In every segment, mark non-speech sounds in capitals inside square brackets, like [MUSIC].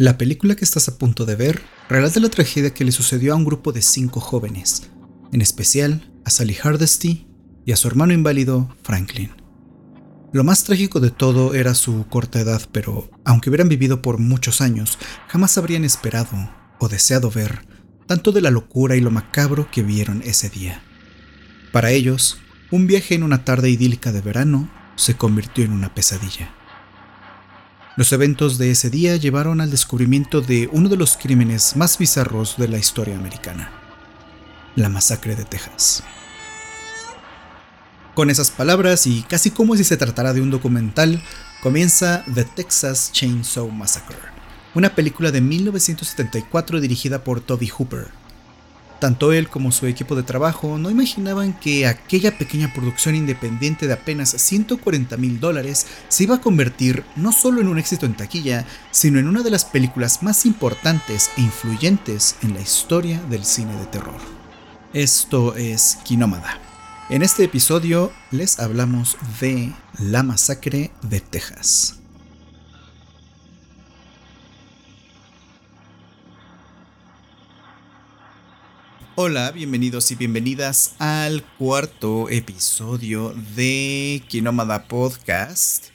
La película que estás a punto de ver relata la tragedia que le sucedió a un grupo de cinco jóvenes, en especial a Sally Hardesty y a su hermano inválido Franklin. Lo más trágico de todo era su corta edad, pero aunque hubieran vivido por muchos años, jamás habrían esperado o deseado ver tanto de la locura y lo macabro que vieron ese día. Para ellos, un viaje en una tarde idílica de verano se convirtió en una pesadilla. Los eventos de ese día llevaron al descubrimiento de uno de los crímenes más bizarros de la historia americana, la masacre de Texas. Con esas palabras y casi como si se tratara de un documental, comienza The Texas Chainsaw Massacre, una película de 1974 dirigida por Toby Hooper, tanto él como su equipo de trabajo no imaginaban que aquella pequeña producción independiente de apenas 140 mil dólares se iba a convertir no solo en un éxito en taquilla, sino en una de las películas más importantes e influyentes en la historia del cine de terror. Esto es Quinómada. En este episodio les hablamos de La Masacre de Texas. Hola, bienvenidos y bienvenidas al cuarto episodio de Kinomada Podcast.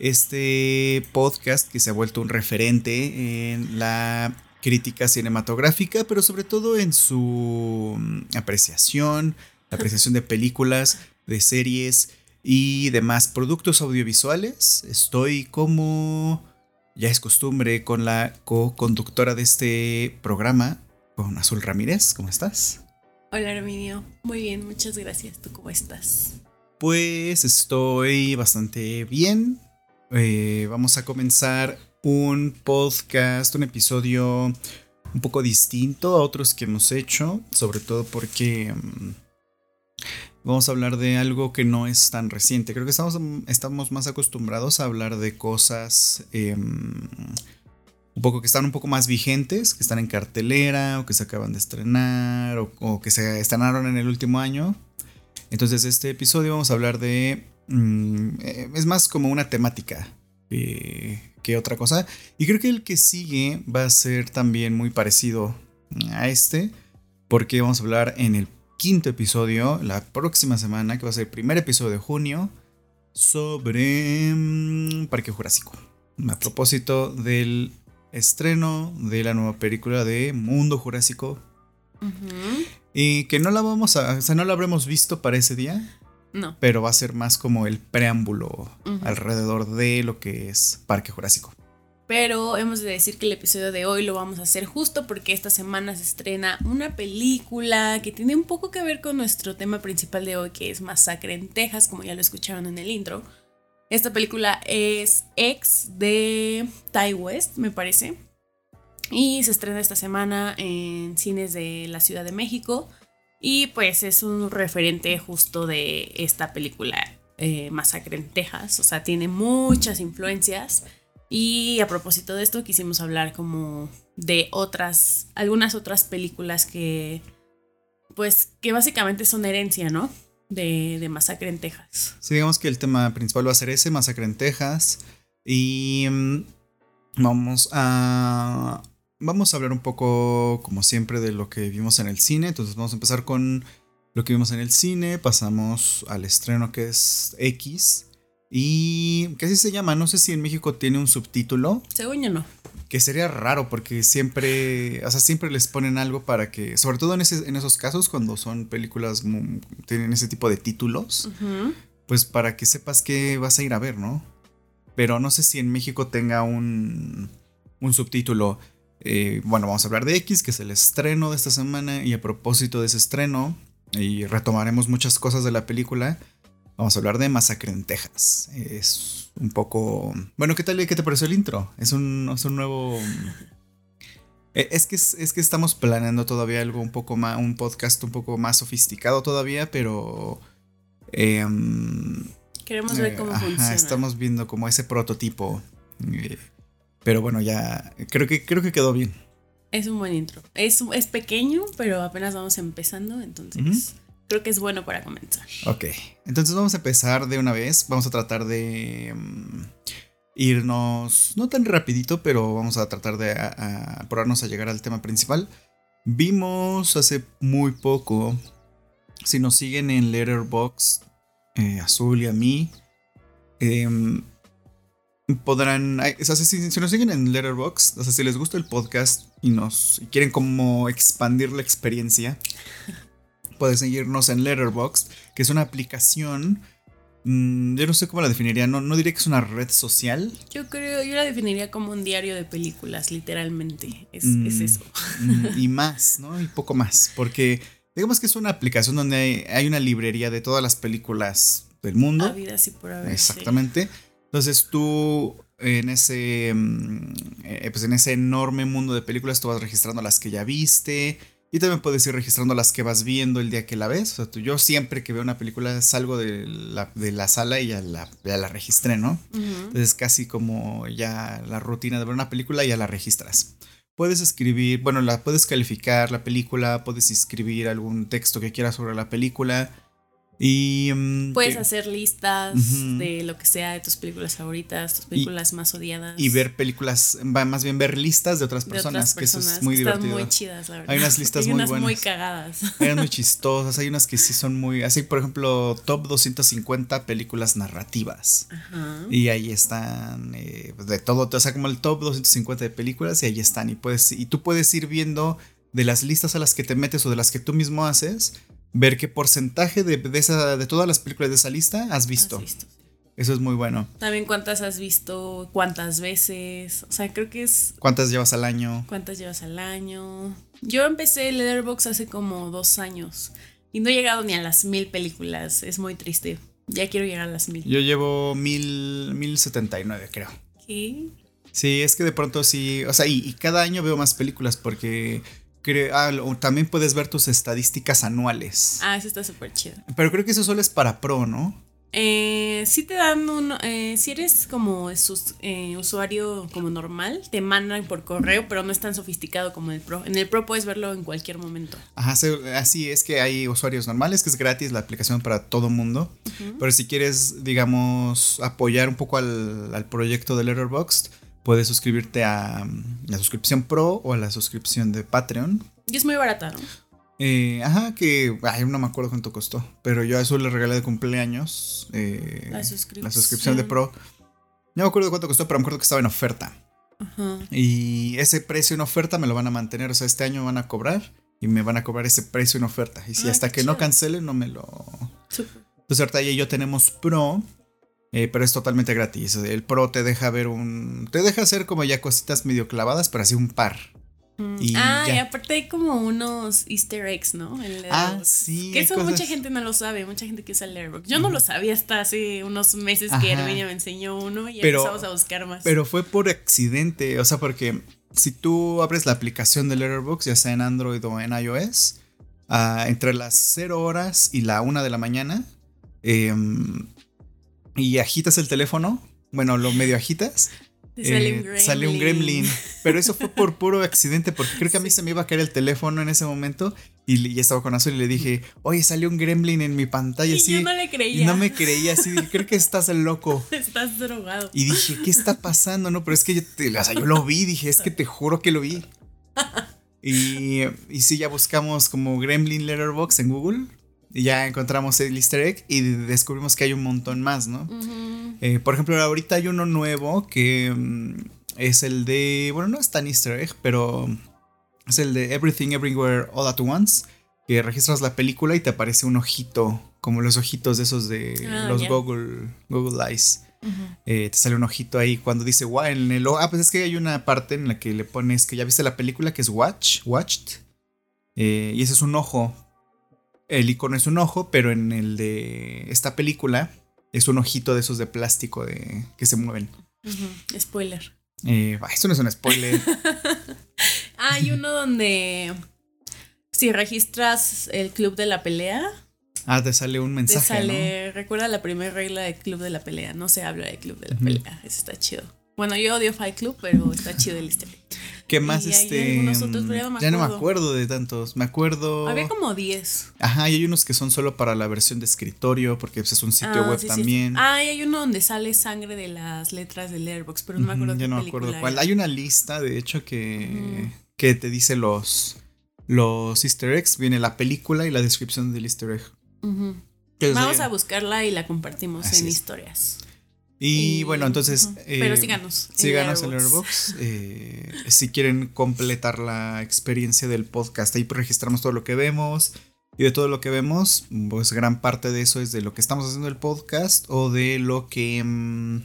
Este podcast que se ha vuelto un referente en la crítica cinematográfica, pero sobre todo en su mm, apreciación, la [LAUGHS] apreciación de películas, de series y demás productos audiovisuales. Estoy como ya es costumbre con la co-conductora de este programa, con Azul Ramírez. ¿Cómo estás? Hola, Arminio. Muy bien, muchas gracias. ¿Tú cómo estás? Pues estoy bastante bien. Eh, vamos a comenzar un podcast, un episodio un poco distinto a otros que hemos hecho, sobre todo porque mm, vamos a hablar de algo que no es tan reciente. Creo que estamos, estamos más acostumbrados a hablar de cosas em, un poco que están un poco más vigentes, que están en cartelera o que se acaban de estrenar o, que se estrenaron en el último año. Entonces este episodio vamos a hablar de... Mm, eh, es más como una temática que otra cosa. Y creo que el que sigue va a ser también muy parecido a este, porque vamos a hablar en el quinto episodio, la próxima semana, que va a ser el primer episodio de junio, sobre mm, Parque Jurásico. A propósito del estreno de la nueva película de Mundo Jurásico. Y que no la vamos a. O sea, no la habremos visto para ese día. No. Pero va a ser más como el preámbulo alrededor de lo que es Parque Jurásico. Pero hemos de decir que el episodio de hoy lo vamos a hacer justo porque esta semana se estrena una película que tiene un poco que ver con nuestro tema principal de hoy, que es Masacre en Texas, como ya lo escucharon en el intro. Esta película es ex de Ty West, me parece. Y se estrena esta semana en cines de la Ciudad de México. Y pues es un referente justo de esta película eh, Masacre en Texas. O sea, tiene muchas influencias. Y a propósito de esto, quisimos hablar como de otras, algunas otras películas que, pues, que básicamente son herencia, ¿no? De, Masacre en Texas. Sí, digamos que el tema principal va a ser ese, Masacre en Texas. Y mm, vamos a... Vamos a hablar un poco, como siempre, de lo que vimos en el cine. Entonces vamos a empezar con lo que vimos en el cine. Pasamos al estreno que es X. Y... ¿Qué así se llama? No sé si en México tiene un subtítulo. Según yo no que sería raro porque siempre, o sea, siempre les ponen algo para que, sobre todo en, en esos casos cuando son películas, tienen ese tipo de títulos, pues para que sepas que vas a ir a ver, ¿no? Pero no sé si en México tenga un, un subtítulo. Eh, bueno, vamos a hablar de X, que es el estreno de esta semana, y a propósito de ese estreno, y retomaremos muchas cosas de la película, vamos a hablar de Masacre en Texas. Es un poco... Bueno, ¿qué tal? ¿Qué te pareció el intro? Es un, es un nuevo... E, es que, es, que estamos planeando todavía algo un poco más, un podcast un poco más sofisticado todavía, pero... Em, Queremos ver cómo eh, funciona. Estamos viendo como ese prototipo. Eh, pero bueno, ya creo que, creo que quedó bien. Es un buen intro. Es, es pequeño, pero apenas vamos empezando, entonces creo que es bueno para comenzar. Ok, entonces vamos a empezar de una vez. Vamos a tratar de... Mm, irnos, no tan rapidito, pero vamos a tratar de apurarnos a, llegar al tema principal. Vimos hace muy poco, si nos siguen en Letterboxd, eh, Azul y a mí, em, podrán, si, nos siguen en Letterboxd, o sea, si les gusta el podcast y nos quieren como expandir la experiencia, pueden seguirnos en Letterboxd, que es una aplicación Mm, yo no sé cómo la definiría, no, no diría que es una red social. Yo creo, yo la definiría como un diario de películas, literalmente. Es, mm, eso. Mm, y [LAUGHS] más, ¿no? Y poco más. Porque digamos que es una aplicación donde hay, una librería de todas las películas del mundo. vida así por haber. Exactamente. Entonces tú en ese, eh, pues en ese enorme mundo de películas tú vas registrando las que ya viste y también puedes ir registrando las que vas viendo el día que la ves. O sea, yo siempre que veo una película salgo de la, de la sala y ya la, ya la registré, ¿no? Entonces casi como ya la rutina de ver una película ya la registras. Puedes escribir, bueno, la puedes calificar la película, puedes escribir algún texto que quieras sobre la película. Y, mm, Puedes hacer listas de lo que sea de tus películas favoritas, tus películas más odiadas. Y ver películas, más bien ver listas de otras personas, que eso es muy divertido. Están muy chidas, la verdad. Hay unas listas hay muy unas buenas. muy cagadas. Hay unas muy [LAUGHS] chistosas, hay unas que sí son muy. Así, por ejemplo, top 250 películas narrativas. Ajá. Y ahí están eh, de todo, o sea, como el top 250 de películas, y ahí están. Y, puedes, y tú puedes ir viendo de las listas a las que te metes o de las que tú mismo haces ver qué porcentaje de, esa, de todas las películas de esa lista has visto. Eso es muy bueno. También cuántas has visto, cuántas veces. O sea, creo que es. ¿Cuántas llevas al año? ¿Cuántas llevas al año? Yo empecé Letterboxd hace como dos años. Y no he llegado ni a las mil películas. Es muy triste. Ya quiero llegar a las mil. Yo llevo mil, mil setenta y nueve, creo. ¿Qué? Sí, es que de pronto sí. O sea, y cada año veo más películas porque Ah, también puedes ver tus estadísticas anuales. Ah, eso está súper chido. Pero creo que eso solo es para pro, ¿no? Eh, sí te dan un... Eh, si eres como eh, usuario como normal, te mandan por correo, pero no es tan sofisticado como el Pro. En el Pro puedes verlo en cualquier momento. Ajá, así es que hay usuarios normales, que es gratis la aplicación para todo mundo. Pero si quieres, digamos, apoyar un poco al, al proyecto de Letterboxd, puedes suscribirte a mm, la suscripción Pro o a la suscripción de Patreon. Y es muy barata, ¿no? Eh, ajá, que ay, no me acuerdo cuánto costó, pero yo a eso le regalé de cumpleaños eh, la, suscripción. de Pro. No me acuerdo cuánto costó, pero me acuerdo que estaba en oferta. Ajá. Y ese precio en oferta me lo van a mantener, o sea, este año van a cobrar y me van a cobrar ese precio en oferta. Y si ah, hasta que no cancele, no me lo... Super. Entonces ahorita ya yo tenemos Pro eh, pero es totalmente gratis. El Pro te deja ver un. Te deja hacer como ya cositas medio clavadas, pero así un par. Mm. Y ah, y aparte hay como unos easter eggs, ¿no? ah, sí. Que eso mucha gente no lo sabe, mucha gente que usa el Airbox. Yo no lo sabía hasta hace unos meses que Herminia me enseñó uno y empezamos a buscar más. Pero fue por accidente, o sea, porque si tú abres la aplicación del Letterboxd, ya sea en Android o en iOS, ah, entre las 0 horas y la 1 de la mañana, eh, y agitas el teléfono, bueno, lo medio agitas. Sale, un gremlin. Pero eso fue por puro accidente, porque creo que a mí se me iba a caer el teléfono en ese momento y, estaba con Azul y le dije, oye, salió un gremlin en mi pantalla. Y así, yo no le creía. Y no me creía, así, creo que estás el loco. [LAUGHS] Estás drogado. Y dije, ¿qué está pasando? No, pero es que yo, o sea, yo lo vi, dije, es que te juro que lo vi. [LAUGHS] Y, y sí, ya buscamos como Gremlin Letterbox en Google ya encontramos el easter egg y descubrimos que hay un montón más, ¿no? Eh, por ejemplo, ahorita hay uno nuevo que mm, es el de, bueno, no es tan easter egg, pero es el de Everything Everywhere All at Once, que registras la película y te aparece un ojito, como los ojitos de esos de ah, los Google, Google Eyes. Eh, te sale un ojito ahí cuando dice wow, en el ah pues es que hay una parte en la que le pones que ya viste la película que es watch watched eh, y ese es un ojo el icono es un ojo, pero en el de esta película es un ojito de esos de plástico de, que se mueven. Spoiler. Eh, esto no es un spoiler. [LAUGHS] Hay uno donde si registras el club de la pelea. Ah, te sale un mensaje. Te sale, recuerda la primera regla del club de la pelea. No se habla del club de la pelea. Eso está chido. Bueno, yo odio Fight Club, pero está chido el easter ¿Qué más Y este? otros, pero ya no me ya no me acuerdo. de tantos. Me acuerdo. Había como 10. Ajá, y hay unos que son solo para la versión de escritorio, porque pues, es un sitio Ah, web sí, sí, sí. también. Ah, y hay uno donde sale sangre de las letras del Airbox, pero no me acuerdo Ujú, qué ya no me acuerdo cuál. era. Hay una lista, de hecho, que, que te dice los, los easter eggs. Viene la película y la descripción del easter egg. Vamos a buscarla y la compartimos Así en es. historias. Y, bueno, entonces. ujú. eh, Pero síganos. Síganos en Letterboxd. Airbox. Eh, si quieren completar la experiencia del podcast, ahí registramos todo lo que vemos. Y de todo lo que vemos, pues gran parte de eso es de lo que estamos haciendo el podcast o de lo que. mm,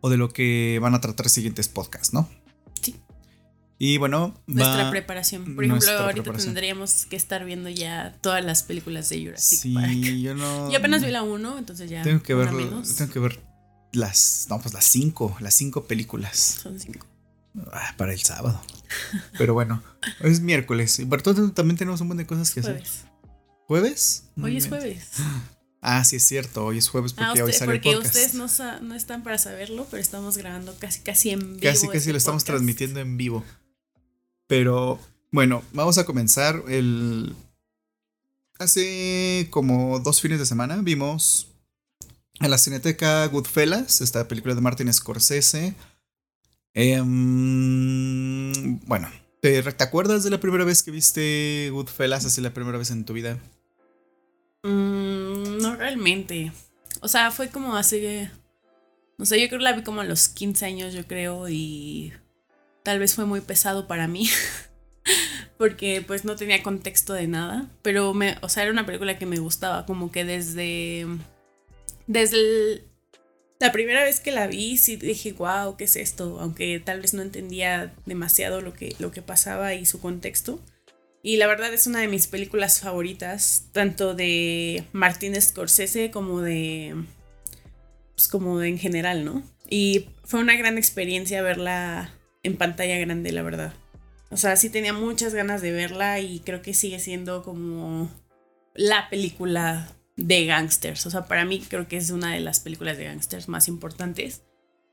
o de lo que van a tratar siguientes podcasts, ¿no? Y bueno, Nuestra va- preparación. Por ejemplo, ahorita tendríamos que estar viendo ya todas las películas de Jurassic Sí, Park. yo no. [LAUGHS] Yo apenas vi la 1, entonces ya. Tengo que ver. Tengo que ver las. No, pues las cinco. Las cinco películas. Son cinco. Ah, para el sábado. Pero bueno, hoy es miércoles. Y por tanto también tenemos un montón de cosas que hacer. Jueves. ¿Jueves? Hoy No es jueves. [GASPS] Ah, sí es cierto. Hoy es jueves porque Ah, hoy usted- sale el porque podcast. ustedes no, no están para saberlo, pero estamos grabando casi casi en vivo. casi casi este lo estamos podcast. transmitiendo en vivo. Pero bueno, vamos a comenzar el. Hace como dos fines de semana vimos en la Cineteca Goodfellas, esta película de Martin Scorsese. Em, bueno, ¿te, ¿te acuerdas de la primera vez que viste Goodfellas? Así la primera vez en tu vida. Mm, no realmente. O sea, fue como hace. No sé, yo creo que la vi como a los 15 años, yo creo, y tal vez fue muy pesado para mí. [LAUGHS] Porque pues no tenía contexto de nada. Pero me. O sea, era una película que me gustaba. Como que desde. Desde la primera vez que la vi, sí dije, wow, ¿qué es esto? Aunque tal vez no entendía demasiado lo que, lo que pasaba y su contexto. Y la verdad es una de mis películas favoritas, tanto de Martin Scorsese como de. Pues como en general, ¿no? Y fue una gran experiencia verla en pantalla grande, la verdad. O sea, sí tenía muchas ganas de verla y creo que sigue siendo como la película de gangsters. O sea, para mí creo que es una de las películas de gangsters más importantes.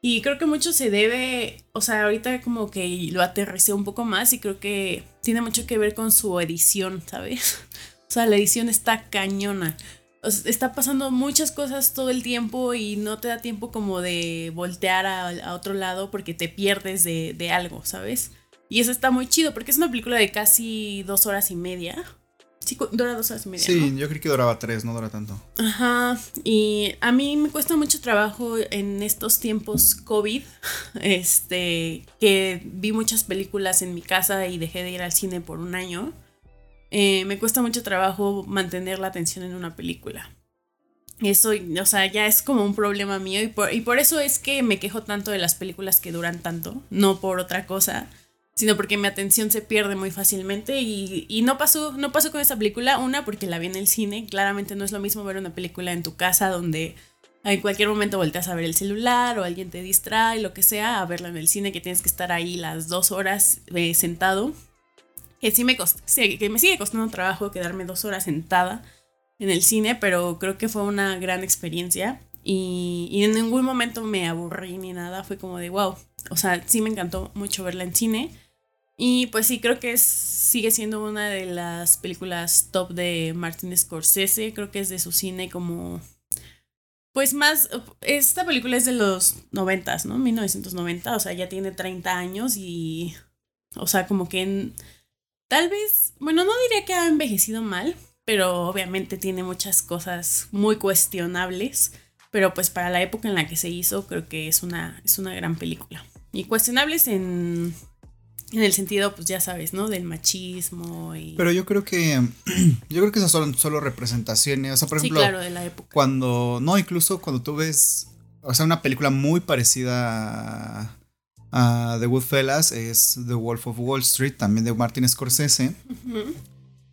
Y creo que mucho se debe, o sea, ahorita como que lo aterricé un poco más y creo que tiene mucho que ver con su edición, ¿sabes? [LAUGHS] O sea, la edición está cañona. O sea, está pasando muchas cosas todo el tiempo y no te da tiempo como de voltear a, a otro lado porque te pierdes de, de algo, ¿sabes? Y eso está muy chido porque es una película de casi dos horas y media. Sí, dura dos horas y media. Sí, ¿no? yo creí que duraba tres, no dura tanto. Ajá, y a mí me cuesta mucho trabajo en estos tiempos COVID, [LAUGHS] este, que vi muchas películas en mi casa y dejé de ir al cine por un año. Eh, me cuesta mucho trabajo mantener la atención en una película. Eso, o sea, ya es como un problema mío y por, y por eso es que me quejo tanto de las películas que duran tanto, no por otra cosa, sino porque mi atención se pierde muy fácilmente y, y no pasó no pasó con esta película una porque la vi en el cine claramente no es lo mismo ver una película en tu casa donde en cualquier momento volteas a ver el celular o alguien te distrae lo que sea a verla en el cine que tienes que estar ahí las dos horas eh, sentado que sí me cost- que me sigue costando trabajo quedarme dos horas sentada en el cine pero creo que fue una gran experiencia y, en ningún momento me aburrí ni nada fue como de wow o sea sí me encantó mucho verla en cine y pues sí, creo que sigue siendo una de las películas top de Martin Scorsese. Creo que es de su cine como... Pues más... Esta película es de los noventas, ¿no? 1990, o sea, ya tiene 30 años y... O sea, como que... en- tal vez... Bueno, no diría que ha envejecido mal, pero obviamente tiene muchas cosas muy cuestionables. Pero pues para la época en la que se hizo, creo que es una, es una gran película. Y cuestionables en en el sentido, pues ya sabes, ¿no? Del machismo y... Pero yo creo que. [CLEARS THROAT] Yo creo que esas son solo representaciones. O sea, por sí, ejemplo. claro, de la época. Cuando. No, incluso cuando tú ves. O sea, una película muy parecida a The Goodfellas es The Wolf of Wall Street, también de Martin Scorsese.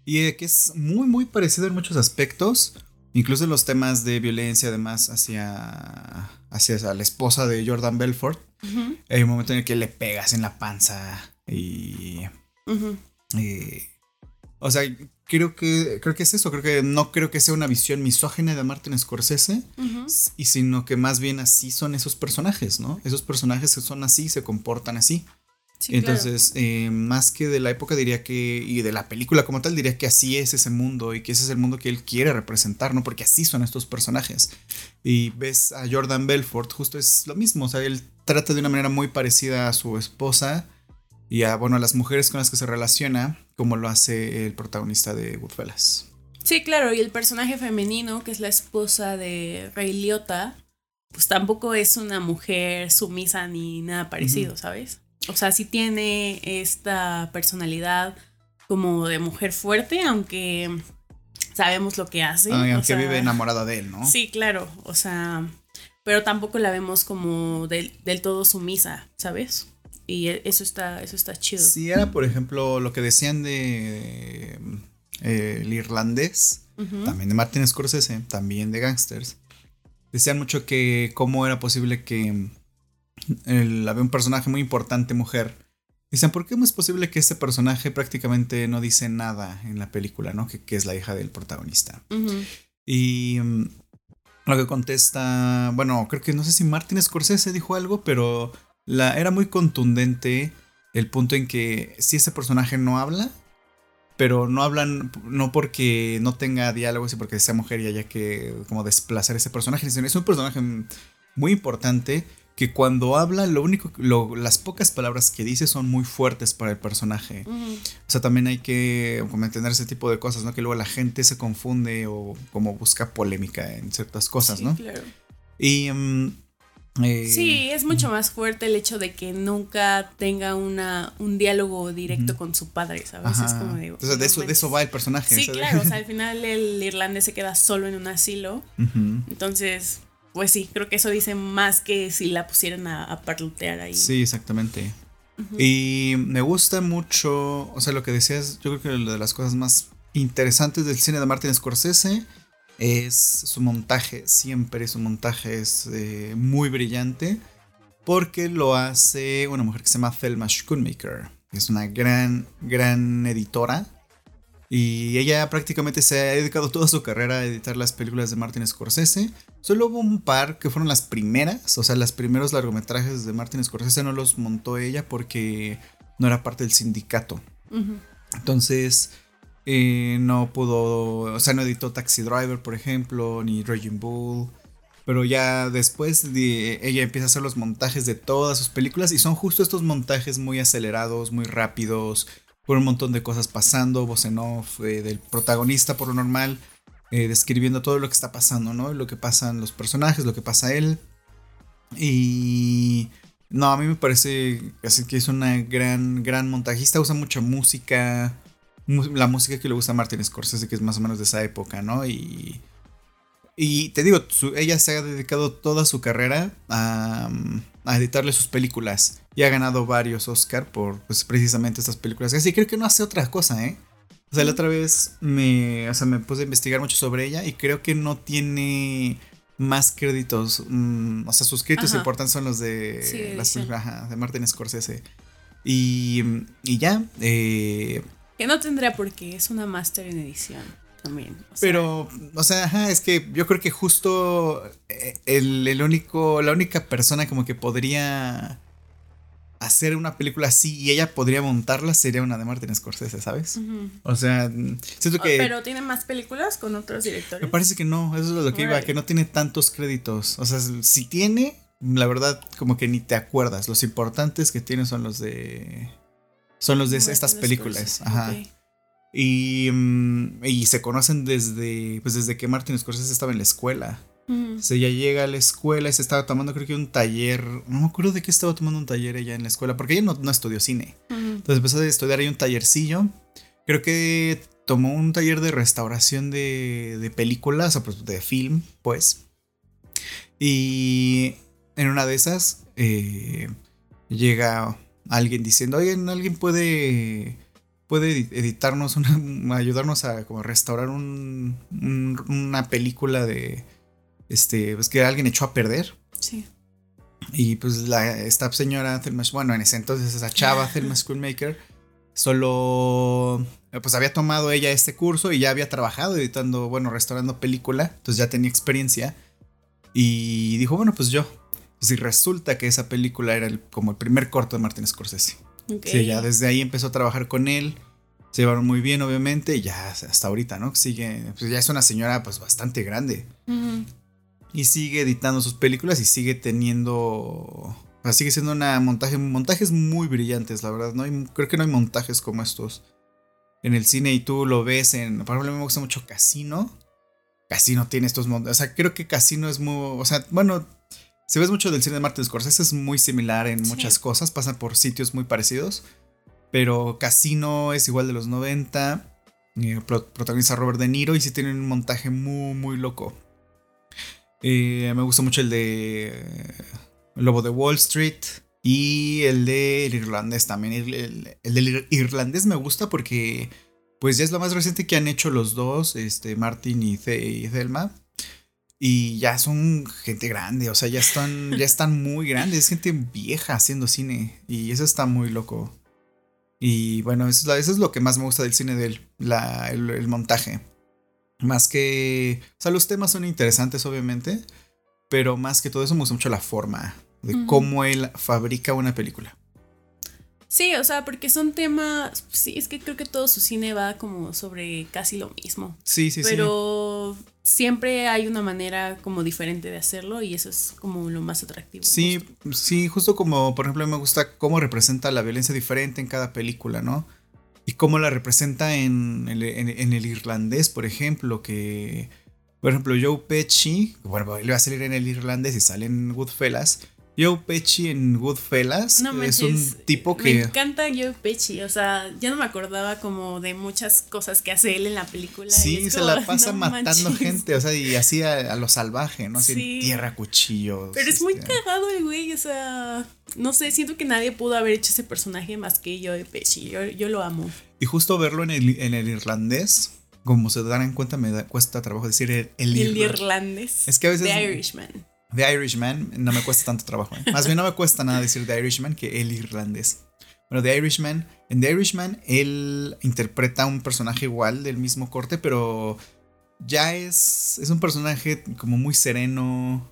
Y eh, que es muy, muy parecido en muchos aspectos. Incluso en los temas de violencia, además, hacia. hacia la esposa de Jordan Belfort. Ujú, Hay un momento en el que le pegas en la panza y. o sea, creo que, creo que es eso. Creo que no creo que sea una visión misógina de Martin Scorsese. Y sino que más bien así son esos personajes, ¿no? Esos personajes son así, se comportan así. Entonces, eh, más que de la época diría que, y de la película como tal, diría que así es ese mundo y que ese es el mundo que él quiere representar, ¿no? Porque así son estos personajes. Y ves a Jordan Belfort, justo es lo mismo, o sea, él trata de una manera muy parecida a su esposa y a, bueno, a las mujeres con las que se relaciona, como lo hace el protagonista de Goodfellas. Sí, claro, y el personaje femenino, que es la esposa de Ray Liotta, pues tampoco es una mujer sumisa ni nada parecido, ¿sabes? O sea, sí tiene esta personalidad como de mujer fuerte, aunque sabemos lo que hace. aunque vive enamorada de él, ¿no? Sí, claro, o sea, pero tampoco la vemos como del, todo sumisa, ¿sabes? Y e, eso está, eso está chido. Sí, era, por ejemplo, lo que decían de eh, el irlandés, también de Martin Scorsese, también de Gangsters. Decían mucho que cómo era posible que había un personaje muy importante, mujer. Dicen, ¿por qué es posible que este personaje prácticamente no dice nada en la película, ¿no? Que, es la hija del protagonista. Y mm, lo que contesta, bueno, creo que no sé si Martin Scorsese dijo algo, pero la, era muy contundente el punto en que si ese personaje no habla, pero no hablan, no porque no tenga diálogos y porque sea mujer y haya que como desplazar ese personaje, es un personaje muy importante que cuando habla, lo único, las pocas palabras que dice son muy fuertes para el personaje. O sea, también hay que como entender ese tipo de cosas, ¿no? Que luego la gente se confunde o como busca polémica en ciertas cosas, ¿no? Claro. Y... Mm, eh, sí, es mucho más fuerte el hecho de que nunca tenga una, un diálogo directo con su padre, ¿sabes? Es como digo. Entonces, de, eso, de eso va el personaje. Sí, claro. O sea, [LAUGHS] al final el irlandés se queda solo en un asilo. Entonces, pues sí, creo que eso dice más que si la pusieran a, a parlutear ahí. Sí, exactamente. Y me gusta mucho, o sea, lo que decías, yo creo que una de las cosas más interesantes del cine de Martin Scorsese es su montaje, siempre su montaje es eh, muy brillante, porque lo hace una mujer que se llama Thelma Schoonmaker, que es una gran, gran editora y ella prácticamente se ha dedicado toda su carrera a editar las películas de Martin Scorsese. Solo hubo un par que fueron las primeras, o sea, los primeros largometrajes de Martin Scorsese no los montó ella porque no era parte del sindicato. Entonces, eh, no pudo, o sea, no editó Taxi Driver, por ejemplo, ni Raging Bull. Pero ya después de, ella empieza a hacer los montajes de todas sus películas y son justo estos montajes muy acelerados, muy rápidos, por un montón de cosas pasando, voz en off eh, del protagonista por lo normal, eh, describiendo todo lo que está pasando, ¿no? Lo que pasan los personajes, lo que pasa él. Y... No, a mí me parece así que es una gran, gran montajista, usa mucha música, la música que le gusta a Martin Scorsese, que es más o menos de esa época, ¿no? Y... Y te digo, ella se ha dedicado toda su carrera a, a editarle sus películas y ha ganado varios Oscar por pues, precisamente estas películas. Así creo que no hace otra cosa, ¿eh? O sea, la otra vez me, o sea, me puse a investigar mucho sobre ella y creo que no tiene más créditos. Mm, o sea, sus créditos importantes son los de las de Martin Scorsese. Y, y ya. Eh, que no tendrá porque es una máster en edición. También, pero, o sea, es que yo creo que justo eh, el, el, único, la única persona como que podría hacer una película así y ella podría montarla sería una de Martin Scorsese, ¿sabes? O sea, siento que... Pero tiene más películas con otros directores. Me parece que no, eso es lo que iba, que no tiene tantos créditos. O sea, si tiene, la verdad, como que ni te acuerdas. Los importantes que tiene son los de... Son los de estas películas. Ajá. Y, mm, y se conocen desde, pues desde que Martin Scorsese estaba en la escuela. Sea, ella llega a la escuela y se estaba tomando, creo que un taller. No me acuerdo de qué estaba tomando un taller ella en la escuela, porque ella no, estudió cine. Entonces empezó a estudiar ahí un tallercillo. Creo que tomó un taller de restauración de, de películas, o pues de film, pues. Y en una de esas eh, llega alguien diciendo: Oigan, alguien puede puede editarnos, una, [LAUGHS] ayudarnos a como restaurar un, una película de, este, pues que alguien echó a perder. Sí. Y pues la, esta señora, bueno, en ese entonces esa chava, Thelma Schoolmaker, solo, pues había tomado ella este curso y ya había trabajado editando, bueno, restaurando película, entonces ya tenía experiencia. Y dijo, bueno, pues yo. Si resulta que esa película era el, como el primer corto de Martin Scorsese. Sí, ya desde ahí empezó a trabajar con él. Se llevaron muy bien, obviamente, y ya hasta ahorita, ¿no? Sigue, pues ya es una señora pues bastante grande. Y sigue editando sus películas y sigue teniendo... sigue siendo una montaje, montajes muy brillantes, la verdad. No hay, creo que no hay montajes como estos en el cine y tú lo ves en... Por ejemplo, me gusta mucho Casino. Casino tiene estos montajes. O sea, creo que Casino es muy... O sea, bueno, si ves mucho del cine de Martin Scorsese es muy similar en muchas cosas, pasa por sitios muy parecidos, pero Casino es igual de los 90, eh, protagoniza Robert De Niro y sí tiene un montaje muy, muy loco. Eh, me gusta mucho el de eh, Lobo de Wall Street y el de el irlandés también. El, del irlandés me gusta porque pues ya es lo más reciente que han hecho los dos, este, Martin y, y Thelma. Y ya son gente grande, o sea, ya están, ya están muy grandes, es gente vieja haciendo cine. Y eso está muy loco. Y bueno, eso es, lo que más me gusta del cine de él, el, montaje. Más que. O sea, los temas son interesantes, obviamente. Pero más que todo eso me gusta mucho la forma de cómo él fabrica una película. Sí, o sea, porque son temas, sí, es que creo que todo su cine va como sobre casi lo mismo. Sí, sí, sí. Pero siempre hay una manera como diferente de hacerlo y eso es como lo más atractivo. Sí, sí, justo como, por ejemplo, me gusta cómo representa la violencia diferente en cada película, ¿no? Y cómo la representa en el, en el irlandés, por ejemplo, que, por ejemplo, Joe Pesci, bueno, le va a salir en el irlandés y sale en Goodfellas Joe Pesci en Goodfellas es un tipo que... Me encanta Joe Pesci, o sea, ya no me acordaba como de muchas cosas que hace él en la película. Sí, se la [LAUGHS] pasa matando gente, o sea, y así a, lo salvaje, ¿no? Así tierra, cuchillos. Pero es muy este. cagado el güey, o sea, no sé, siento que nadie pudo haber hecho ese personaje más que Joe Pesci, yo, lo amo. Y justo verlo en el, en el irlandés, como se darán cuenta, me da, cuesta trabajo decir el, el, irlandés. Es que a veces... The Irishman. The Irishman no me cuesta tanto trabajo. ¿eh? Más bien no me cuesta nada decir The Irishman que el irlandés. Bueno, The Irishman, en The Irishman él interpreta un personaje igual del mismo corte, pero ya es, es un personaje como muy sereno,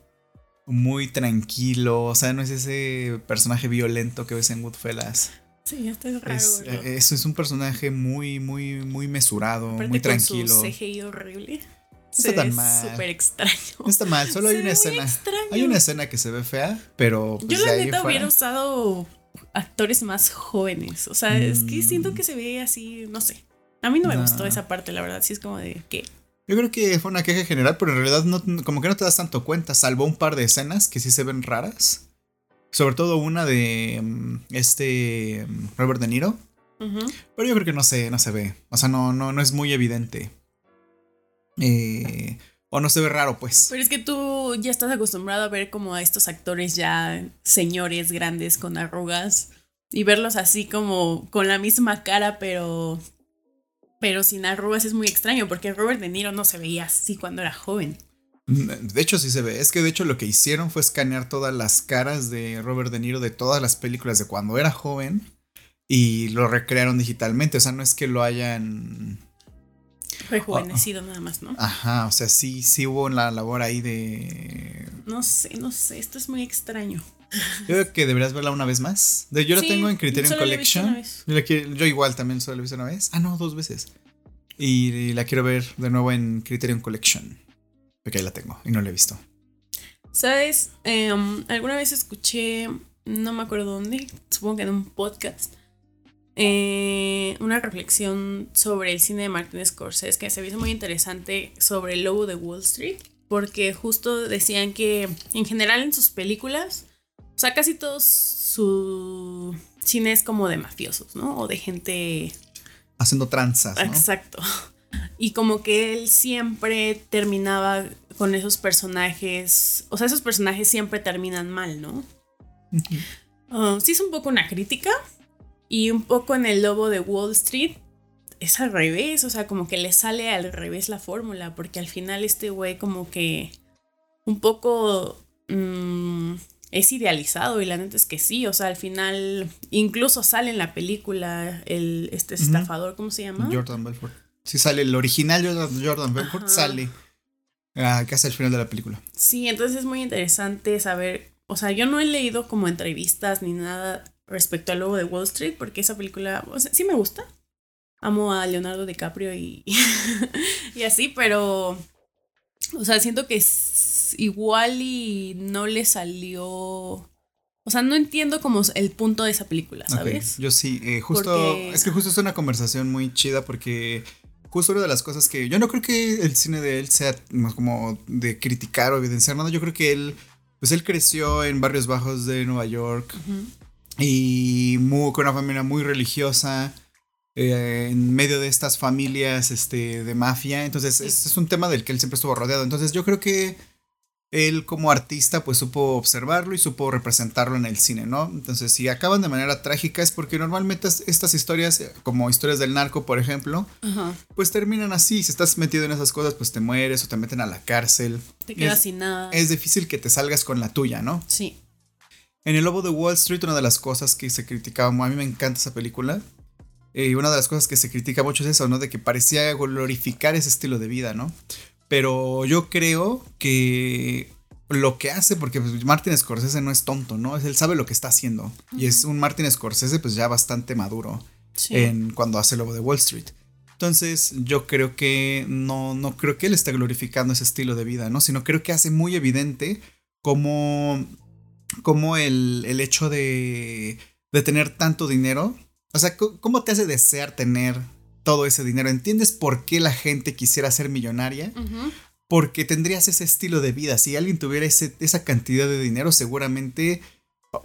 muy tranquilo, o sea, no es ese personaje violento que ves en Goodfellas. Sí, está raro. Es, eh, es, un personaje muy, muy, muy mesurado, muy tranquilo. Con su CGI horrible. No está tan mal. súper extraño. No está mal, solo hay una escena. Hay una escena que se ve fea, pero. Pues, Yo la neta hubiera usado actores más jóvenes. O sea, es que siento mm. que se ve así, no sé. A mí no me gustó esa parte, la verdad. Sí es como de ¿qué? Yo creo que fue una queja general, pero en realidad no, como que no te das tanto cuenta, salvo un par de escenas que sí se ven raras. Sobre todo una de mm, este mm, Robert De Niro. Pero yo creo que no se, no se ve. O sea, no, no, no es muy evidente. Eh, o no se ve raro, pues. Pero es que tú ya estás acostumbrado a ver como a estos actores ya señores grandes con arrugas y verlos así como con la misma cara, pero pero sin arrugas es muy extraño porque Robert De Niro no se veía así cuando era joven. De hecho sí se ve, es que de hecho lo que hicieron fue escanear todas las caras de Robert De Niro de todas las películas de cuando era joven y lo recrearon digitalmente, o sea, no es que lo hayan Rejuvenecido nada más, ¿no? Ajá, o sea, sí, sí hubo la labor ahí de... No sé, no sé, esto es muy extraño. Yo creo que deberías verla una vez más. Yo la tengo en Criterion Collection. Yo, igual también solo la he visto una vez. Ah, no, dos veces. Y la quiero ver de nuevo en Criterion Collection. Porque ahí la tengo y no la he visto. ¿Sabes? Em, alguna vez escuché, no me acuerdo dónde, supongo que en un podcast, eh, una reflexión sobre el cine de Martin Scorsese que se me hizo muy interesante sobre el lobo de Wall Street, porque justo decían que en general en sus películas, o sea, casi todo su cine es como de mafiosos, ¿no? O de gente... Haciendo tranzas. ¿no? Exacto. [LAUGHS] Y como que él siempre terminaba con esos personajes, o sea, esos personajes siempre terminan mal, ¿no? Ah, sí es un poco una crítica, y un poco en el lobo de Wall Street es al revés, o sea, como que le sale al revés la fórmula, porque al final este güey como que un poco mm, es idealizado y la neta es que sí, o sea, al final incluso sale en la película el este estafador, ¿cómo se llama? Jordan Belfort. Sí sale el original Jordan, Belfort, sale ah, casi al final de la película. Sí, entonces es muy interesante saber, o sea, yo no he leído como entrevistas ni nada respecto al lobo de Wall Street, porque esa película, o sea, sí me gusta. Amo a Leonardo DiCaprio y, [LAUGHS] y así, pero, o sea, siento que es igual y no le salió... O sea, no entiendo como el punto de esa película, ¿sabes? Yo sí, eh, justo, es que justo es una conversación muy chida porque justo una de las cosas que yo no creo que el cine de él sea como de criticar o evidenciar nada, yo creo que él, pues él creció en barrios bajos de Nueva York y muy, con una familia muy religiosa. Eh, en medio de estas familias este, de mafia. Entonces, es un tema del que él siempre estuvo rodeado. Entonces, yo creo que él como artista pues supo observarlo y supo representarlo en el cine, ¿no? Entonces si acaban de manera trágica es porque normalmente estas historias, como historias del narco, por ejemplo, pues terminan así. Si estás metido en esas cosas, pues te mueres o te meten a la cárcel. Te quedas sin nada. Es difícil que te salgas con la tuya, ¿no? Sí. En El Lobo de Wall Street, una de las cosas que se criticaba, a mí me encanta esa película, eh, y una de las cosas que se critica mucho es eso, ¿no? De que parecía glorificar ese estilo de vida, ¿no? Pero yo creo que lo que hace, porque pues, Martin Scorsese no es tonto, ¿no? Él sabe lo que está haciendo. Y es un Martin Scorsese pues ya bastante maduro en cuando hace Lobo de Wall Street. Entonces yo creo que no, no creo que él esté glorificando ese estilo de vida, ¿no? Sino creo que hace muy evidente como, como el, el hecho de, de tener tanto dinero. O sea, ¿cómo te hace desear tener todo ese dinero. ¿Entiendes por qué la gente quisiera ser millonaria? Porque tendrías ese estilo de vida. Si alguien tuviera esa cantidad de dinero, seguramente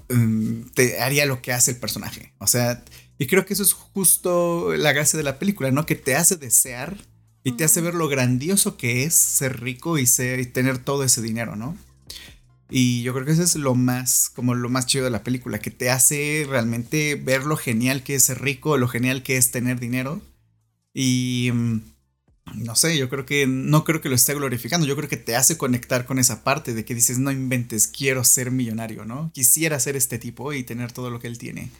um, te haría lo que hace el personaje. O sea, y creo que eso es justo la gracia de la película, ¿no? Que te hace desear y te hace ver lo grandioso que es ser rico y, ser, y tener todo ese dinero, ¿no? Y yo creo que eso es lo más, como lo más chido de la película, que te hace realmente ver lo genial que es ser rico, lo genial que es tener dinero y mm, no sé, yo creo que no creo que lo esté glorificando, yo creo que te hace conectar con esa parte de que dices, no inventes, quiero ser millonario, ¿no? Quisiera ser este tipo y tener todo lo que él tiene.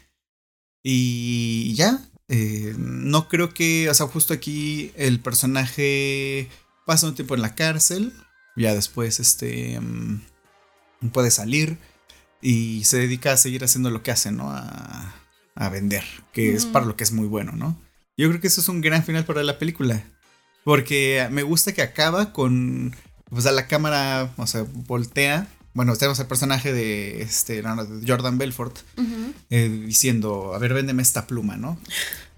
Y ya, eh, no creo que, o sea, justo aquí el personaje pasa un tiempo en la cárcel, ya después este mm, puede salir y se dedica a seguir haciendo lo que hace, ¿no? A, a vender, que es para lo que es muy bueno, ¿no? Yo creo que eso es un gran final para la película. Porque me gusta que acaba con. O sea, la cámara, o sea, voltea. Bueno, tenemos el personaje de este Jordan Belfort eh, diciendo: A ver, véndeme esta pluma, ¿no?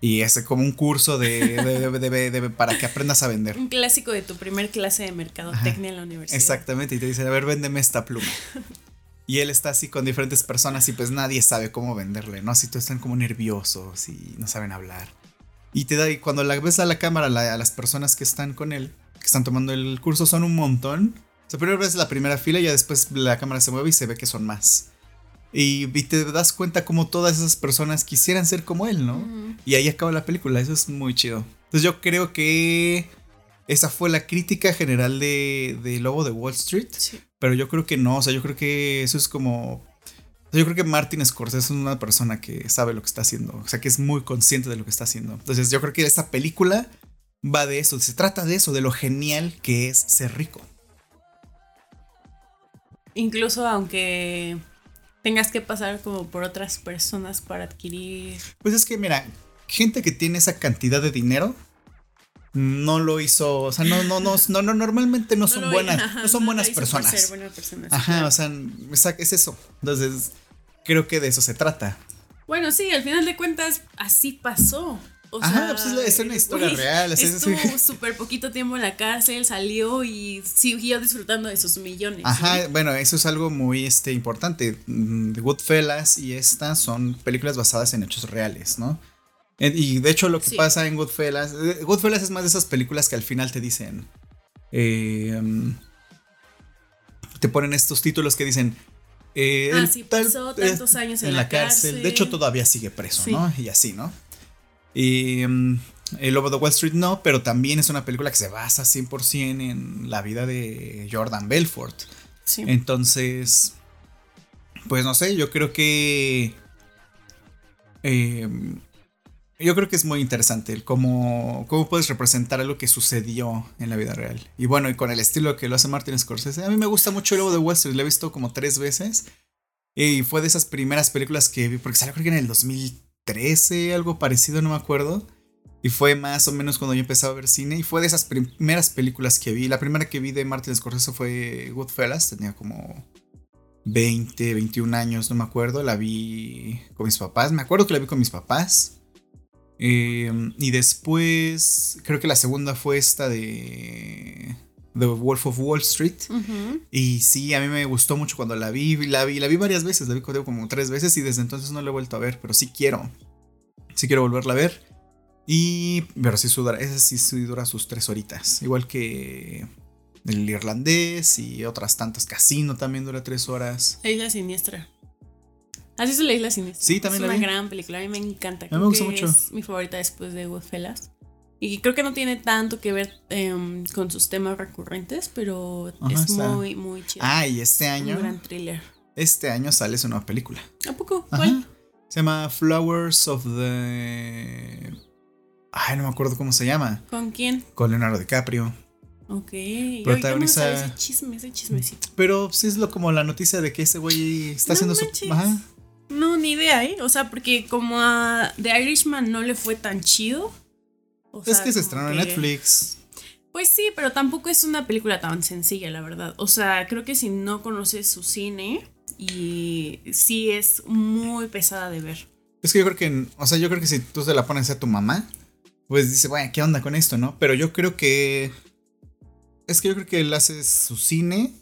Y es como un curso de, para que aprendas a vender. Un clásico de tu primer clase de mercadotecnia en la universidad. Exactamente, y te dice: A ver, véndeme esta pluma. [LAUGHS] Y él está así con diferentes personas y pues nadie sabe cómo venderle, ¿no? Así todos están como nerviosos y no saben hablar. Y te da, y cuando la ves a la cámara, a las personas que están con él, que están tomando el curso, son un montón. O sea, primero ves la primera fila y ya después la cámara se mueve y se ve que son más. Y, te das cuenta como todas esas personas quisieran ser como él, ¿no? Y ahí acaba la película, eso es muy chido. Entonces yo creo que esa fue la crítica general de, de Lobo de Wall Street. Pero yo creo que no, o sea, yo creo que eso es como yo creo que Martin Scorsese es una persona que sabe lo que está haciendo, o sea, que es muy consciente de lo que está haciendo. Entonces, yo creo que esta película va de eso, se trata de eso, de lo genial que es ser rico. Incluso aunque tengas que pasar como por otras personas para adquirir. Pues es que, mira, gente que tiene esa cantidad de dinero no lo hizo, o sea, no, no, no, no, no normalmente no, son buenas, no son buenas personas. Ajá, o sea, es eso. Entonces, creo que de eso se trata. Bueno, sí, al final de cuentas, así pasó. O Ajá, sea, pues es una historia real. estuvo súper poquito tiempo en la cárcel, salió y siguió disfrutando de sus millones. Ajá, bueno, eso es algo muy este, importante. Mm, The Goodfellas y estas son películas basadas en hechos reales, ¿no? Y de hecho lo que pasa en Goodfellas, eh, Goodfellas es más de esas películas que al final te dicen, eh, mm, te ponen estos títulos que dicen, eh, ah, sí, pasó tantos años en, la, cárcel. De hecho, todavía sigue preso, ¿no? Y así, ¿no? Y mm, El Lobo de Wall Street no, pero también es una película que se basa 100% en la vida de Jordan Belfort. Sí. Entonces, pues no sé, yo creo que... Eh, yo creo que es muy interesante el cómo, cómo puedes representar algo que sucedió en la vida real. Y bueno, y con el estilo que lo hace Martin Scorsese. A mí me gusta mucho el lobo de Wall Street, lo he visto como tres veces. Y fue de esas primeras películas que vi, porque salió creo que en el 2013, algo parecido, no me acuerdo. Y fue más o menos cuando yo empezaba a ver cine. Y fue de esas primeras películas que vi. La primera que vi de Martin Scorsese fue Goodfellas. Tenía como 20, 21 años, no me acuerdo. La vi con mis papás. Me acuerdo que la vi con mis papás. Em, y después, creo que la segunda fue esta de The Wolf of Wall Street. Y sí, a mí me gustó mucho cuando la vi. La vi, la vi varias veces, la vi como tres veces y desde entonces no la he vuelto a ver, pero sí quiero. Sí quiero volverla a ver. Y. Pero sí dura, esa sí dura sus tres horitas. Igual que el irlandés y otras tantas. Casino también dura tres horas. La isla siniestra. Así es la isla siniestra. Sí, también es la una gran película. A mí me encanta. me gusta mucho. Es mi favorita después de Goodfellas. Y creo que no tiene tanto que ver em, con sus temas recurrentes, pero es muy, muy chido. Ah, y este año. Un gran thriller. Este año sale su nueva película. ¿A poco? ¿Cuál? Se llama Flowers of the Ay, no me acuerdo cómo se llama. ¿Con quién? Con Leonardo DiCaprio. Ok. Protagoniza. Yo, ese chisme, ese chismecito. Pero sí es lo como la noticia de que ese güey está haciendo su. Ajá. No, ni idea, ¿eh? O sea, porque como a The Irishman no le fue tan chido. Es que se estrenó en Netflix. Pues sí, pero tampoco es una película tan sencilla, la verdad. O sea, creo que si no conoces su cine, y sí es muy pesada de ver. Es que yo creo que, o sea, yo creo que si tú se la pones a tu mamá, pues dice, bueno, ¿qué onda con esto, no? Pero yo creo que. Es que yo creo que él hace su cine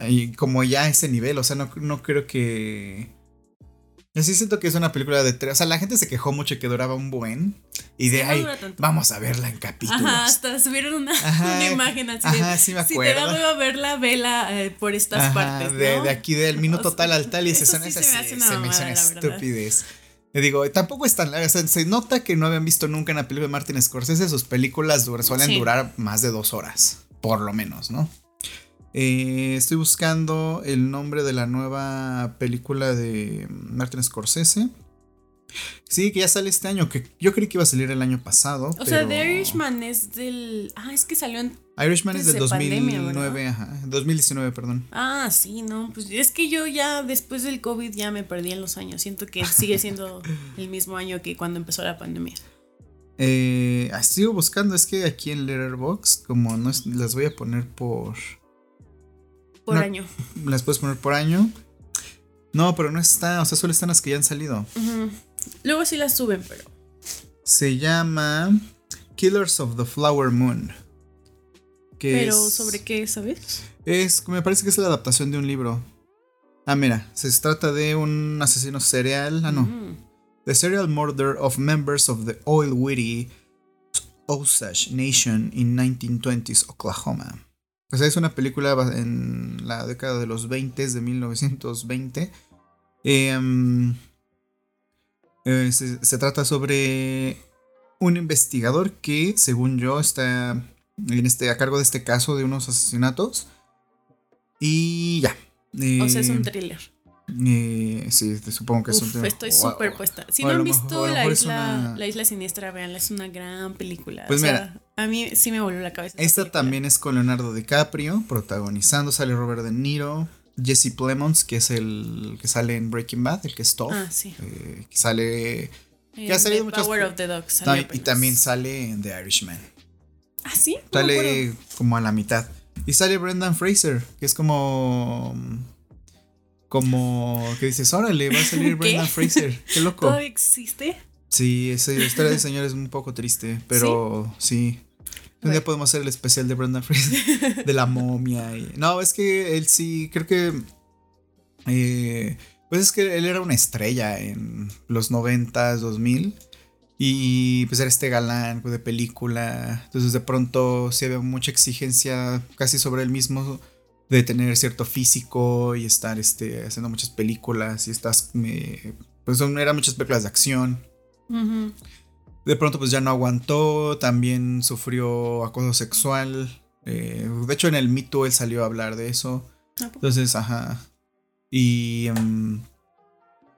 y como ya a ese nivel, o sea, no, no creo que. Así siento que es una película de tres. O sea, la gente se quejó mucho que duraba un buen. Y de ahí, vamos a verla en capítulos. Ajá, hasta subieron una, [LAUGHS] una imagen así. Ajá, sí me acuerdo. Si te da a verla, vela eh, por estas partes. ¿no? De, de, aquí del minuto tal al tal y se son esas. Se me una estupidez. Le digo, tampoco es tan larga. se nota que no habían visto nunca en la película de Martin Scorsese. Sus películas suelen durar más de dos horas, por lo menos, ¿no? Eh, estoy buscando el nombre de la nueva película de Martin Scorsese. Sí, que ya sale este año, que yo creí que iba a salir el año pasado. O sea, The Irishman es del... Ah, es que salió en... Irishman es del 2009, ajá, 2019, perdón. Ah, sí, no, pues es que yo ya después del COVID ya me perdí en los años. Siento que sigue siendo [LAUGHS] el mismo año que cuando empezó la pandemia. Eh, ah, sigo buscando, es que aquí en Letterboxd, como no las voy a poner por... Por año. Las puedes poner por año. No, pero no está, o sea, solo están las que ya han salido. Luego sí las suben, pero. Se llama Killers of the Flower Moon. ¿Pero sobre qué, sabes? Es, me parece que es la adaptación de un libro. Ah, mira, se trata de un asesino serial. Ah, no. The Serial Murder of Members of the Oil Witty Osage Nation in 1920s Oklahoma. O sea, es una película en la década de los 20 de 1920. Eh, eh, se, trata sobre un investigador que, según yo, está en este, a cargo de este caso de unos asesinatos. Y ya. o sea, es un eh, thriller. Eh, sí, supongo que es un thriller. Estoy súper puesta. Si no han visto la isla, la isla Siniestra, veanla, es una gran película. Pues mira, a mí sí me volvió la cabeza. Esta también es con Leonardo DiCaprio, protagonizando, sale Robert De Niro, Jesse Plemons, que es el que sale en Breaking Bad, el que es Tough. Ah, sí. Eh, que sale. Que ha salido muchas Power of the Dogs. y también sale en The Irishman. Ah, sí. Sale como a la mitad. Y sale Brendan Fraser, que es como. Como que dices, órale, va a salir [LAUGHS] Brendan Fraser. Qué loco. ¿Todavía existe? Sí, esa historia de señor es un poco triste, pero sí. Un día podemos hacer el especial de Brendan Fraser, de la momia. Y... No, es que él sí, creo que... Eh, pues es que él era una estrella en los 90, 2000. Y pues era este galán de película. Entonces de pronto sí había mucha exigencia casi sobre él mismo de tener cierto físico y estar este, haciendo muchas películas y estas... pues son, eran muchas películas de acción. De pronto pues ya no aguantó, también sufrió acoso sexual. Eh, de hecho en el mito él salió a hablar de eso. Entonces, ajá. Y... Em,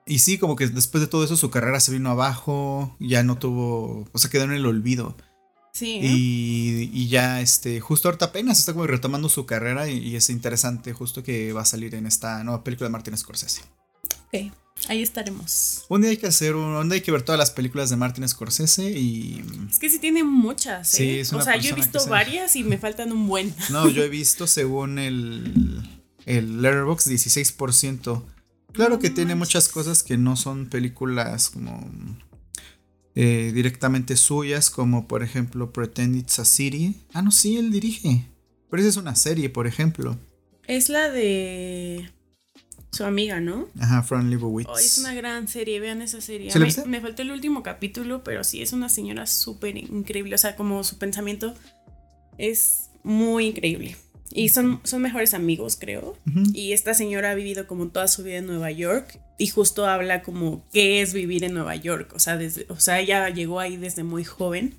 y sí, como que después de todo eso su carrera se vino abajo, ya no tuvo, o sea, quedó en el olvido. Sí. Y, y, ya, este, justo ahorita apenas está como retomando su carrera y, es interesante justo que va a salir en esta nueva película de Martin Scorsese. Ok, ahí estaremos. Un día hay que hacer, un, un día hay que ver todas las películas de Martin Scorsese y... Es que sí tiene muchas, ¿eh? Sí, es una o sea, yo he visto se- varias y me faltan un buen. [LAUGHS] No, yo he visto según el, el Letterboxd 16%. Claro que No tiene muchas cosas que no son películas como eh, directamente suyas, como por ejemplo Pretend It's a City. Ah, no, sí, él dirige. Pero esa es una serie, por ejemplo. Es la de su amiga, ¿no? Ajá, Fran Lebowitz. Oh, es una gran serie, vean esa serie. ¿Sí la me, me faltó el último capítulo, pero sí, es una señora súper increíble. O sea, como su pensamiento es muy increíble. Y son, son mejores amigos, creo. Y esta señora ha vivido como toda su vida en Nueva York y justo habla como qué es vivir en Nueva York. O sea, desde, o sea, ella llegó ahí desde muy joven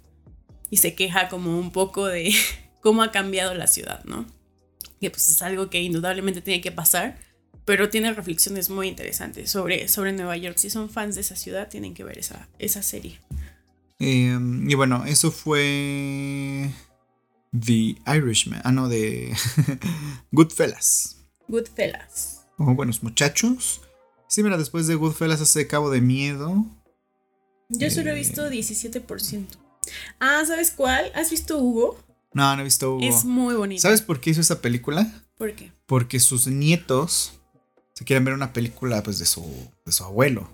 y se queja como un poco de [LAUGHS] cómo ha cambiado la ciudad, ¿no? Que pues es algo que indudablemente tiene que pasar, pero tiene reflexiones muy interesantes sobre, sobre Nueva York. Si son fans de esa ciudad, tienen que ver esa, esa serie. Eh, y bueno, eso fue The Irishman. Ah, no, de [LAUGHS] Goodfellas. Goodfellas. Oh, buenos muchachos. Sí, mira, después de Goodfellas hace Cabo de Miedo. Yo solo he Eh. visto 17%. Ah, ¿sabes cuál? ¿Has visto Hugo? No, no he visto Hugo. Es muy bonito. ¿Sabes por qué hizo esa película? ¿Por qué? Porque sus nietos se quieren ver una película pues de su, de su abuelo.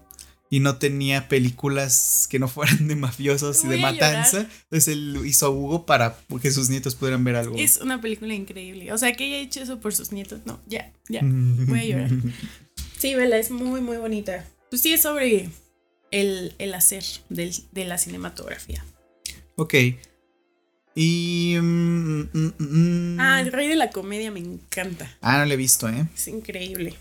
Y no tenía películas que no fueran de mafiosos y de matanza. Entonces él hizo a Hugo para que sus nietos pudieran ver algo. Es una película increíble. O sea, que haya hecho eso por sus nietos. No, ya, ya. [LAUGHS] Voy a llorar. Sí, Bella, es muy, muy bonita. Pues sí, es sobre el, el hacer del- de la cinematografía. ok. Y... mm, mm, mm, Ah, el rey de la comedia me encanta. ah, no lo he visto, ¿eh? Es increíble.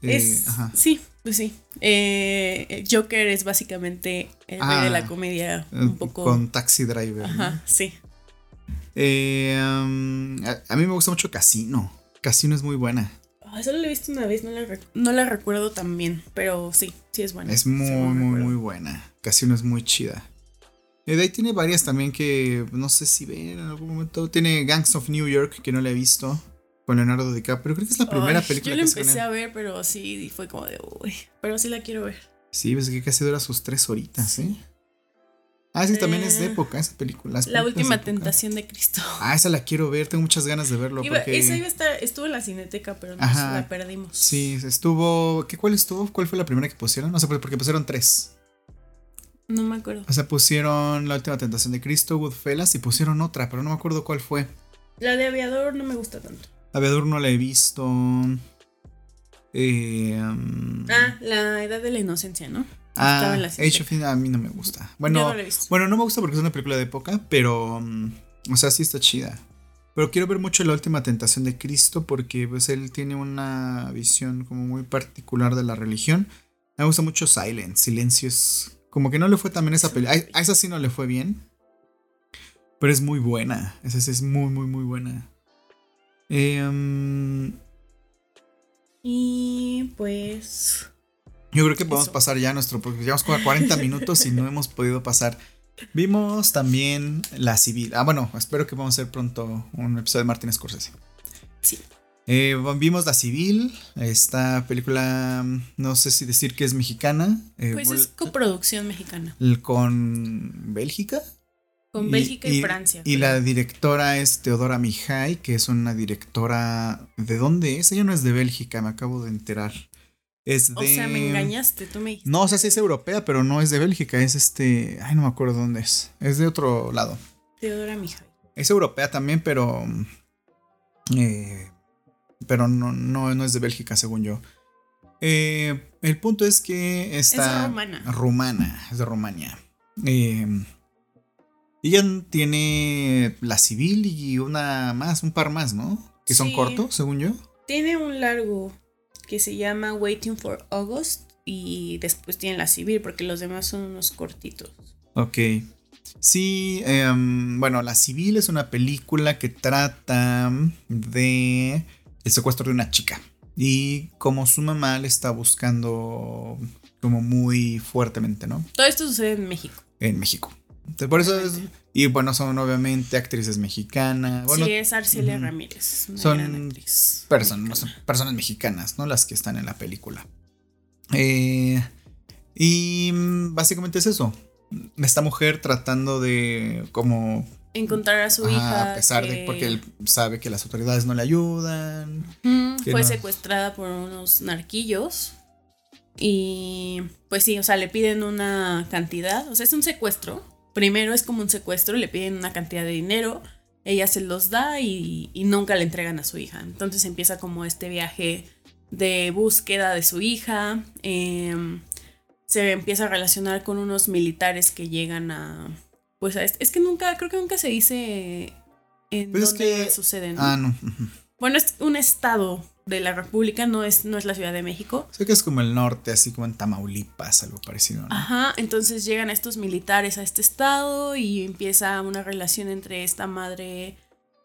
Eh, es, ajá. Sí, pues sí. Eh, el Joker es básicamente el rey Ah, de la comedia Eh, un poco... Con Taxi Driver. ¿no? Ajá, sí. Eh, um, a, a mí me gusta mucho Casino. Casino es muy buena. Ah, solo la he visto una vez, no la, rec- no la recuerdo tan bien, pero sí, sí es buena. Es muy, muy, muy buena. Casino es muy chida. Eh, de ahí tiene varias también que no sé si ven en algún momento. Tiene Gangs of New York, que no la he visto. Con Leonardo DiCaprio. Creo que es la primera Ay, película Yo la que empecé a ver, pero sí fue como de uy. Pero sí la quiero ver. Sí, ves que casi dura sus tres horitas, ¿eh? Ah, sí, también es de Eh, época esa película. La de última tentación de Cristo. Ah, esa la quiero ver. Tengo muchas ganas de verlo. Iba- porque... Esa iba a estar, estuvo en la cineteca, pero nos Ajá. la perdimos. Sí, estuvo. ¿qué, ¿Cuál estuvo? ¿Cuál fue la primera que pusieron? No sé, porque pusieron tres. No me acuerdo. O sea, pusieron La última tentación de Cristo, Goodfellas y pusieron otra, pero no me acuerdo cuál fue. La de aviador no me gusta tanto. Aviador no la he visto. Eh, um, Ah, la edad de la inocencia, ¿no? Ah, la Age of a mí no me gusta. Bueno, Yo no la he visto. bueno, no me gusta porque es una película de época, pero. um, o sea, sí está chida. Pero quiero ver mucho La última tentación de Cristo porque pues él tiene una visión como muy particular de la religión. Me gusta mucho Silent. Silencio es. Como que no le fue también esa película. A, a esa sí no le fue bien. Pero es muy buena. Esa sí es muy, muy, muy buena. Eh, um, Y pues. Yo creo que podemos Eso. pasar ya a nuestro. Porque llevamos como 40 [LAUGHS] minutos y no hemos podido pasar. Vimos también La Civil. Ah, bueno, espero que vamos a hacer pronto un episodio de Martin Scorsese. Sí. Eh, vimos La Civil. Esta película, no sé si decir que es mexicana. eh, Pues es coproducción mexicana. con Bélgica. Con Bélgica y, Francia. Y la directora es Teodora Mijay, que es una directora. ¿De dónde es? Ella no es de Bélgica, me acabo de enterar. Es de. O sea, me engañaste, tú me dijiste. No, o sea, sí es europea, pero no es de Bélgica, es este. Ay, no me acuerdo dónde es. Es de otro lado. Teodora Mijay. Es europea también, pero. eh, pero no, no, no es de Bélgica, según yo. Eh, el punto es que está. Es rumana. Rumana, es de Rumania. Eh, ella tiene la civil y una más, un par más, ¿no? Que son Sí. cortos, según yo. Tiene un largo que se llama Waiting for August y después tiene la civil porque los demás son unos cortitos. Ok. Sí, em, bueno, La Civil es una película que trata de el secuestro de una chica. Y como su mamá le está buscando como muy fuertemente, ¿no? Todo esto sucede en México. En México. Entonces, por eso es... Y bueno, son obviamente actrices mexicanas. Bueno, sí, es Arcelia. Ramírez, una Son gran actriz. personas, mexicana. personas mexicanas, ¿no? Las que están en la película. Eh, y mm, básicamente es eso. Esta mujer tratando de como encontrar a su hija. A pesar de porque él sabe que las autoridades no le ayudan. fue secuestrada por unos narquillos. Y pues sí, o sea, le piden una cantidad. O sea, es un secuestro. Primero es como un secuestro, le piden una cantidad de dinero. Ella se los da y, nunca le entregan a su hija. Entonces empieza como este viaje de búsqueda de su hija. Em, se empieza a relacionar con unos militares que llegan a, pues es, que nunca, creo que nunca se dice en pues dónde sucede, Ah, no. [LAUGHS] Bueno, es un estado de la República, no es, no es la Ciudad de México. Sé que es como el norte, así como en Tamaulipas, algo parecido. Ajá, entonces llegan estos militares a este estado y empieza una relación entre esta madre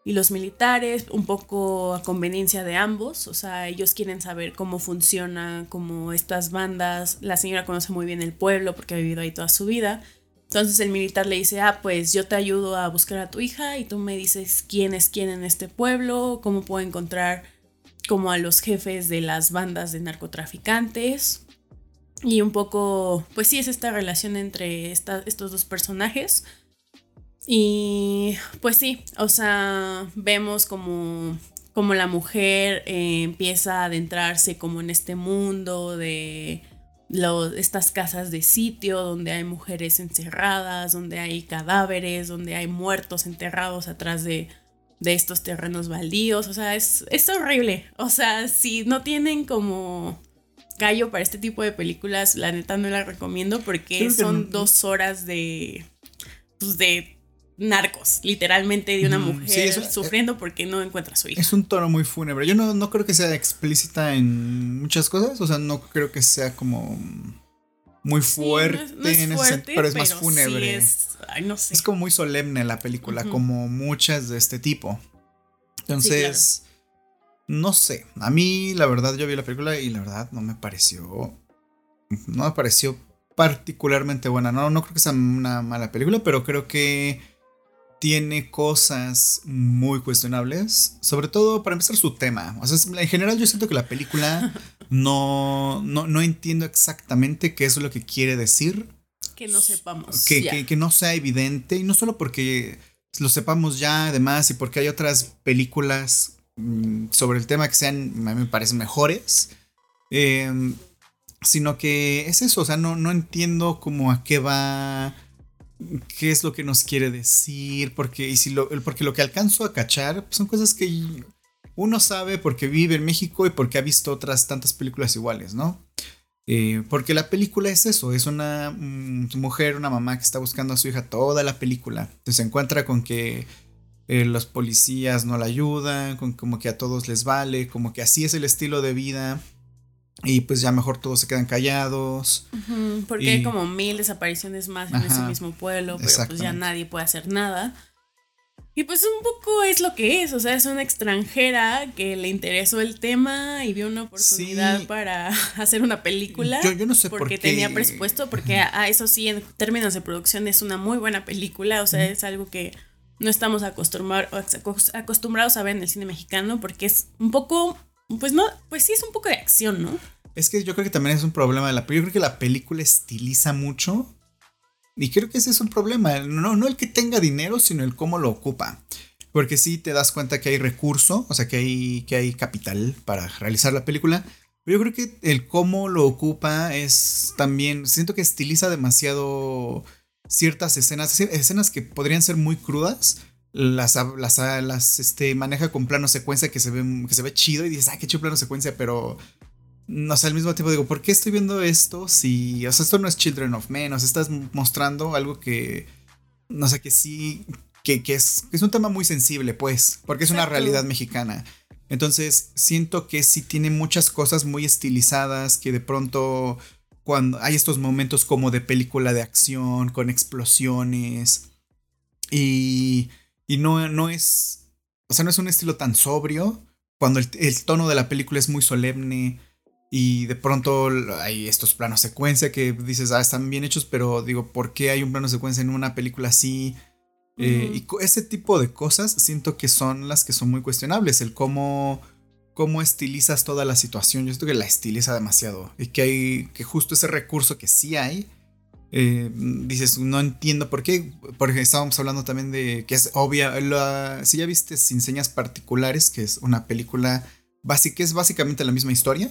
y los militares, un poco a conveniencia de ambos, o sea, ellos quieren saber cómo funciona, cómo estas bandas, la señora conoce muy bien el pueblo porque ha vivido ahí toda su vida, entonces el militar le dice, ah, pues yo te ayudo a buscar a tu hija y tú me dices quién es quién en este pueblo, cómo puedo encontrar como a los jefes de las bandas de narcotraficantes. Y un poco, pues sí, es esta relación entre estos dos personajes. Y pues sí, o sea, vemos como, como la mujer eh, empieza a adentrarse como en este mundo de estas casas de sitio donde hay mujeres encerradas, donde hay cadáveres, donde hay muertos enterrados atrás de, estos terrenos baldíos. O sea, es, es horrible. O sea, si no tienen como callo para este tipo de películas, la neta no la recomiendo porque son dos horas de, pues de narcos, literalmente de una mujer sufriendo porque no encuentra a su hija. Es un tono muy fúnebre. Yo no, no creo que sea explícita en muchas cosas, o sea, no creo que sea como muy fuerte, en ese pero es más fúnebre. es, ay, no sé. es como muy solemne la película, como muchas de este tipo. Entonces, no sé, a mí la verdad yo vi la película y la verdad no me pareció, no me pareció particularmente buena. No, no creo que sea una mala película, pero creo que tiene cosas muy cuestionables, sobre todo para empezar su tema. O sea, en general yo siento que la película [LAUGHS] no, no, entiendo exactamente qué es lo que quiere decir. Que no sepamos. Que, que, no sea evidente, y no solo porque lo sepamos ya, además, y porque hay otras películas mm, sobre el tema que sean, a mí me parecen mejores. Em, sino que es eso, o sea, no, no entiendo como a qué va qué es lo que nos quiere decir, porque, y si lo, porque lo que alcanzo a cachar son cosas que uno sabe porque vive en México y porque ha visto otras tantas películas iguales, ¿no? Eh, porque la película es eso, es una mm, mujer, una mamá que está buscando a su hija toda la película. Entonces se encuentra con que eh, los policías no la ayudan, con como que a todos les vale, como que así es el estilo de vida y pues ya mejor todos se quedan callados. porque hay como mil desapariciones más en ese mismo pueblo, pero pues ya nadie puede hacer nada. Y pues un poco es lo que es, o sea, es una extranjera que le interesó el tema y vio una oportunidad para [LAUGHS] hacer una película. Yo, no sé porque por qué. tenía presupuesto, porque a, eso sí, en términos de producción es una muy buena película, o sea, es algo que no estamos acostumbrados a ver en el cine mexicano porque es un poco pues no, pues sí es un poco de acción, ¿no? Es que yo creo que también es un problema de la película. Yo creo que la película estiliza mucho. Y creo que ese es un problema. No, no el que tenga dinero, sino el cómo lo ocupa. Porque sí te das cuenta que hay recurso, o sea, que hay, que hay capital para realizar la película. Pero yo creo que el cómo lo ocupa es también. Siento que estiliza demasiado ciertas escenas. Escenas que podrían ser muy crudas las, las, las este, maneja con plano secuencia que se ve, que se ve chido y dices, ah, qué chido plano secuencia, pero no sé, al mismo tiempo digo, ¿por qué estoy viendo esto si, o sea, esto no es Children of Men, o sea, estás mostrando algo que, no sé, que sí, que, que, es, es un tema muy sensible, pues, porque es una realidad mexicana. Entonces, siento que sí tiene muchas cosas muy estilizadas que de pronto, cuando hay estos momentos como de película de acción, con explosiones, y y no, no es. O sea, no es un estilo tan sobrio. Cuando el, tono de la película es muy solemne. Y de pronto hay estos planos secuencia que dices, ah, están bien hechos, pero digo, ¿por qué hay un plano secuencia en una película así? Eh, y ese tipo de cosas siento que son las que son muy cuestionables. El cómo, cómo estilizas toda la situación. Yo siento que la estiliza demasiado. Y que hay, que justo ese recurso que sí hay, eh, dices, no entiendo por qué. Porque estábamos hablando también de que es obvia. si ya viste Sin Señas Particulares, que es una película básica, que es básicamente la misma historia,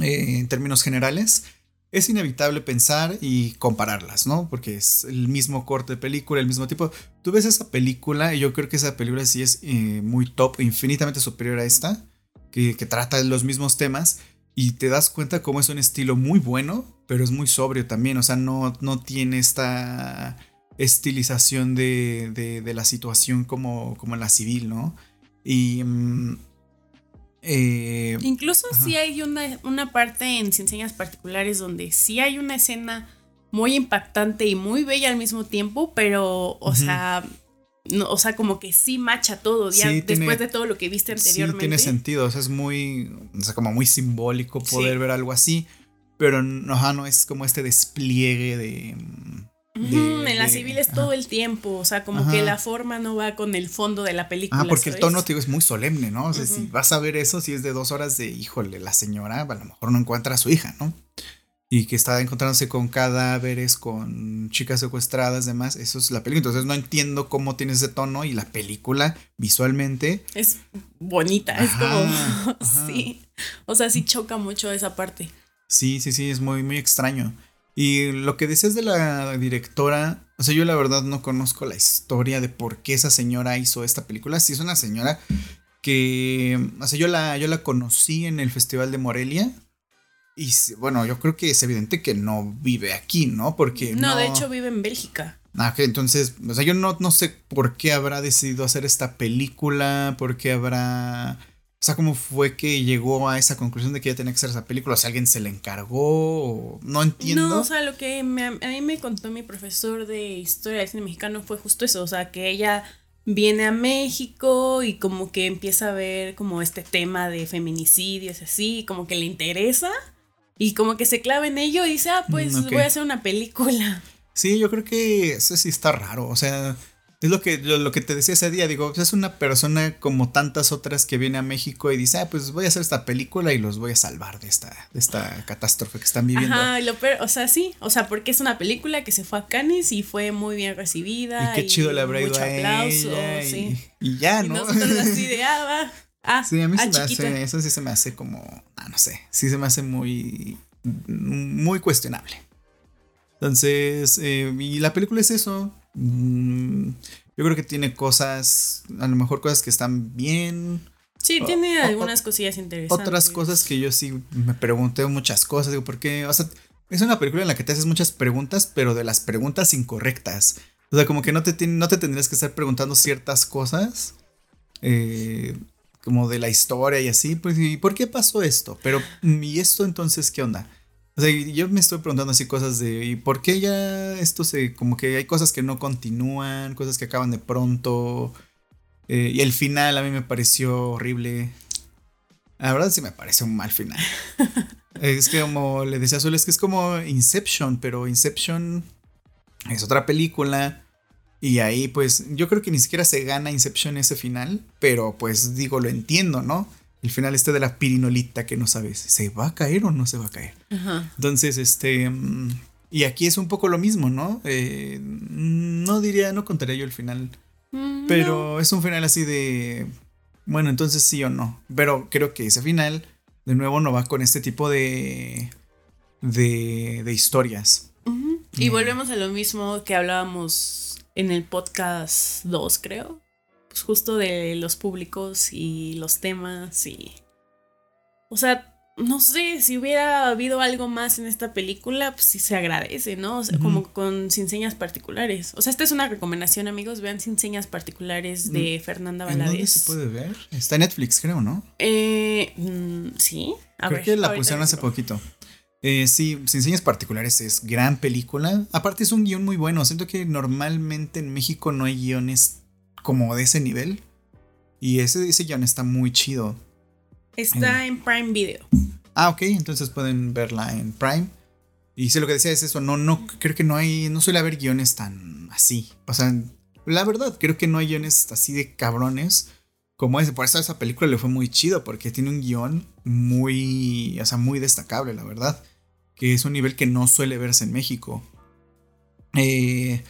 eh, en términos generales es inevitable pensar y compararlas, ¿no? Porque es el mismo corte de película, el mismo tipo. Tú ves esa película y yo creo que esa película sí es eh, muy top, infinitamente superior a esta, que, que trata los mismos temas y te das cuenta cómo es un estilo muy bueno, pero es muy sobrio también, o sea, no, no tiene esta estilización de, de, la situación como, como en la civil, ¿no? Y... Mm, eh, Incluso si hay una, una parte en Sin Señas Particulares donde sí hay una escena muy impactante y muy bella al mismo tiempo, pero, o sea, no, o sea, como que sí macha todo, ya después de todo lo que viste anteriormente. Sí, tiene sentido, o sea, es muy, o sea, como muy simbólico poder ver algo así, pero no, no es como este despliegue de en la civil es todo el tiempo, o sea, como que la forma no va con el fondo de la película. Ah, porque el tono, te digo, es muy solemne, ¿no? O sea, si vas a ver eso, si es de dos horas de, híjole, la señora a lo mejor no encuentra a su hija, ¿no? Y que está encontrándose con cadáveres, con chicas secuestradas, demás, eso es la película. Entonces no entiendo cómo tiene ese tono y la película visualmente... Es bonita, es como... [LAUGHS] sí. O sea, sí choca mucho esa parte. Sí, sí, sí, es muy, muy extraño. Y lo que decías de la directora, o sea, yo la verdad no conozco la historia de por qué esa señora hizo esta película. Sí, es una señora que, o sea, yo la, yo la conocí en el Festival de Morelia. Y bueno, yo creo que es evidente que no vive aquí, ¿no? Porque... No, de hecho vive en Bélgica. Ah, ok, entonces, o sea, yo no, no sé por qué habrá decidido hacer esta película, por qué habrá o sea, ¿cómo fue que llegó a esa conclusión de que ya tenía que hacer esa película? O sea, ¿alguien se le encargó? No entiendo. No, o sea, lo que a mí me contó mi profesor de historia del cine mexicano fue justo eso. O sea, que ella viene a México y como que empieza a ver como este tema de feminicidios así, como que le interesa y como que se clava en ello y dice, ah, pues mm, voy a hacer una película. Sí, yo creo que eso sí está raro. O sea, es lo que, lo, que te decía ese día, digo, es una persona como tantas otras que viene a México y dice, ah, pues voy a hacer esta película y los voy a salvar de esta, de esta catástrofe que están viviendo. Ajá, lo o sea, sí, o sea, porque es una película que se fue a Cannes y fue muy bien recibida. Y qué chido le habrá ido a aplauso, sí. y, ya, ¿no? Y nosotros así de, ah, [LAUGHS] Ah, sí, a mí ah, se me hace, eso sí se me hace como, ah, no sé, sí se me hace muy, muy cuestionable. Entonces, eh, y la película es eso, Mm, yo creo que tiene cosas, a lo mejor cosas que están bien. Sí, tiene algunas cosillas interesantes. Otras cosas que yo sí me pregunté muchas cosas, digo, porque, o sea, es una película en la que te haces muchas preguntas, pero de las preguntas incorrectas. O sea, como que no te, no te tendrías que estar preguntando ciertas cosas, eh, como de la historia y así, pues, ¿y por qué pasó esto? Pero, ¿y esto entonces qué onda? O sea, yo me estoy preguntando así cosas de, ¿y por qué ya esto se, como que hay cosas que no continúan, cosas que acaban de pronto? Eh, y el final a mí me pareció horrible. La verdad sí me parece un mal final. [LAUGHS] es que como le decía Azul, es que es como Inception, pero Inception es otra película. Y ahí pues yo creo que ni siquiera se gana Inception ese final, pero pues digo, lo entiendo, ¿no? El final este de la pirinolita que no sabes, ¿se va a caer o no se va a caer? Entonces, este... Mm, y aquí es un poco lo mismo, ¿no? Eh, no diría, no contaría yo el final. Mm, pero es un final así de... Bueno, entonces sí o no. Pero creo que ese final, de nuevo, no va con este tipo de... de, de historias. Y eh. volvemos a lo mismo que hablábamos en el podcast 2, creo pues justo de los públicos y los temas y... O sea, no sé, si hubiera habido algo más en esta película, pues sí se agradece, ¿no? O sea, como con sin señas particulares. O sea, esta es una recomendación, amigos, vean sin señas particulares de mm, Fernanda Valadez. ¿En dónde se puede ver? Está en Netflix, creo, ¿no? Eh, mm, sí. A creo que la pusieron hace poquito. Eh, sí, Sin Señas Particulares es gran película. Aparte es un guion muy bueno. Siento que normalmente en México no hay guiones como de ese nivel. Y ese, ese guion está muy chido. Está en Prime Video. Ah, ok, entonces pueden verla en Prime. Y sé lo que decía es eso, no, no, creo que no hay, no suele haber guiones tan así. O sea, la verdad, creo que no hay guiones así de cabrones como ese. Por eso esa película le fue muy chido, porque tiene un guion muy, o sea, muy destacable, la verdad. Que es un nivel que no suele verse en México. Eh,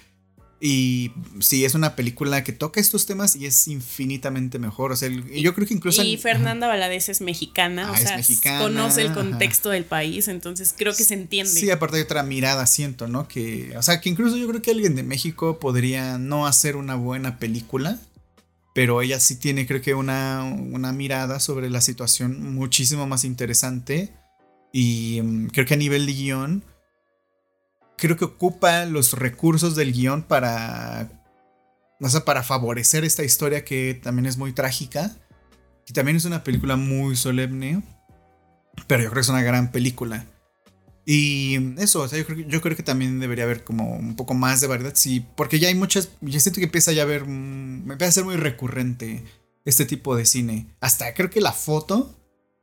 y sí, es una película que toca estos temas y es infinitamente mejor. O sea, yo creo que incluso. Y Fernanda Valadez es mexicana, ah, o sea, conoce el contexto del país, entonces creo que se entiende. Sí, aparte hay otra mirada, siento, ¿no? Que, o sea, que incluso yo creo que alguien de México podría no hacer una buena película, pero ella sí tiene, creo que, una, una mirada sobre la situación muchísimo más interesante. Y mm, creo que a nivel de guion creo que ocupa los recursos del guion para. O sea, para favorecer esta historia que también es muy trágica. Y también es una película muy solemne. Pero yo creo que es una gran película. Y eso, o sea, yo creo, yo creo que también debería haber como un poco más de variedad. Sí, porque ya hay muchas. Yo siento que empieza ya a ver. Me empieza a ser muy recurrente este tipo de cine. Hasta creo que la foto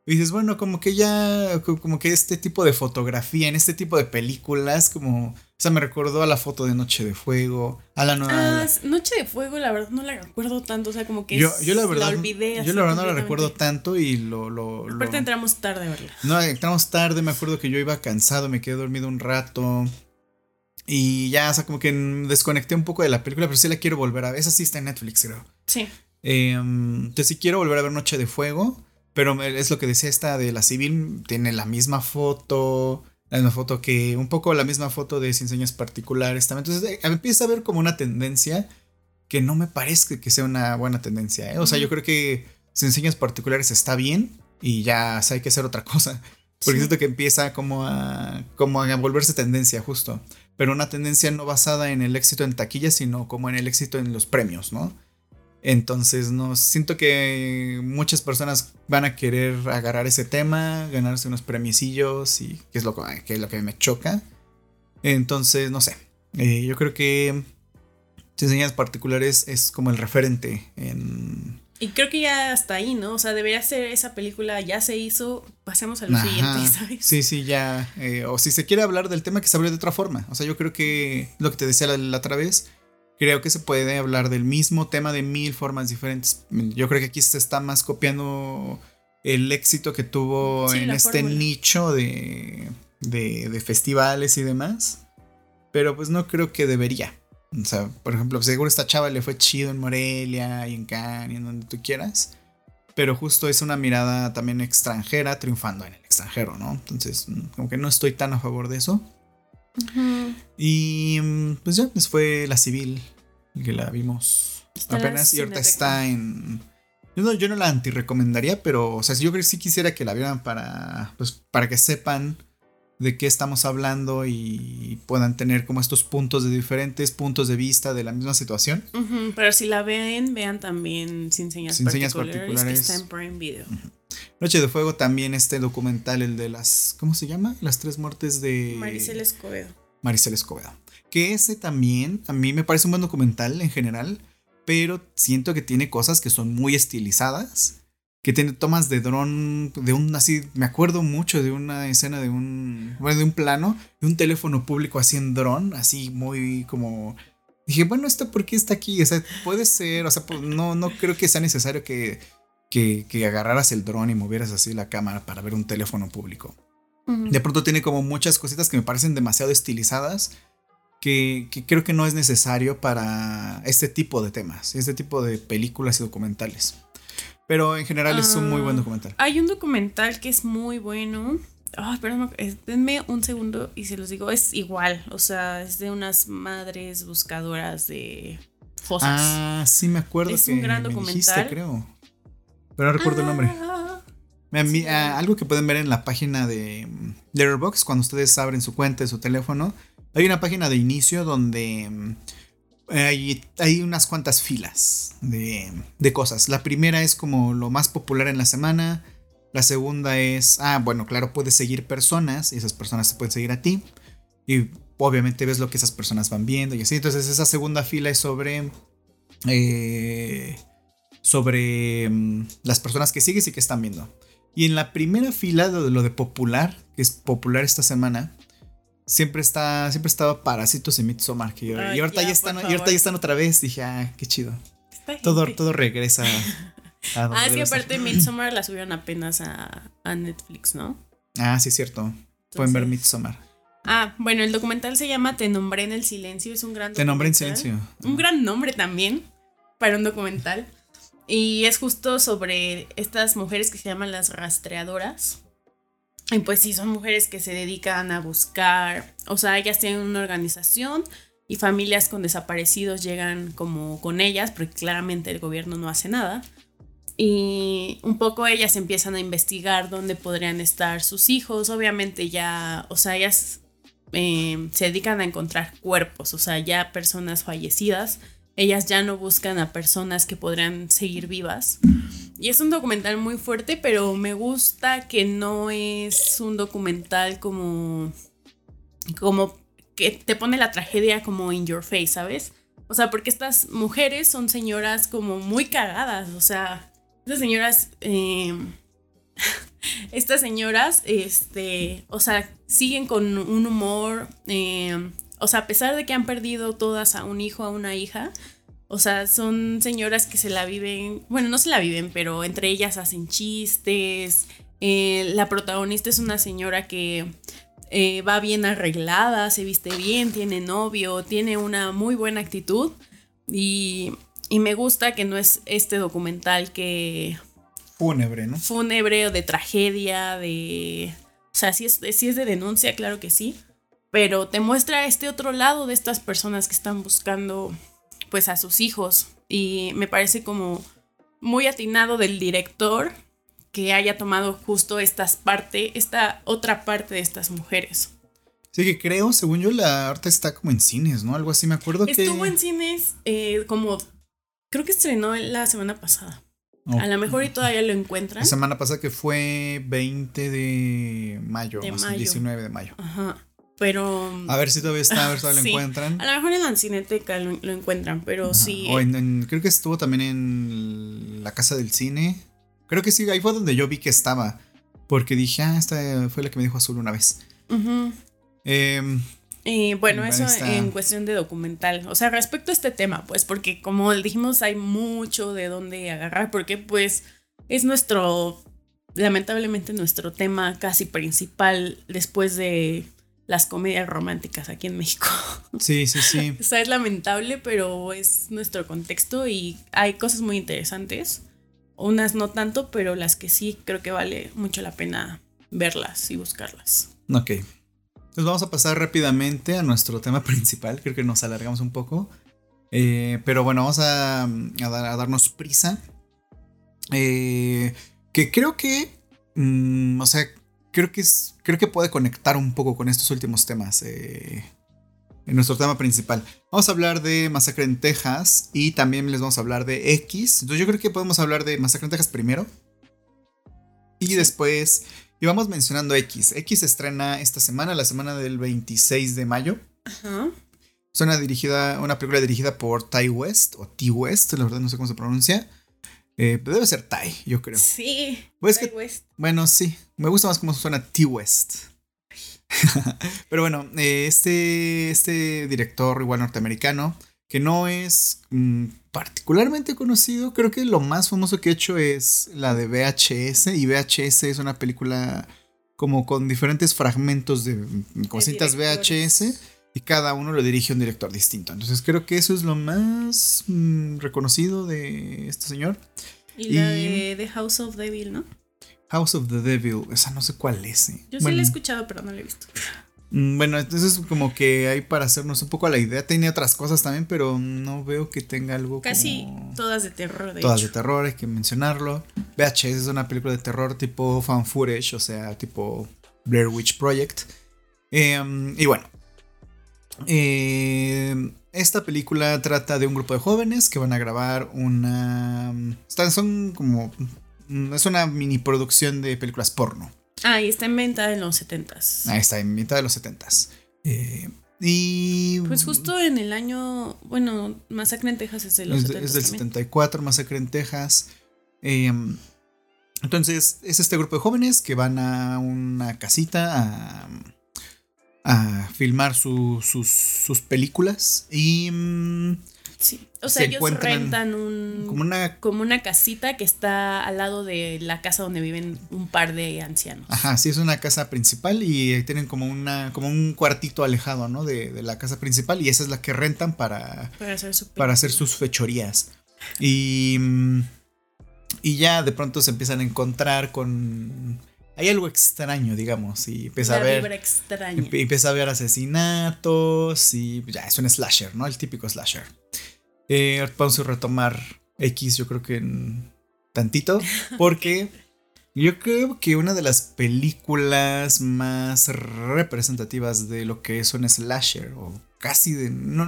y dices, bueno, como que ya, como que este tipo de fotografía, en este tipo de películas, como, o sea, me recordó a la foto de Noche de Fuego, a la nueva... Ah, Noche de Fuego, la verdad no la recuerdo tanto, o sea, como que yo, yo la, verdad, olvidé. Yo la verdad no la recuerdo tanto y lo... lo Aparte entramos tarde, ¿verdad? No, entramos tarde, me acuerdo que yo iba cansado, me quedé dormido un rato. Y ya, o sea, como que desconecté un poco de la película, pero sí la quiero volver a ver. Esa sí está en Netflix, creo. Sí. Em, entonces sí quiero volver a ver Noche de Fuego. Pero es lo que decía esta de la civil, tiene la misma foto, la misma foto que, un poco la misma foto de Sin Señas Particulares también. Entonces eh, empieza a ver como una tendencia que no me parece que sea una buena tendencia. ¿eh? O sea, yo creo que Sin Señas Particulares está bien y ya hay que hacer otra cosa. [LAUGHS] Porque siento que empieza como a, como a volverse tendencia justo. Pero una tendencia no basada en el éxito en taquilla, sino como en el éxito en los premios, ¿no? Entonces, no siento que muchas personas van a querer agarrar ese tema, ganarse unos premiecillos y que es lo que, es lo que me choca. Entonces, no sé. Eh, yo creo que Enseñas Particulares es como el referente en. Y creo que ya hasta ahí, ¿no? O sea, debería ser esa película, ya se hizo, pasemos a lo siguiente, ¿sabes? Sí, sí, ya. Eh, o si se quiere hablar del tema, que se hable de otra forma. O sea, yo creo que lo que te decía la otra vez, creo que se puede hablar del mismo tema de mil formas diferentes. Yo creo que aquí se está más copiando el éxito que tuvo en este nicho de, de, festivales y demás. Pero pues no creo que debería. O sea, por ejemplo, seguro esta chava le fue chido en Morelia y en Cannes y en donde tú quieras. Pero justo es una mirada también extranjera triunfando en el extranjero, ¿no? Entonces, como que no estoy tan a favor de eso. Y mm, pues ya, pues fue la civil que la vimos apenas y ahorita está en... Yo no, yo no la anti-recomendaría, pero, o sea, yo creo que sí quisiera que la vieran para, pues, para que sepan de qué estamos hablando y puedan tener como estos puntos de diferentes puntos de vista de la misma situación. pero si la ven, vean también Sin Señas, particulares, Que está en Prime Video. Noche de Fuego también este documental, el de las, ¿cómo se llama? Las tres muertes de... Maricel Escobedo. Maricel Escobedo. Que ese también, a mí me parece un buen documental en general, pero siento que tiene cosas que son muy estilizadas. Que tiene tomas de dron, de un así, me acuerdo mucho de una escena de un, bueno, de un plano, de un teléfono público así en dron, así muy como dije, bueno, ¿esto por qué está aquí? O sea, puede ser, o sea, pues, no, no creo que sea necesario que, que, que agarraras el dron y movieras así la cámara para ver un teléfono público. De pronto tiene como muchas cositas que me parecen demasiado estilizadas. Que, creo que no es necesario para este tipo de temas, este tipo de películas y documentales. Pero en general es un muy buen ah, documental. Hay un documental que es muy bueno. Ay, perdón, denme un segundo y se los digo. Es igual, o sea, es de unas madres buscadoras de fosas. Ah, sí, me acuerdo. Es un gran documental. creo. Pero no recuerdo el nombre. Ah, algo que pueden ver en la página de Letterboxd cuando ustedes abren su cuenta de su teléfono. Hay una página de inicio donde mm, hay, unas cuantas filas de, de, cosas. La primera es como lo más popular en la semana. La segunda es, ah, bueno, claro, puedes seguir personas y esas personas te pueden seguir a ti. Y obviamente ves lo que esas personas van viendo y así. Entonces esa segunda fila es sobre... Eh, sobre mm, las personas que sigues y que están viendo. Y en la primera fila de lo de popular, que es popular esta semana, siempre está siempre estaba Parásitos y Midsommar. Que y, ahorita ya, están, y ahorita ya están otra vez. Dije, ah, qué chido. todo, todo regresa. [LAUGHS] ah, sí, aparte Midsommar la subieron apenas a, a Netflix, ¿no? Ah, sí, es cierto. Pueden ver Midsommar. Ah, bueno, el documental se llama Te nombré en el silencio, es un gran Te nombré en silencio. Un gran nombre también para un documental. Y es justo sobre estas mujeres que se llaman las rastreadoras. Y pues sí, son mujeres que se dedican a buscar, o sea, ellas tienen una organización y familias con desaparecidos llegan como con ellas, porque claramente el gobierno no hace nada. Y un poco ellas empiezan a investigar dónde podrían estar sus hijos. Obviamente ya, o sea, ellas eh, se dedican a encontrar cuerpos, o sea, ya personas fallecidas. Ellas ya no buscan a personas que podrían seguir vivas. Y es un documental muy fuerte, pero me gusta que no es un documental como. como que te pone la tragedia como in your face, ¿sabes? O sea, porque estas mujeres son señoras como muy cagadas, o sea, estas señoras. Eh, [LAUGHS] estas señoras, este, o sea, siguen con un humor, eh, o sea, a pesar de que han perdido todas a un hijo, a una hija, o sea, son señoras que se la viven, bueno, no se la viven, pero entre ellas hacen chistes. Eh, la protagonista es una señora que eh, va bien arreglada, se viste bien, tiene novio, tiene una muy buena actitud. Y, y me gusta que no es este documental que... Fúnebre, ¿no? Fúnebre o de tragedia, de... O sea, sí es, sí es de denuncia, claro que sí. Pero te muestra este otro lado de estas personas que están buscando pues a sus hijos y me parece como muy atinado del director que haya tomado justo esta parte, esta otra parte de estas mujeres. Sí, que creo, según yo, la arte está como en cines, ¿no? Algo así, me acuerdo que... Estuvo en cines eh, como, creo que estrenó la semana pasada. A lo mejor y todavía lo encuentran. La semana pasada que fue 20 de mayo, de mayo. 19 de mayo. Ajá. Pero. A ver si todavía está, a ver si todavía lo [LAUGHS] encuentran. A lo mejor en la cineteca lo, encuentran, pero sí. O en, creo que estuvo también en la casa del cine. Creo que sí, ahí fue donde yo vi que estaba. Porque dije, ah, esta fue la que me dijo Azul una vez. Em, y bueno, eso en cuestión de documental. O sea, respecto a este tema, pues, porque como dijimos, hay mucho de dónde agarrar, porque pues es nuestro, lamentablemente nuestro tema casi principal después de las comedias románticas aquí en México. [LAUGHS] Sí, sí, sí. o sea, es lamentable, pero es nuestro contexto y hay cosas muy interesantes. Unas no tanto, pero las que sí creo que vale mucho la pena verlas y buscarlas. Ok. Entonces vamos a pasar rápidamente a nuestro tema [LAUGHS] principal. Creo que nos alargamos un poco. Eh, pero bueno, vamos a, darnos prisa. Eh, que creo que... Mm, o sea, creo que, es, creo que puede conectar un poco con estos últimos temas. Eh, en nuestro tema principal. Vamos a hablar de Masacre en Texas y también les vamos a hablar de X. Entonces yo creo que podemos hablar de Masacre en Texas primero. Y después, y vamos mencionando X. X se estrena esta semana, la semana del 26 de mayo. Ajá. Es una, dirigida, una película dirigida por Ty West, o T West, la verdad no sé cómo se pronuncia. Eh, debe ser Ty, yo creo. Sí. Pues West. Bueno, sí. Me gusta más cómo suena T West. [LAUGHS] Pero bueno, eh, este, este director igual norteamericano, que no es mm, particularmente conocido, creo que lo más famoso que ha hecho es la de VHS. Y VHS es una película como con diferentes fragmentos de con cintas VHS y cada uno lo dirige un director distinto. Entonces creo que eso es lo más mm, reconocido de este señor. Y, la de The House of Devil, ¿no? House of the Devil, esa no sé cuál es. Eh. Yo sí la he escuchado, pero no la he visto. Mm, bueno, entonces como que hay para hacernos un poco a la idea. Tiene otras cosas también, pero no veo que tenga algo Casi todas de terror, de Todas de terror, hay que mencionarlo. VHS es una película de terror tipo fan footage, o sea, tipo Blair Witch Project. Em, y bueno, eh, esta película trata de un grupo de jóvenes que van a grabar una... son como... Es una mini producción de películas porno. Ah, y está en venta en los 70s. Ah, está en venta de los 70s. Eh, y... Pues justo en el año... Bueno, Masacre en Texas es de los 70 Es del 74, Masacre en Texas. Eh, entonces, es este grupo de jóvenes que van a una casita a a filmar sus, películas. Y mm, Sí. O sea, ellos rentan un. Como una. Como una casita que está al lado de la casa donde viven un par de ancianos. Ajá, sí, es una casa principal y tienen como una. como un cuartito alejado, ¿no? De, de la casa principal. Y esa es la que rentan para. Para hacer, para hacer sus fechorías. Y. Mm, y ya de pronto se empiezan a encontrar con hay algo extraño, digamos, y empieza a ver empieza a ver asesinatos y ya es un slasher, ¿no? El típico slasher. Eh, vamos a retomar X, yo creo que en tantito, [LAUGHS] porque yo creo que una de las películas más representativas de lo que es un slasher o casi de no,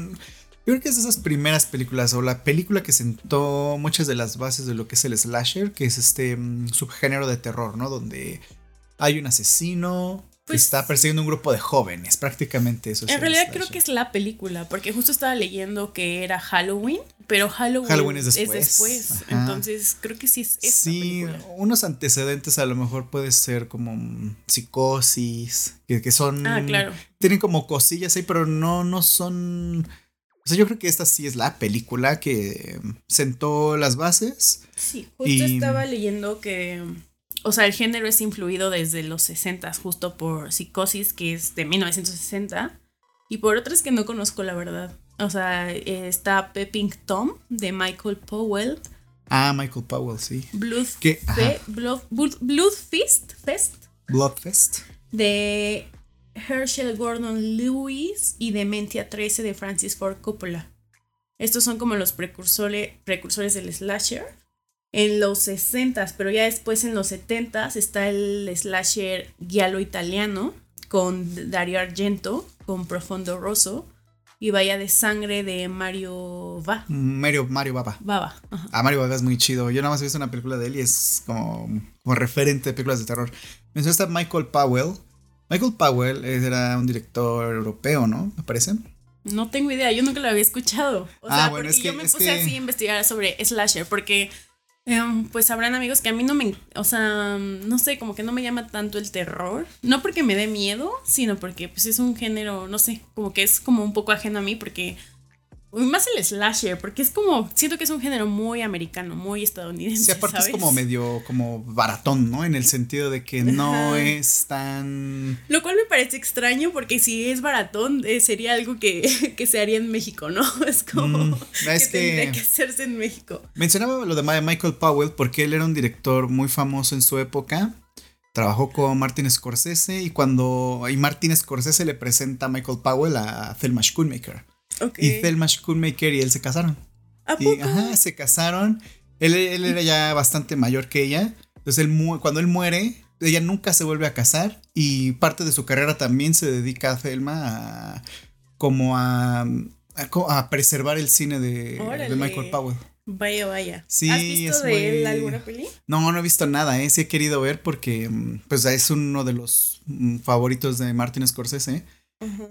yo creo que es de esas primeras películas o la película que sentó muchas de las bases de lo que es el slasher, que es este mm, subgénero de terror, ¿no? Donde hay un asesino que pues está persiguiendo un grupo de jóvenes, prácticamente eso. En realidad creo que es la película, porque justo estaba leyendo que era Halloween, pero Halloween, es después. Entonces creo que sí es Sí, unos antecedentes a lo mejor puede ser como psicosis, que, son... Ah, claro. Tienen como cosillas ahí, pero no, no son... O sea, yo creo que esta sí es la película que sentó las bases. Sí, justo estaba leyendo que o sea, el género es influido desde los 60, justo por Psicosis, que es de 1960, y por otras que no conozco, la verdad. O sea, está Pepping Tom de Michael Powell. Ah, Michael Powell, sí. Blood, Blood, Fist, Fest. Bloodfest. De Herschel Gordon Lewis y Dementia 13 de Francis Ford Coppola. Estos son como los precursores, precursores del slasher en los 60, pero ya después en los 70 está el slasher giallo italiano con Dario Argento, con Profondo Rosso y Vaya de Sangre de Mario Va. Mario, Mario Baba. Baba. Ah, Mario Baba es muy chido. Yo nada más he visto una película de él y es como, como referente de películas de terror. Mencionaste a Michael Powell. Michael Powell era un director europeo, ¿no? Me parece. No tengo idea, yo nunca lo había escuchado. O ah, sea, porque yo me puse así a investigar sobre slasher, porque Em, pues habrán amigos que a mí no me, o sea, no sé, como que no me llama tanto el terror. No porque me dé miedo, sino porque pues es un género, no sé, como que es como un poco ajeno a mí porque más el slasher, porque es como, siento que es un género muy americano, muy estadounidense. Sí, aparte es como medio, como baratón, ¿no? En el sentido de que no es tan... Lo cual me parece extraño porque si es baratón eh, sería algo que, [LAUGHS] que, se haría en México, ¿no? [LAUGHS] Es como mm, es [LAUGHS] que, tendría que hacerse en México. Mencionaba lo de Michael Powell porque él era un director muy famoso en su época. Trabajó con Martin Scorsese y cuando y Martin Scorsese le presenta a Michael Powell a Thelma Schoonmaker. Y Thelma Schoonmaker y él se casaron. y, ajá, se casaron. Él, era ya bastante mayor que ella. Entonces, él cuando él muere, ella nunca se vuelve a casar. Y parte de su carrera también se dedica a Thelma a, como a, a, preservar el cine de, Michael Powell. Vaya, vaya. Sí, ¿Has visto de él alguna peli? No, no he visto nada, ¿eh? Sí he querido ver porque mm, pues es uno de los mm, favoritos de Martin Scorsese.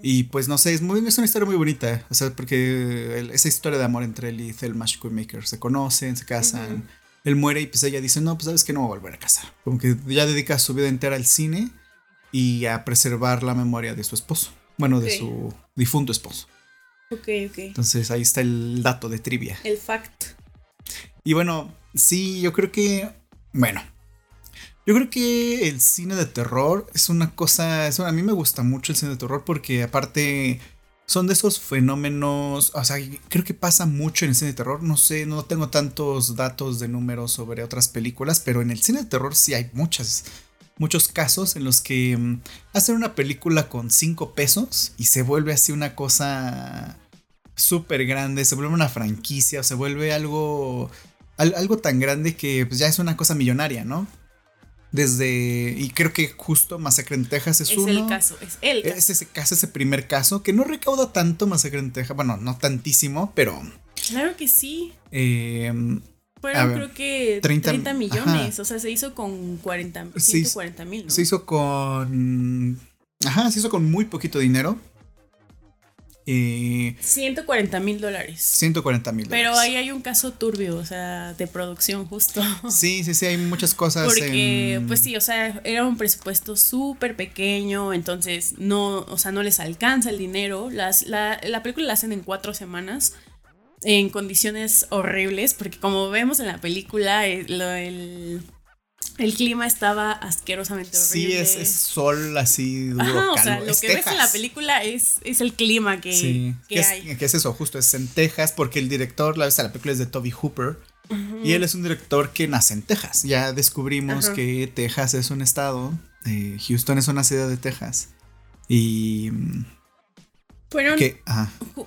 Y pues no sé, es, muy, es una historia muy bonita, o sea, porque esa historia de amor entre él y Thelma Maker se conocen, se casan, él muere y pues ella dice, no, pues sabes que no voy a volver a casar, como que ya dedica su vida entera al cine y a preservar la memoria de su esposo, bueno, de su difunto esposo. Ok, ok. Entonces ahí está el dato de trivia. El fact. Y bueno, sí, yo creo que, bueno, yo creo que el cine de terror es una cosa, a mí me gusta mucho el cine de terror porque aparte son de esos fenómenos, o sea, creo que pasa mucho en el cine de terror, no sé, no tengo tantos datos de números sobre otras películas, pero en el cine de terror sí hay muchas, muchos casos en los que mm, hacen una película con cinco pesos y se vuelve así una cosa súper grande, se vuelve una franquicia, o se vuelve algo, algo tan grande que pues, ya es una cosa millonaria, ¿no? Desde y creo que justo Masacre en Texas es, es uno. el caso, es el caso. Es ese caso, ese primer caso que no recauda tanto Masacre en Texas, bueno, no tantísimo, pero Claro que sí. Eh, Fueron creo que 30, millones, o sea, se hizo con 40, 140 mil, ¿no? Se hizo con Ajá, se hizo con muy poquito dinero. 140 mil dólares. 140 mil Pero ahí hay un caso turbio, o sea, de producción justo. Sí, sí, sí, hay muchas cosas. Porque, pues sí, o sea, era un presupuesto súper pequeño, entonces no, o sea, no les alcanza el dinero. Las, la, la película la hacen en cuatro semanas. en condiciones horribles, porque como vemos en la película, eh, el, el, clima estaba asquerosamente horrible. Sí, es, sol así duro. Ajá, o sea, lo que ves en la película es, es el clima que, sí. que hay. Es, que es eso, justo, es en Texas, porque el director, la, la película es de Toby Hooper. Y él es un director que nace en Texas. Ya descubrimos que Texas es un estado, eh, Houston es una ciudad de Texas. Y... Fueron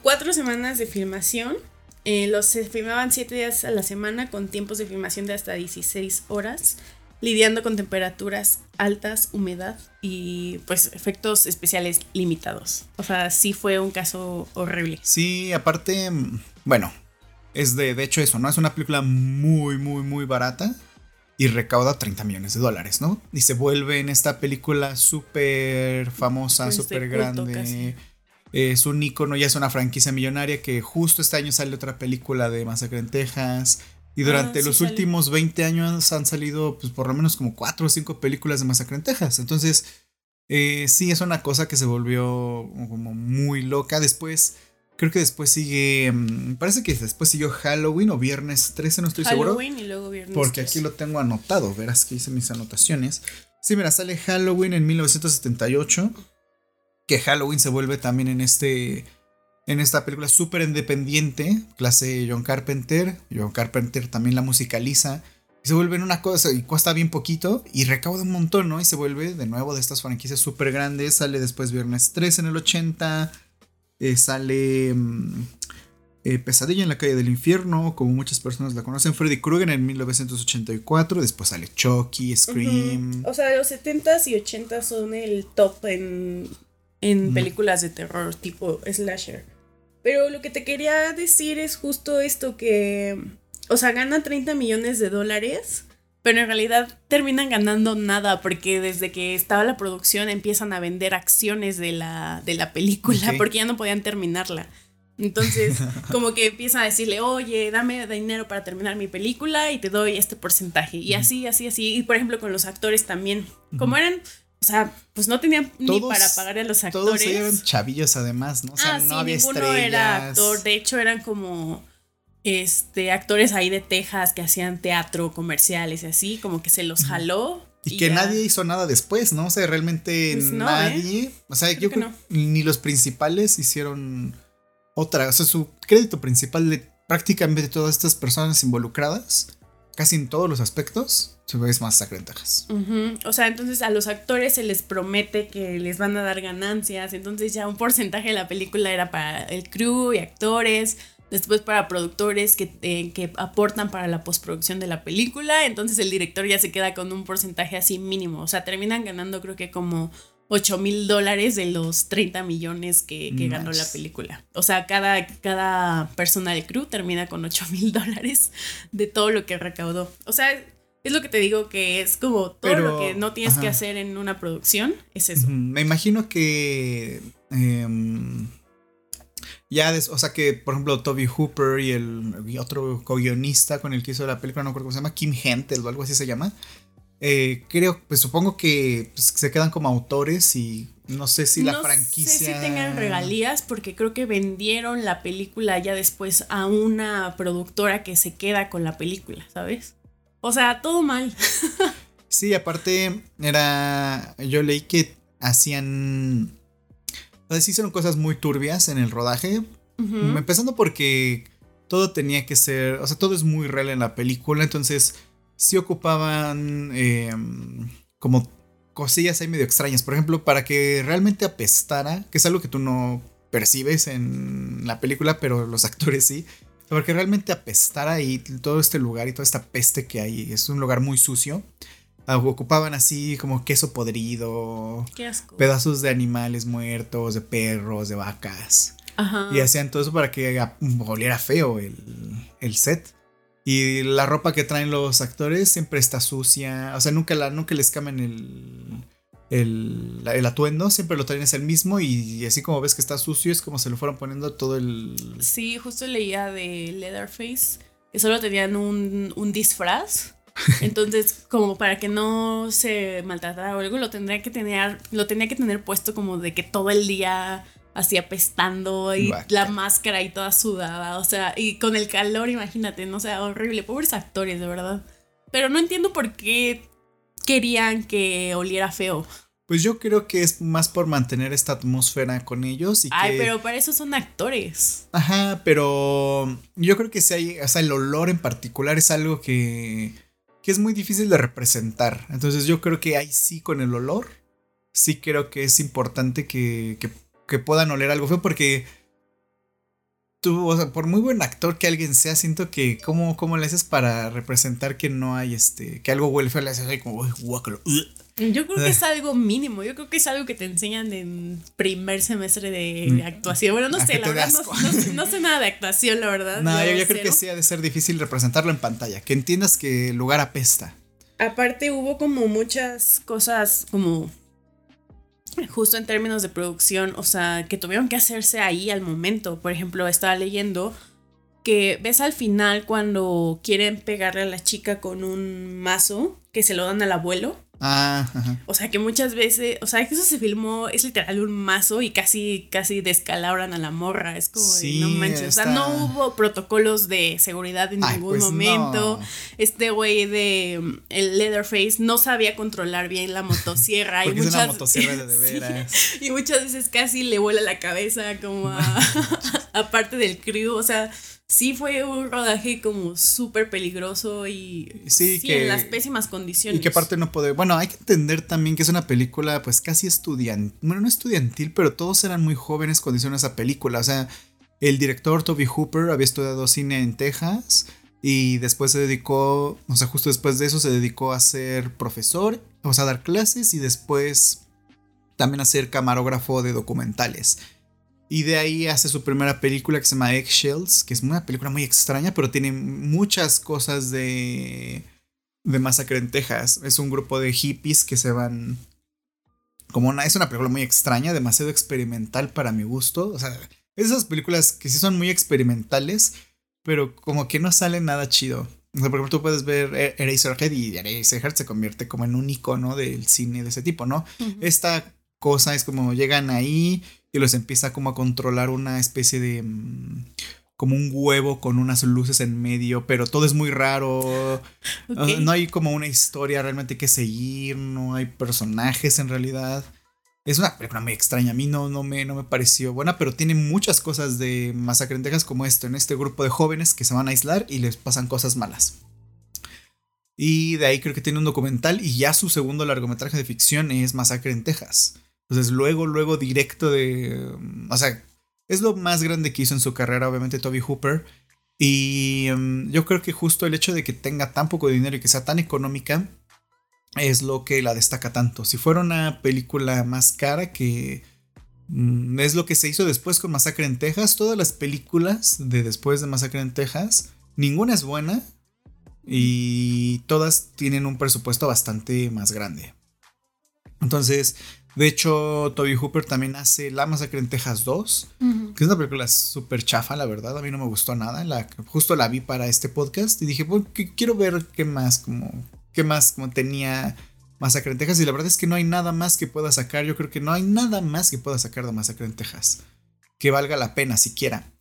cuatro semanas de filmación. Eh, los se filmaban siete días a la semana con tiempos de filmación de hasta 16 horas, lidiando con temperaturas altas, humedad y pues efectos especiales limitados. O sea, sí fue un caso horrible. Sí, aparte, mm, bueno, es de, de hecho eso, ¿no? Es una película muy, muy, muy barata y recauda 30 millones de dólares, ¿no? Y se vuelve en esta película súper famosa, súper grande. Es un icono, ya es una franquicia millonaria que justo este año sale otra película de Masacre en Texas. Y durante ah, los últimos 20 años han salido pues por lo menos como 4 o 5 películas de Masacre en Texas. Entonces, eh, sí, es una cosa que se volvió como muy loca. Después Creo que después sigue. Mm, parece que después siguió Halloween o Viernes 13, no estoy seguro. Halloween y luego Viernes Porque aquí lo tengo anotado, verás que hice mis anotaciones. Sí, mira, sale Halloween en 1978. Que Halloween se vuelve también en este. En esta película súper independiente, clase John Carpenter. John Carpenter también la musicaliza. Y se vuelve una cosa y cuesta bien poquito y recauda un montón, ¿no? Y se vuelve de nuevo de estas franquicias súper grandes. Sale después Viernes 3 en el 80. Eh, sale mm, eh, Pesadilla en la calle del infierno, como muchas personas la conocen. Freddy Krueger en 1984. Después sale Chucky, Scream. O sea, los 70s y 80s son el top en, en películas de terror tipo slasher. Pero lo que te quería decir es justo esto que... O sea, gana 30 millones de dólares pero en realidad terminan ganando nada porque desde que estaba la producción empiezan a vender acciones de la, de la película porque ya no podían terminarla. Entonces, [LAUGHS] como que empiezan a decirle, oye, dame dinero para terminar mi película y te doy este porcentaje. Y así, así, así. Y por ejemplo, con los actores también. Como eran, o sea, pues no tenían ni para pagar a los actores. Todos eran chavillos además, ¿no? O sea, ah, no había ninguno era actor. De hecho, eran como este, actores ahí de Texas que hacían teatro, comerciales y así, como que se los jaló. Y, que nadie hizo nada después, ¿no? O sea, realmente pues ¿eh? nadie. O sea, yo creo que ni los principales hicieron otra. O sea, su crédito principal de prácticamente todas estas personas involucradas, casi en todos los aspectos, es más en Texas. O sea, entonces a los actores se les promete que les van a dar ganancias. Entonces ya un porcentaje de la película era para el crew y actores después para productores que, eh, que, aportan para la postproducción de la película, entonces el director ya se queda con un porcentaje así mínimo, o sea, terminan ganando creo que como 8 mil dólares de los 30 millones que, ganó la película. O sea, cada, cada persona del crew termina con 8 mil dólares de todo lo que recaudó. O sea, es lo que te digo que es como todo lo que no tienes que hacer en una producción, es eso. Me imagino que... Em, ya, o sea que, por ejemplo, Toby Hooper y el otro co-guionista con el que hizo la película, no recuerdo cómo se llama, Kim Hentel o algo así se llama. Eh, creo, pues supongo que pues, se quedan como autores y no sé si la franquicia. No sé si tengan regalías porque creo que vendieron la película ya después a una productora que se queda con la película, ¿sabes? O sea, todo mal. sí, aparte era. Yo leí que hacían entonces hicieron cosas muy turbias en el rodaje. Empezando porque todo tenía que ser, o sea, todo es muy real en la película, entonces sí ocupaban em, como cosillas ahí medio extrañas. Por ejemplo, para que realmente apestara, que es algo que tú no percibes en la película, pero los actores sí. Para que realmente apestara y todo este lugar y toda esta peste que hay, es un lugar muy sucio. Ah, ocupaban así como queso podrido, pedazos de animales muertos, de perros, de vacas. Y hacían todo eso para que oliera feo el, set. Y la ropa que traen los actores siempre está sucia. O sea, nunca, la, nunca les cambian el, el, el, atuendo, siempre lo traen es el mismo. Y, así como ves que está sucio, es como se lo fueron poniendo todo el. Sí, justo leía de Leatherface que solo tenían un, un disfraz [LAUGHS] entonces, como para que no se maltratara o algo, lo tendría que tener, lo tenía que tener puesto como de que todo el día así apestando y la máscara y toda sudada, o sea, y con el calor, imagínate, no sea, horrible, pobres actores, de verdad. Pero no entiendo por qué querían que oliera feo. Pues yo creo que es más por mantener esta atmósfera con ellos. Y Ay, pero para eso son actores. Ajá, pero yo creo que si hay, o sea, el olor en particular es algo que, que es muy difícil de representar. Entonces yo creo que ahí sí con el olor, sí creo que es importante que, que, que puedan oler algo feo porque tú, o sea, por muy buen actor que alguien sea, siento que cómo, cómo le haces para representar que no hay este, que algo huele feo, le haces ahí como, guácalo. Yo creo que es [LAUGHS] algo mínimo, yo creo que es algo que te enseñan en primer semestre de mm. actuación. Bueno, no sé, la verdad, no, sé nada de actuación, la verdad. No, yo, creo que sí ha de ser difícil representarlo en pantalla, que entiendas que el lugar apesta. Aparte hubo como muchas cosas como justo en términos de producción, o sea, que tuvieron que hacerse ahí al momento. Por ejemplo, estaba leyendo que ves al final cuando quieren pegarle a la chica con un mazo que se lo dan al abuelo. Ah, O sea que muchas veces, o sea que eso se filmó, es literal un mazo y casi, casi descalabran a la morra. Es como, no manches. O sea, no hubo protocolos de seguridad en ningún pues momento. Este güey de mm, el Leatherface no sabía controlar bien la motosierra. y [LAUGHS] muchas, motosierra de, [LAUGHS] veras. y muchas veces casi le vuela la cabeza como a, [LAUGHS] parte del crew. O sea, sí fue un rodaje como súper peligroso y sí, que, en las pésimas condiciones. Y que aparte no puede, bueno, hay que entender también que es una película pues casi estudiantil, bueno, no estudiantil, pero todos eran muy jóvenes cuando hicieron esa película, o sea, el director Toby Hooper había estudiado cine en Texas y después se dedicó, o sea, justo después de eso se dedicó a ser profesor, o sea, a dar clases y después también a ser camarógrafo de documentales. Y de ahí hace su primera película que se llama Eggshells, que es una película muy extraña, pero tiene muchas cosas de, de Masacre en Texas. Es un grupo de hippies que se van... Como una, es una película muy extraña, demasiado experimental para mi gusto. O sea, esas películas que sí son muy experimentales, pero como que no sale nada chido. O sea, por ejemplo, tú puedes ver e-, Eraserhead y Eraserhead se convierte como en un icono del cine de ese tipo, ¿no? Esta cosa es como llegan ahí y los empieza como a controlar una especie de... Mm, como un huevo con unas luces en medio, pero todo es muy raro. No hay como una historia realmente que seguir, no hay personajes en realidad. Es una película muy extraña, a mí no, no, me, no me pareció buena, pero tiene muchas cosas de Masacre en Texas como esto, en este grupo de jóvenes que se van a aislar y les pasan cosas malas. Y de ahí creo que tiene un documental y ya su segundo largometraje de ficción es Masacre en Texas. Entonces luego, luego directo de... O sea, es lo más grande que hizo en su carrera, obviamente, Toby Hooper. Y em, yo creo que justo el hecho de que tenga tan poco dinero y que sea tan económica es lo que la destaca tanto. Si fuera una película más cara que... Mm, es lo que se hizo después con Masacre en Texas. Todas las películas de después de Masacre en Texas, ninguna es buena. Y todas tienen un presupuesto bastante más grande. Entonces, de hecho, Toby Hooper también hace La Masacre en Texas 2, que es una película súper chafa, la verdad. A mí no me gustó nada. La, justo la vi para este podcast y dije, bueno, quiero ver qué más, como, qué más como tenía Masacre en Texas. Y la verdad es que no hay nada más que pueda sacar. Yo creo que no hay nada más que pueda sacar de Masacre en Texas que valga la pena siquiera.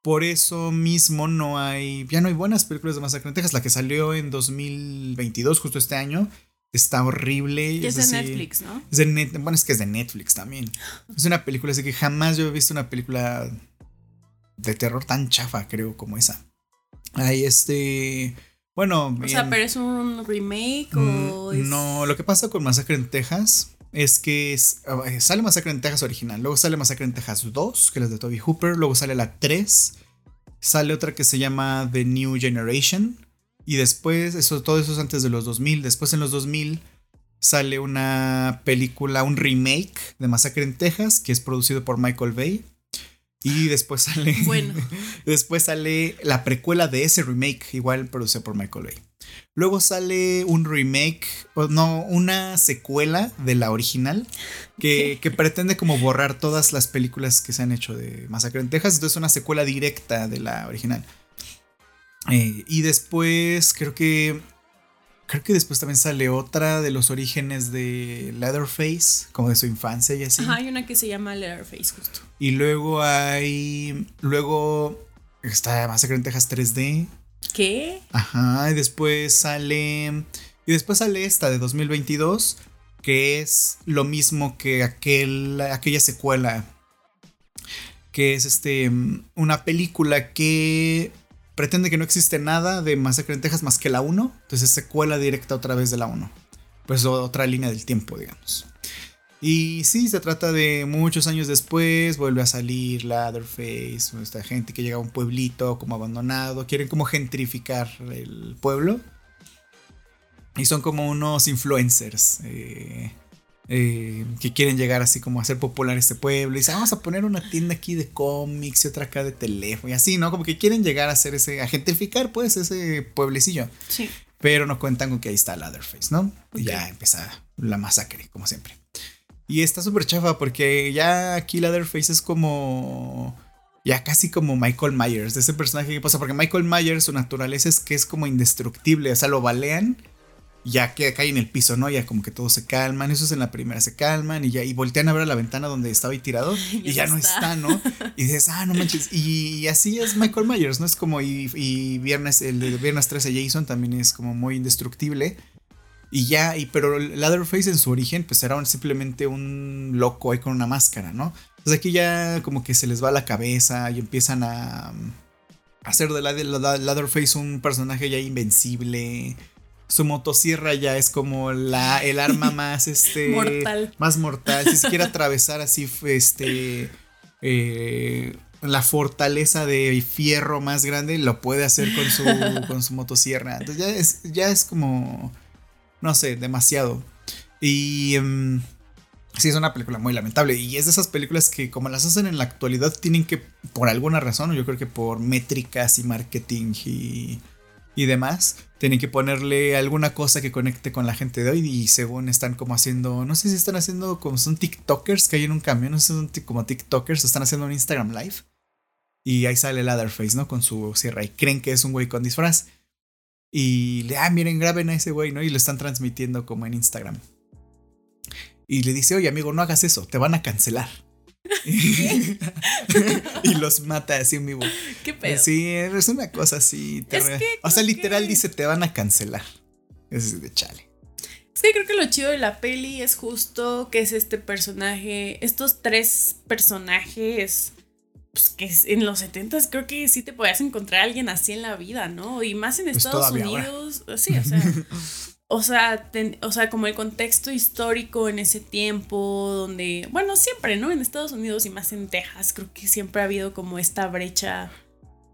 Por eso mismo no hay, ya no hay buenas películas de Masacre en Texas. La que salió en 2022, justo este año, está horrible. es, de Netflix, ¿no? Es de bueno, es que es de Netflix también. Es una película así que jamás yo he visto una película de terror tan chafa, creo, como esa. Ahí este... Bueno, o sea, pero es un remake o mm, No, lo que pasa con Masacre en Texas es que eh, sale Masacre en Texas original, luego sale Masacre en Texas 2, que es de Toby Hooper, luego sale la 3, sale otra que se llama The New Generation, y después, eso, todo eso es antes de los 2000. Después en los 2000 sale una película, un remake de Masacre en Texas, que es producido por Michael Bay. Y después sale. [LAUGHS] Bueno. [LAUGHS] después sale la precuela de ese remake, igual producido por Michael Bay. Luego sale un remake, o no, una secuela de la original que, [LAUGHS] que, pretende como borrar todas las películas que se han hecho de Masacre en Texas. Entonces, una secuela directa de la original. Eh, y después creo que creo que después también sale otra de los orígenes de Leatherface, como de su infancia y así. Ajá, hay una que se llama Leatherface, justo. Y luego hay. Luego está Masacre en Texas 3D. ¿Qué? Ajá, y después sale. Y después sale esta de 2022, que es lo mismo que aquel, aquella secuela. Que es este. Una película que pretende que no existe nada de Masacre en Texas más que la 1. Entonces es secuela directa otra vez de la 1. Pues otra línea del tiempo, digamos. Y sí, se trata de muchos años después, vuelve a salir Leatherface, esta gente que llega a un pueblito como abandonado, quieren como gentrificar el pueblo. Y son como unos influencers eh, eh, que quieren llegar así como a hacer popular este pueblo. Y dicen, vamos a poner una tienda aquí de cómics y otra acá de teléfono y así, ¿no? Como que quieren llegar a hacer ese, a gentrificar pues ese pueblecillo. Sí. Pero no cuentan con que ahí está Leatherface, ¿no? Y ya empieza la masacre, como siempre. Y está súper chafa porque ya aquí Leatherface es como. Ya casi como Michael Myers, de ese personaje que pasa. Porque Michael Myers, su naturaleza es que es como indestructible. O sea, lo balean ya que cae en el piso, ¿no? Ya como que todos se calman, esos en la primera se calman y ya, y voltean a ver a la ventana donde estaba ahí tirado [LAUGHS] y ya, no está. ¿no? Y dices, ah, no manches. Y, así es Michael Myers, ¿no? Es como, y, y viernes, el de viernes 13 Jason también es como muy indestructible. Y ya, y, pero Leatherface en su origen, pues era simplemente un loco ahí con una máscara, ¿no? Entonces aquí ya como que se les va la cabeza y empiezan a, hacer de Leatherface un personaje ya invencible. Su motosierra ya es como la, el arma [LAUGHS] más este mortal. más mortal. Si se quiere atravesar así, este eh, la fortaleza de fierro más grande, lo puede hacer con su, [LAUGHS] con su motosierra. Entonces ya es, ya es como no sé, demasiado. Y um, sí, es una película muy lamentable. Y es de esas películas que como las hacen en la actualidad, tienen que, por alguna razón, yo creo que por métricas y marketing y, y demás, tienen que ponerle alguna cosa que conecte con la gente de hoy. Y según están como haciendo, no sé si están haciendo como son TikTokers que hay en un camión, no sé son como TikTokers, están haciendo un Instagram Live. Y ahí sale Leatherface, ¿no? Con su sierra. Y creen que es un güey con disfraz. Y le, ah, miren, graben a ese güey, ¿no? Y lo están transmitiendo como en Instagram. Y le dice, oye, amigo, no hagas eso, te van a cancelar. [LAUGHS] y los mata así en vivo. ¿Qué pedo? Sí, es una cosa así. o sea, literal dice, te van a cancelar. Es de chale. Es que creo que lo chido de la peli es justo que es este personaje, estos tres personajes pues que en los 70 creo que sí te podías encontrar a alguien así en la vida, ¿no? Y más en pues Estados Unidos. Sí, o sea. [LAUGHS] o sea, o sea, como el contexto histórico en ese tiempo, donde, bueno, siempre, ¿no? En Estados Unidos y más en Texas, creo que siempre ha habido como esta brecha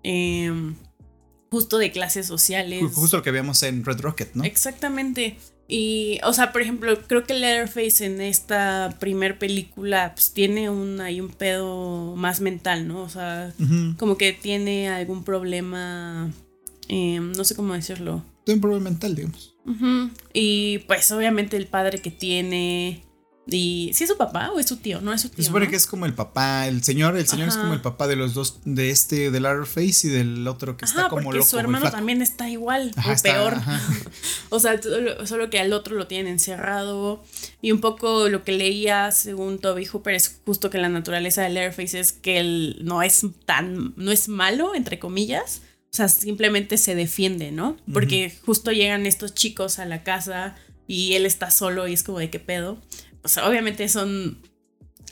em, justo de clases sociales. Justo lo que vemos en Red Rocket, ¿no? Exactamente. Y, o sea, por ejemplo, creo que Leatherface en esta primer película pues, tiene un, hay un pedo más mental, ¿no? O sea, como que tiene algún problema, em, no sé cómo decirlo. Tiene un problema mental, digamos. Y pues obviamente el padre que tiene y si es su papá o es su tío, no es su tío. Se supone que es como el papá, el señor, el señor es como el papá de los dos, de este, del Face y del otro que está como porque Su hermano también está igual, o peor. [LAUGHS] o sea, solo, que al otro lo tienen encerrado. Y un poco lo que leía según Toby Hooper es justo que la naturaleza del Face es que él no es tan, no es malo, entre comillas. O sea, simplemente se defiende, ¿no? Porque justo llegan estos chicos a la casa y él está solo y es como de qué pedo pues obviamente son,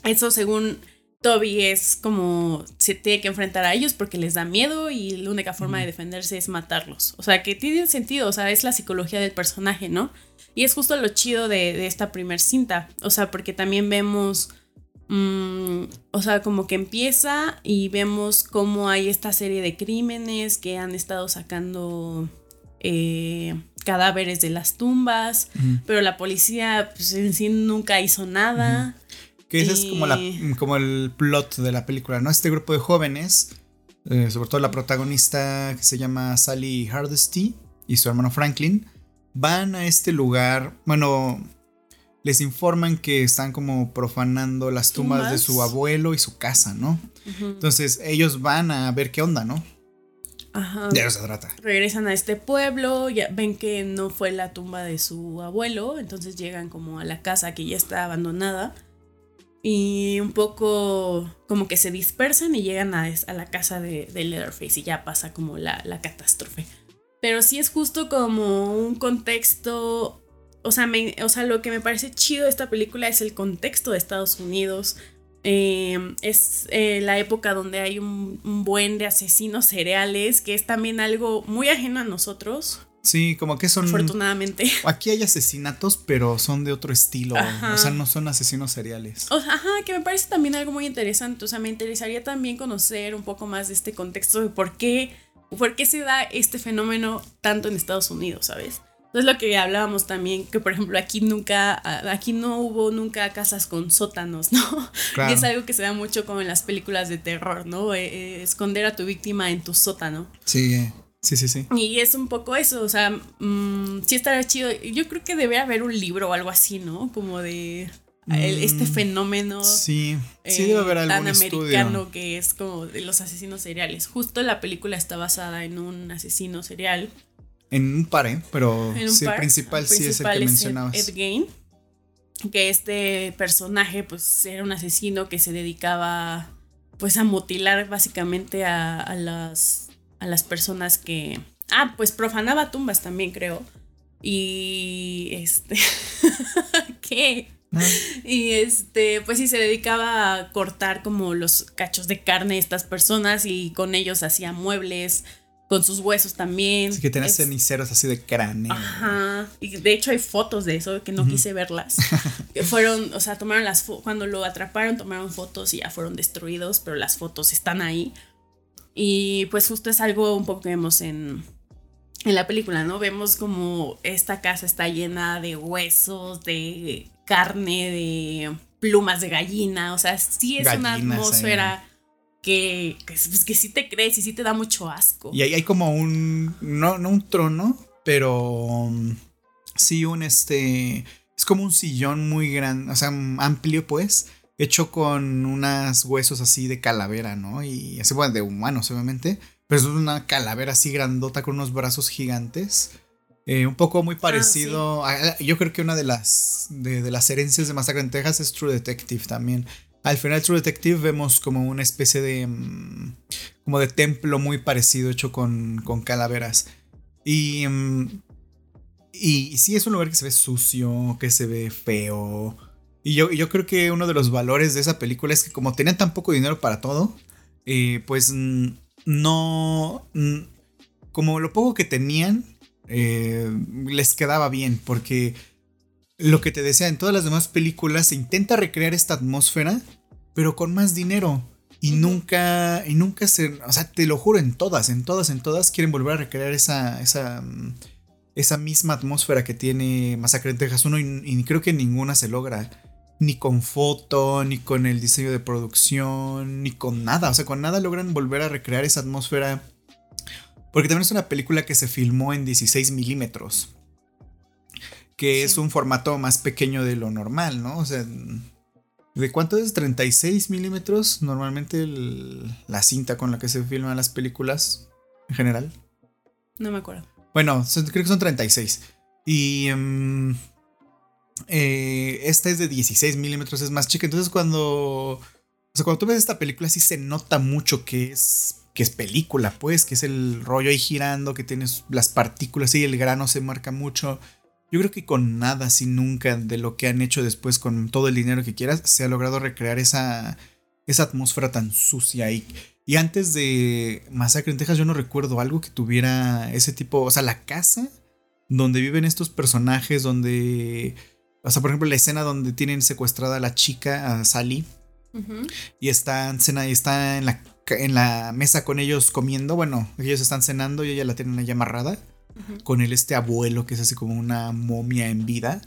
eso según Toby es como se tiene que enfrentar a ellos porque les da miedo y la única forma de defenderse es matarlos. O sea, que tiene sentido, o sea, es la psicología del personaje, ¿no? Y es justo lo chido de, esta primer cinta, o sea, porque también vemos, mm, o sea, como que empieza y vemos cómo hay esta serie de crímenes que han estado sacando eh, cadáveres de las tumbas, pero la policía pues, en sí nunca hizo nada. Que ese es como, la, como el plot de la película, ¿no? Este grupo de jóvenes, eh, sobre todo la protagonista que se llama Sally Hardesty y su hermano Franklin, van a este lugar, bueno, les informan que están como profanando las tumbas, de su abuelo y su casa, ¿no? Entonces ellos van a ver qué onda, ¿no? Ajá. De eso se trata. Regresan a este pueblo, ya ven que no fue la tumba de su abuelo, entonces llegan como a la casa que ya está abandonada y un poco como que se dispersan y llegan a, a la casa de, de, Leatherface y ya pasa como la, la, catástrofe. Pero sí es justo como un contexto, o sea, me, o sea, lo que me parece chido de esta película es el contexto de Estados Unidos. Eh, es eh, la época donde hay un, un buen de asesinos cereales, que es también algo muy ajeno a nosotros. Sí, como que son. Afortunadamente. Aquí hay asesinatos, pero son de otro estilo. Ajá. O sea, no son asesinos seriales. O sea, ajá, que me parece también algo muy interesante. O sea, me interesaría también conocer un poco más de este contexto de por qué, por qué se da este fenómeno tanto en Estados Unidos, ¿sabes? Es lo que hablábamos también, que por ejemplo aquí nunca, aquí no hubo nunca casas con sótanos, ¿no? Claro. [LAUGHS] Y es algo que se da mucho como en las películas de terror, ¿no? Eh, eh, esconder a tu víctima en tu sótano. Sí. Sí, sí, sí. Y es un poco eso, o sea, mmm, sí estaría chido. Yo creo que debería haber un libro o algo así, ¿no? Como de el, este fenómeno. Sí, sí debe haber algún tan americano estudio. que es como de los asesinos seriales. Justo la película está basada en un asesino serial. En un par, ¿eh? Pero sí, par. el principal, sí es el que mencionabas. Ed Gein, que este personaje pues era un asesino que se dedicaba pues a mutilar básicamente a, a las a las personas que ah pues profanaba tumbas también creo y este [LAUGHS] qué Ah, y este, pues sí, se dedicaba a cortar como los cachos de carne de estas personas y con ellos hacía muebles, con sus huesos también. Así que tenía Es- ceniceros así de cráneo. Ajá. Y de hecho hay fotos de eso que no quise verlas. [LAUGHS] Que fueron, o sea, tomaron las fotos, cuando lo atraparon, tomaron fotos y ya fueron destruidos, pero las fotos están ahí. Y pues justo es algo un poco que vemos en, en la película, ¿no? Vemos como esta casa está llena de huesos, de carne, de plumas de gallina. O sea, sí es una atmósfera que, que, pues, que sí te crees y sí te da mucho asco. Y ahí hay como un. No, no un trono, pero. um, Sí, un este. Es como un sillón muy grande, o sea, amplio, pues. Hecho con unas huesos así de calavera, ¿no? Y así, bueno, de humanos, obviamente. Pero es una calavera así grandota con unos brazos gigantes. Eh, un poco muy parecido. a- yo creo que una de las, de, de las herencias de Masacre en Texas es True Detective también. Al final, True Detective vemos como una especie de. mm, como de templo muy parecido, hecho con, con calaveras. Y. mm, y, y sí es un lugar que se ve sucio, que se ve feo. Y yo, yo creo que uno de los valores de esa película es que, como tenían tan poco dinero para todo, eh, pues mm, no. como lo poco que tenían, eh, les quedaba bien, porque lo que te decía, en todas las demás películas se intenta recrear esta atmósfera, pero con más dinero. Y nunca, y nunca se, o sea, te lo juro, en todas, en todas, en todas quieren volver a recrear esa, esa, mm, esa misma atmósfera que tiene Masacre en Texas 1 y, y creo que ninguna se logra. Ni con foto, ni con el diseño de producción, ni con nada. O sea, con nada logran volver a recrear esa atmósfera. Porque también es una película que se filmó en 16 milímetros. Que es un formato más pequeño de lo normal, ¿no? O sea, ¿de cuánto es? 36 milímetros normalmente el- la cinta con la que se filman las películas en general. No me acuerdo. Bueno, son- creo que son 36. Y mm, eh, esta es de 16 milímetros, es más chica. Entonces cuando... O sea, cuando tú ves esta película sí se nota mucho que es, que es película, pues, que es el rollo ahí girando, que tienes las partículas y el grano se marca mucho. Yo creo que con nada, si nunca de lo que han hecho después con todo el dinero que quieras, se ha logrado recrear esa, esa atmósfera tan sucia. Y, y antes de Masacre en Texas yo no recuerdo algo que tuviera ese tipo, o sea, la casa donde viven estos personajes, donde... O sea, por ejemplo, la escena donde tienen secuestrada a la chica, a Sally, Ujú. y está, cena, y está en, la, en la mesa con ellos comiendo. Bueno, ellos están cenando y ella la tienen ahí amarrada. Con el este abuelo que es así como una momia en vida.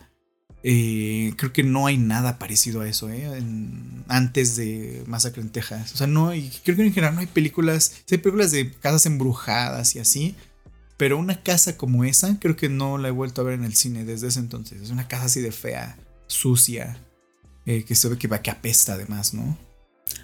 Eh, creo que no hay nada parecido a eso, ¿eh? Antes de Masacre en Texas. O sea, no hay. Creo que en general no hay películas. Hay películas de casas embrujadas y así. Pero una casa como esa, creo que no la he vuelto a ver en el cine desde ese entonces. Es una casa así de fea, sucia. eh, que se ve que va que apesta además, ¿no?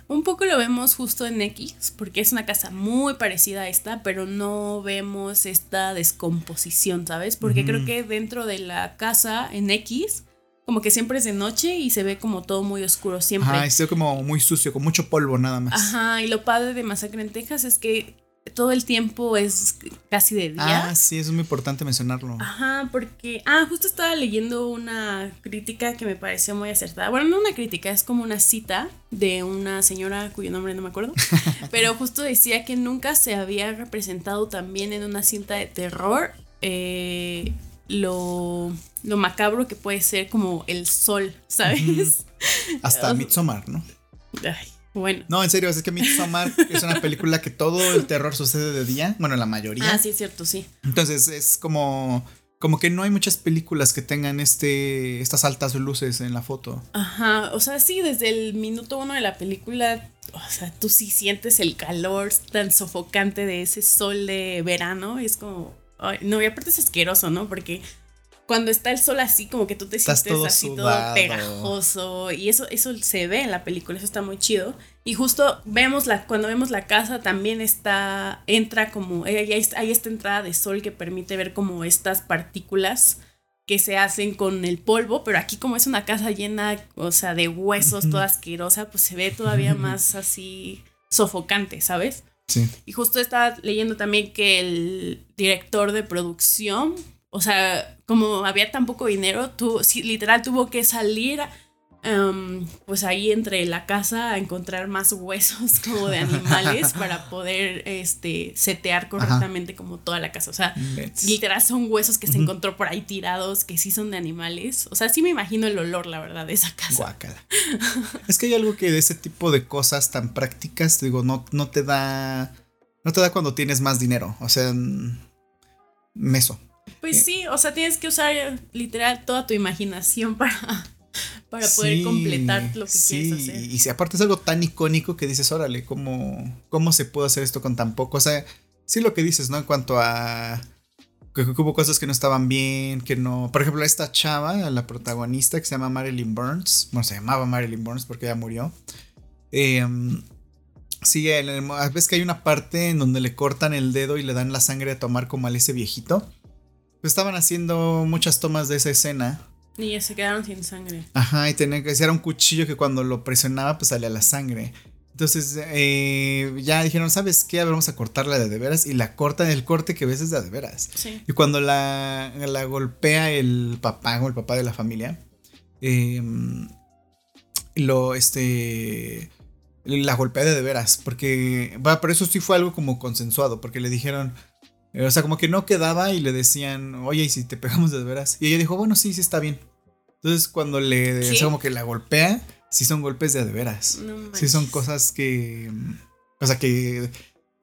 Un poco lo vemos justo en X, porque es una casa muy parecida a esta, pero no vemos esta descomposición, ¿sabes? Porque creo que dentro de la casa en X, como que siempre es de noche y se ve como todo muy oscuro siempre. Ajá, y como muy sucio, con mucho polvo nada más. Ajá, y lo padre de Masacre en Texas es que todo el tiempo es casi de día. Ah, sí, eso es muy importante mencionarlo. Ajá, porque, ah, justo estaba leyendo una crítica que me pareció muy acertada. Bueno, no una crítica, es como una cita de una señora cuyo nombre no me acuerdo, [LAUGHS] pero justo decía que nunca se había representado también en una cinta de terror eh, lo, lo macabro que puede ser como el sol, ¿sabes? Hasta [LAUGHS] Midsommar, ¿no? Ay. Bueno. No, en serio, es que Midsommar es una película que todo el terror sucede de día. Bueno, la mayoría. Ah, sí, es cierto, sí. Entonces es como. Como que no hay muchas películas que tengan este. estas altas luces en la foto. Ajá. O sea, sí, desde el minuto uno de la película. O sea, tú sí sientes el calor tan sofocante de ese sol de verano. Es como. no, y aparte es asqueroso, ¿no? Porque cuando está el sol así, como que tú te sientes así todo pegajoso. Y eso, eso se ve en la película, eso está muy chido. Y justo vemos la, cuando vemos la casa, también está, entra como, eh, hay, esta entrada de sol que permite ver como estas partículas que se hacen con el polvo, pero aquí como es una casa llena, o sea, de huesos, toda asquerosa, pues se ve todavía [LAUGHS] más así sofocante, ¿sabes? Sí. Y justo estaba leyendo también que el director de producción o sea, como había tan poco dinero, tu, literal tuvo que salir em, pues ahí entre la casa a encontrar más huesos [LAUGHS] como de animales para poder este setear correctamente como toda la casa. O sea, literal son huesos que se encontró por ahí tirados que sí son de animales. O sea, sí me imagino el olor, la verdad, de esa casa. Guácala. es que hay algo que de ese tipo de cosas tan prácticas, digo, no, no te da. No te da cuando tienes más dinero. O sea, meso. Pues eh. sí, o sea, tienes que usar literal toda tu imaginación [LAUGHS] para, para poder completar lo que quieres hacer. Y si aparte es algo tan icónico que dices, órale, ¿cómo, ¿cómo se puede hacer esto con tan poco? O sea, sí lo que dices, ¿no? En cuanto a que hubo cosas que no estaban bien, que no. Por ejemplo, esta chava, la protagonista que se llama Marilyn Burns, bueno, se llamaba Marilyn Burns porque ya murió. Eh, sí, ves que hay una parte en donde le cortan el dedo y le dan la sangre a tomar como a ese viejito. Pues estaban haciendo muchas tomas de esa escena. Y ya se quedaron sin sangre. Ajá, y tenía que ser un cuchillo que cuando lo presionaba pues salía la sangre. Entonces eh, ya dijeron, ¿sabes qué? A ver, vamos a cortarla de de veras. Y la cortan, el corte que ves es de de veras. Sí. Y cuando la, la golpea el papá o el papá de la familia, em, lo, este, la golpea de de veras. Porque, va, pero eso sí fue algo como consensuado, porque le dijeron, o sea, como que no quedaba y le decían, oye, ¿y si te pegamos de veras? Y ella dijo, bueno, sí, sí está bien. Entonces, cuando le, o sea, como que la golpea, sí son golpes de de veras. No sí son cosas que, o sea, que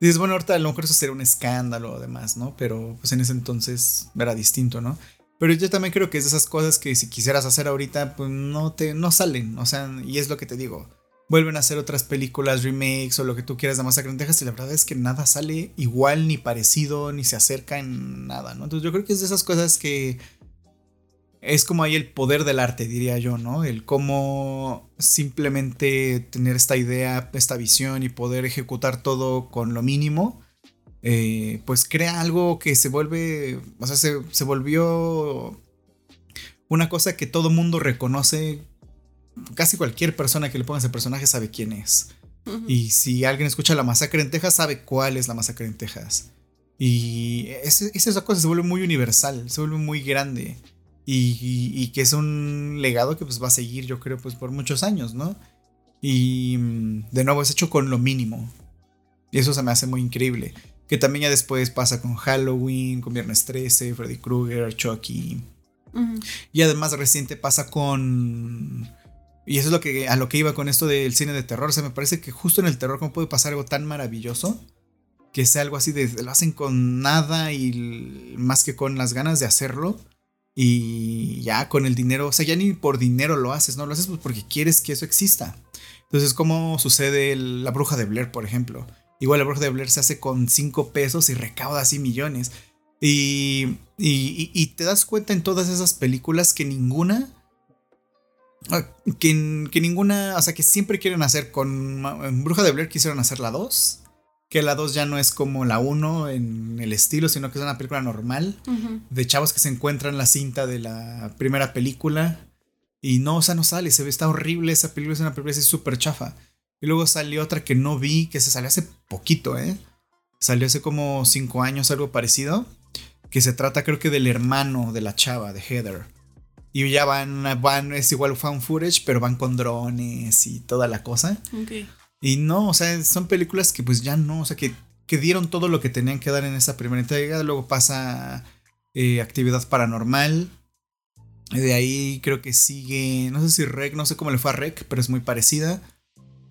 dices, bueno, ahorita a lo mejor eso sería un escándalo o demás, ¿no? Pero pues en ese entonces era distinto, ¿no? Pero yo también creo que es de esas cosas que si quisieras hacer ahorita, pues no te, no salen, o sea, y es lo que te digo vuelven a hacer otras películas, remakes o lo que tú quieras de Masacre en Texas y la verdad es que nada sale igual, ni parecido, ni se acerca en nada, ¿no? Entonces yo creo que es de esas cosas que es como ahí el poder del arte, diría yo, ¿no? El cómo simplemente tener esta idea, esta visión y poder ejecutar todo con lo mínimo, eh, pues crea algo que se vuelve, o sea, se, se volvió una cosa que todo mundo reconoce casi cualquier persona que le ponga ese personaje sabe quién es. Y si alguien escucha la masacre en Texas, sabe cuál es la masacre en Texas. Y esa cosa se vuelve muy universal, se vuelve muy grande. Y, que es un legado que pues va a seguir, yo creo, pues por muchos años, ¿no? Y mm, de nuevo es hecho con lo mínimo. Y eso se me hace muy increíble. Que también ya después pasa con Halloween, con Viernes 13, Freddy Krueger, Chucky. Y además reciente pasa con y eso es lo que, a lo que iba con esto del cine de terror. O sea, me parece que justo en el terror, ¿cómo puede pasar algo tan maravilloso? Que sea algo así de lo hacen con nada y más que con las ganas de hacerlo. Y ya con el dinero, o sea, ya ni por dinero lo haces, ¿no? Lo haces pues porque quieres que eso exista. Entonces, ¿cómo sucede la bruja de Blair, por ejemplo? Igual la bruja de Blair se hace con 5 pesos y recauda así millones. Y, y, te das cuenta en todas esas películas que ninguna que, que, ninguna, o sea, que siempre quieren hacer con Bruja de Blair quisieron hacer la 2, que la 2 ya no es como la 1 en el estilo, sino que es una película normal de chavos que se encuentran la cinta de la primera película y no, o sea, no sale, se ve, está horrible, esa película es una película así súper chafa. Y luego salió otra que no vi, que se salió hace poquito, ¿eh? Salió hace como 5 años, algo parecido, que se trata creo que del hermano de la chava, de Heather. Y ya van, van, es igual fan footage, pero van con drones y toda la cosa. Okay. Y no, o sea, son películas que pues ya no, o sea, que, que dieron todo lo que tenían que dar en esa primera entrega. Luego pasa eh, Actividad Paranormal. De ahí creo que sigue, no sé si Rec, no sé cómo le fue a Rec, pero es muy parecida.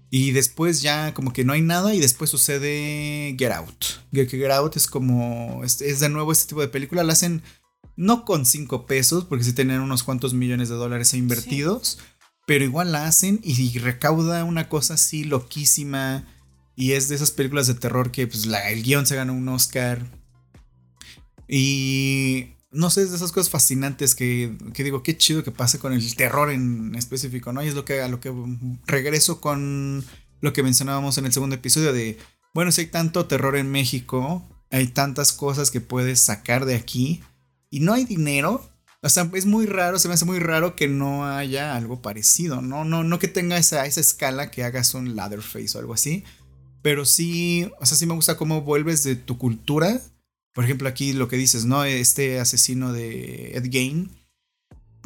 Y después ya como que no hay nada y después sucede Get Out. Get, Get Out es como, es, es, de nuevo este tipo de película. La hacen no con 5 pesos, porque sí tienen unos cuantos millones de dólares invertidos, pero igual la hacen y recauda una cosa así loquísima. Y es de esas películas de terror que pues, la, el guion se gana un Oscar. Y no sé, es de esas cosas fascinantes que, que, digo, qué chido que pase con el terror en específico, ¿no? Y es lo que, a lo que regreso con lo que mencionábamos en el segundo episodio de, bueno, si hay tanto terror en México, hay tantas cosas que puedes sacar de aquí y no hay dinero, o sea, es muy raro, se me hace muy raro que no haya algo parecido, ¿no? No, no que tenga esa, esa escala que hagas un Leatherface o algo así, pero sí, o sea, sí me gusta cómo vuelves de tu cultura. Por ejemplo, aquí lo que dices, ¿no? Este asesino de Ed Gein,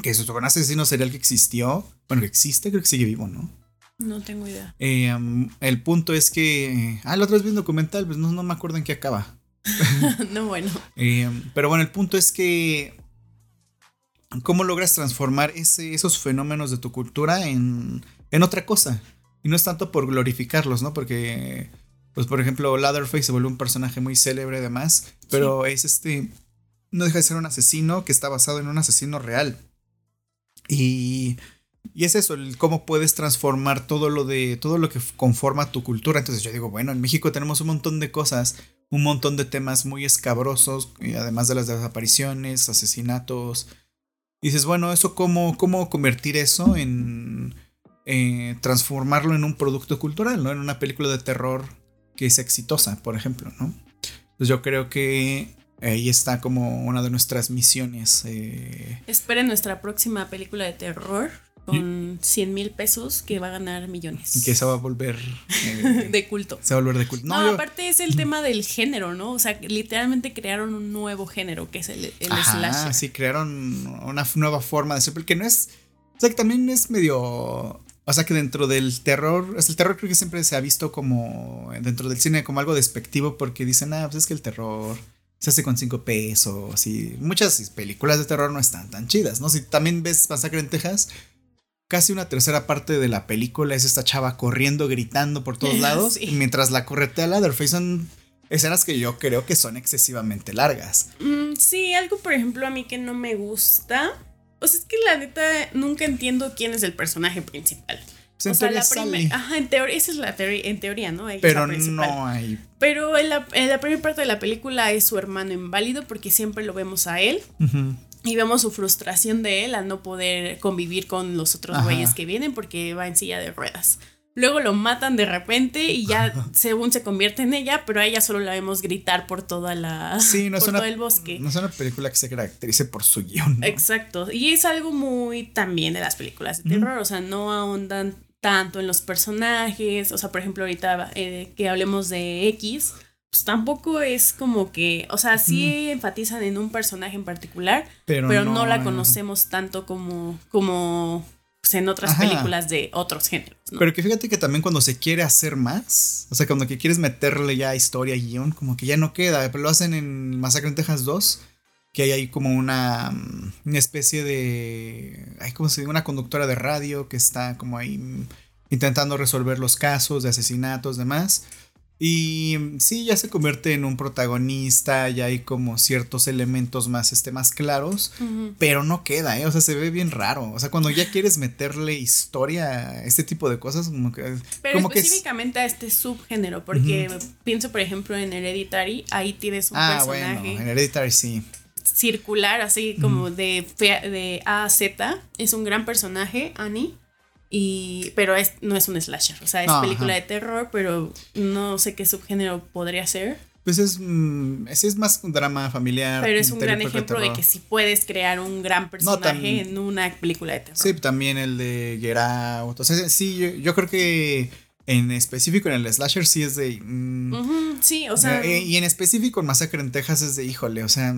que es un asesino serial que existió, bueno, que existe, creo que sigue vivo, ¿no? No tengo idea. Eh, el punto es que. Ah, la otra vez vi un documental, pues no, no me acuerdo en qué acaba. [LAUGHS] no, bueno. Eh, pero bueno, el punto es que. ¿Cómo logras transformar ese, esos fenómenos de tu cultura en, en otra cosa? Y no es tanto por glorificarlos, ¿no? Porque, pues por ejemplo, Leatherface se vuelve un personaje muy célebre además, pero es este, no deja de ser un asesino que está basado en un asesino real. Y, y es eso, el cómo puedes transformar todo lo de, todo lo que conforma tu cultura. Entonces yo digo, bueno, en México tenemos un montón de cosas un montón de temas muy escabrosos, y además de las desapariciones, asesinatos. Y dices, bueno, eso cómo, cómo convertir eso en eh, transformarlo en un producto cultural, ¿no? En una película de terror que es exitosa, por ejemplo, ¿no? Entonces yo creo que ahí está como una de nuestras misiones. Eh. Esperen nuestra próxima película de terror con 100 mil pesos que va a ganar millones. Que se va a volver eh, [LAUGHS] de culto. Se va a volver de culto. No, aparte es el tema del género, ¿no? O sea, literalmente crearon un nuevo género que es el, el Ah, Sí, crearon una nueva forma de ser, porque no es. O sea, que también es medio. O sea, que dentro del terror. el terror creo que siempre se ha visto como. Dentro del cine como algo despectivo, porque dicen, ah, pues es que el terror se hace con 5 pesos y muchas películas de terror no están tan chidas, ¿no? Si también ves Masacre en Texas, casi una tercera parte de la película es esta chava corriendo, gritando por todos [LAUGHS] lados, mientras la corretea Leatherface son escenas que yo creo que son excesivamente largas. Mm, sí, algo por ejemplo a mí que no me gusta, pues es que la neta nunca entiendo quién es el personaje principal. Pues o sea, la primera. Ajá, en teoría, esa es la teoría, en teoría, ¿no? Pero no hay. Pero en la, primera parte de la película es su hermano inválido porque siempre lo vemos a él. Y vemos su frustración de él al no poder convivir con los otros güeyes que vienen porque va en silla de ruedas. Luego lo matan de repente y ya [LAUGHS] según se convierte en ella, pero a ella solo la vemos gritar por toda la sí, no por todo el bosque. No es una película que se caracterice por su guion. Exacto. Y es algo muy también de las películas de terror. O sea, no ahondan tanto en los personajes. O sea, por ejemplo, ahorita eh, que hablemos de X pues tampoco es como que, o sea, sí enfatizan en un personaje en particular, pero, no, la conocemos tanto como, como pues, en otras películas de otros géneros. Pero que fíjate que también cuando se quiere hacer más, o sea, cuando que quieres meterle ya historia y guion, como que ya no queda, pero lo hacen en Masacre en Texas 2, que hay ahí como una, una especie de, hay como se dice, una conductora de radio que está como ahí intentando resolver los casos de asesinatos, demás. Y sí, ya se convierte en un protagonista, ya hay como ciertos elementos más, este, más claros, pero no queda, ¿eh? O sea, se ve bien raro. O sea, cuando ya quieres meterle historia a este tipo de cosas, como que... Pero específicamente a este subgénero, porque pienso, por ejemplo, en Hereditary, ahí tienes un ah, personaje... bueno, en Hereditary sí. circular, así como de, de A a Z. Es un gran personaje, Annie. Y, pero es, no es un slasher, o sea, es película de terror, pero no sé qué subgénero podría ser. Pues es, mm, es más un drama familiar. Pero es un gran ejemplo de, que si puedes crear un gran personaje en una película de terror. Sí, también el de Get Out. O sea, sí, yo creo que en específico en el slasher sí es de... Mm, sí, o sea... Eh, y en específico en Masacre en Texas es de, híjole, o sea,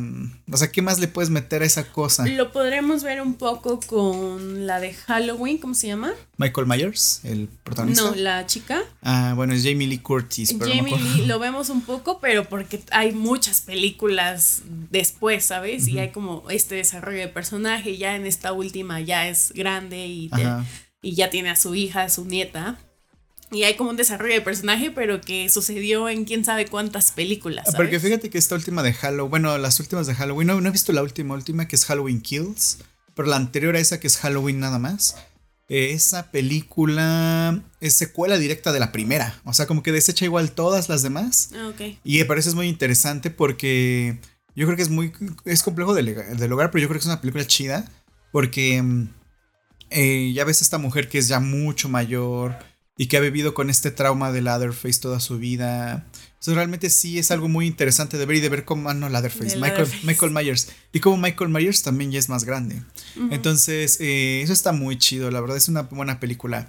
o sea, ¿qué más le puedes meter a esa cosa? Lo podremos ver un poco con la de Halloween, ¿cómo se llama? Michael Myers, el protagonista. No, la chica. Ah, bueno, es Jamie Lee Curtis. Pero Jamie Lee lo vemos un poco, pero porque hay muchas películas después, ¿sabes? Y hay como este desarrollo de personaje, ya en esta última ya es grande y, y ya tiene a su hija, a su nieta. Y hay como un desarrollo de personaje, pero que sucedió en quién sabe cuántas películas. ¿sabes? Porque fíjate que esta última de Halloween, bueno, las últimas de Halloween, no, he visto la última, última que es Halloween Kills, pero la anterior a esa que es Halloween nada más. Eh, esa película es secuela directa de la primera, o sea, como que desecha igual todas las demás. Ah, ok. Y me parece muy interesante porque yo creo que es muy, es complejo de, de lograr, pero yo creo que es una película chida porque mm, eh, ya ves esta mujer que es ya mucho mayor y que ha vivido con este trauma de Leatherface toda su vida. Entonces realmente sí es algo muy interesante de ver y de ver cómo, ah, no, Leatherface, Michael, Michael Myers. Y como Michael Myers también ya es más grande. Entonces, eh, eso está muy chido, la verdad es una buena película.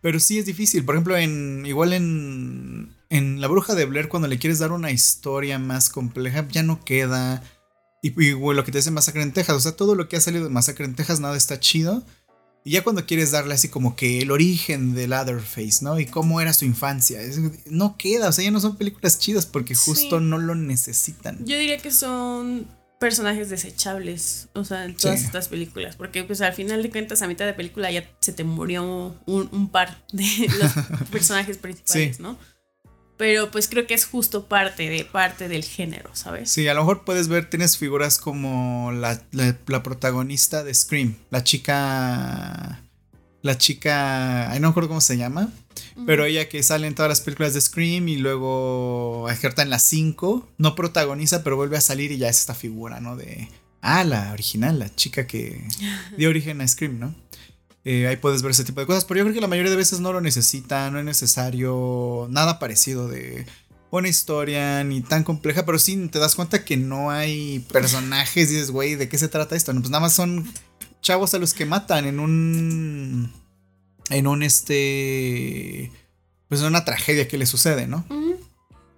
Pero sí es difícil, por ejemplo, en igual en, en La Bruja de Blair, cuando le quieres dar una historia más compleja, ya no queda. Y, y lo que te dice Masacre en Texas, o sea, todo lo que ha salido de Masacre en Texas, nada está chido. Y ya cuando quieres darle así como que el origen de Leatherface, ¿no? Y cómo era su infancia. no queda, o sea, ya no son películas chidas porque justo no lo necesitan. Yo diría que son personajes desechables, o sea, en todas estas películas, porque pues al final de cuentas a mitad de película ya se te murió un, par de [LAUGHS] los personajes principales, ¿no? Pero pues creo que es justo parte de parte del género, ¿sabes? Sí, a lo mejor puedes ver, tienes figuras como la, la, protagonista de Scream, la chica, la chica, no me acuerdo cómo se llama, pero ella que sale en todas las películas de Scream y luego ejerta en las 5, no protagoniza, pero vuelve a salir y ya es esta figura, ¿no? De, ah, la original, la chica que [LAUGHS] dio origen a Scream, ¿no? Eh, ahí puedes ver ese tipo de cosas, pero yo creo que la mayoría de veces no lo necesita, no es necesario nada parecido de una historia ni tan compleja, pero sí te das cuenta que no hay personajes y dices, güey, ¿de qué se trata esto? Pues nada más son chavos a los que matan en un... en un este... pues en una tragedia que le sucede, ¿no?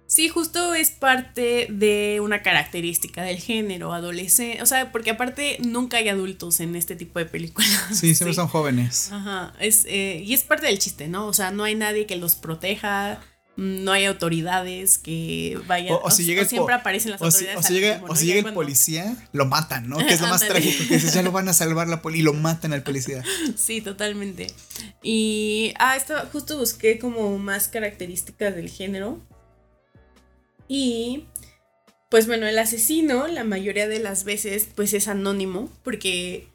Sí, justo es parte de una característica del género adolescente. O sea, porque aparte nunca hay adultos en este tipo de películas. [LAUGHS] Sí, siempre son jóvenes. Ajá. Es, eh, y es parte del chiste, ¿no? O sea, no hay nadie que los proteja. No hay autoridades que vayan. O, si llega siempre aparecen las autoridades. O si, llega, o si llega el policía, lo matan, ¿no? Que es lo más trágico. Que ya lo [LAUGHS] van a salvar la policía y lo matan al policía. Sí, totalmente. Y. Ah, esto justo busqué como más características del género. Y pues bueno, el asesino la mayoría de las veces pues es anónimo porque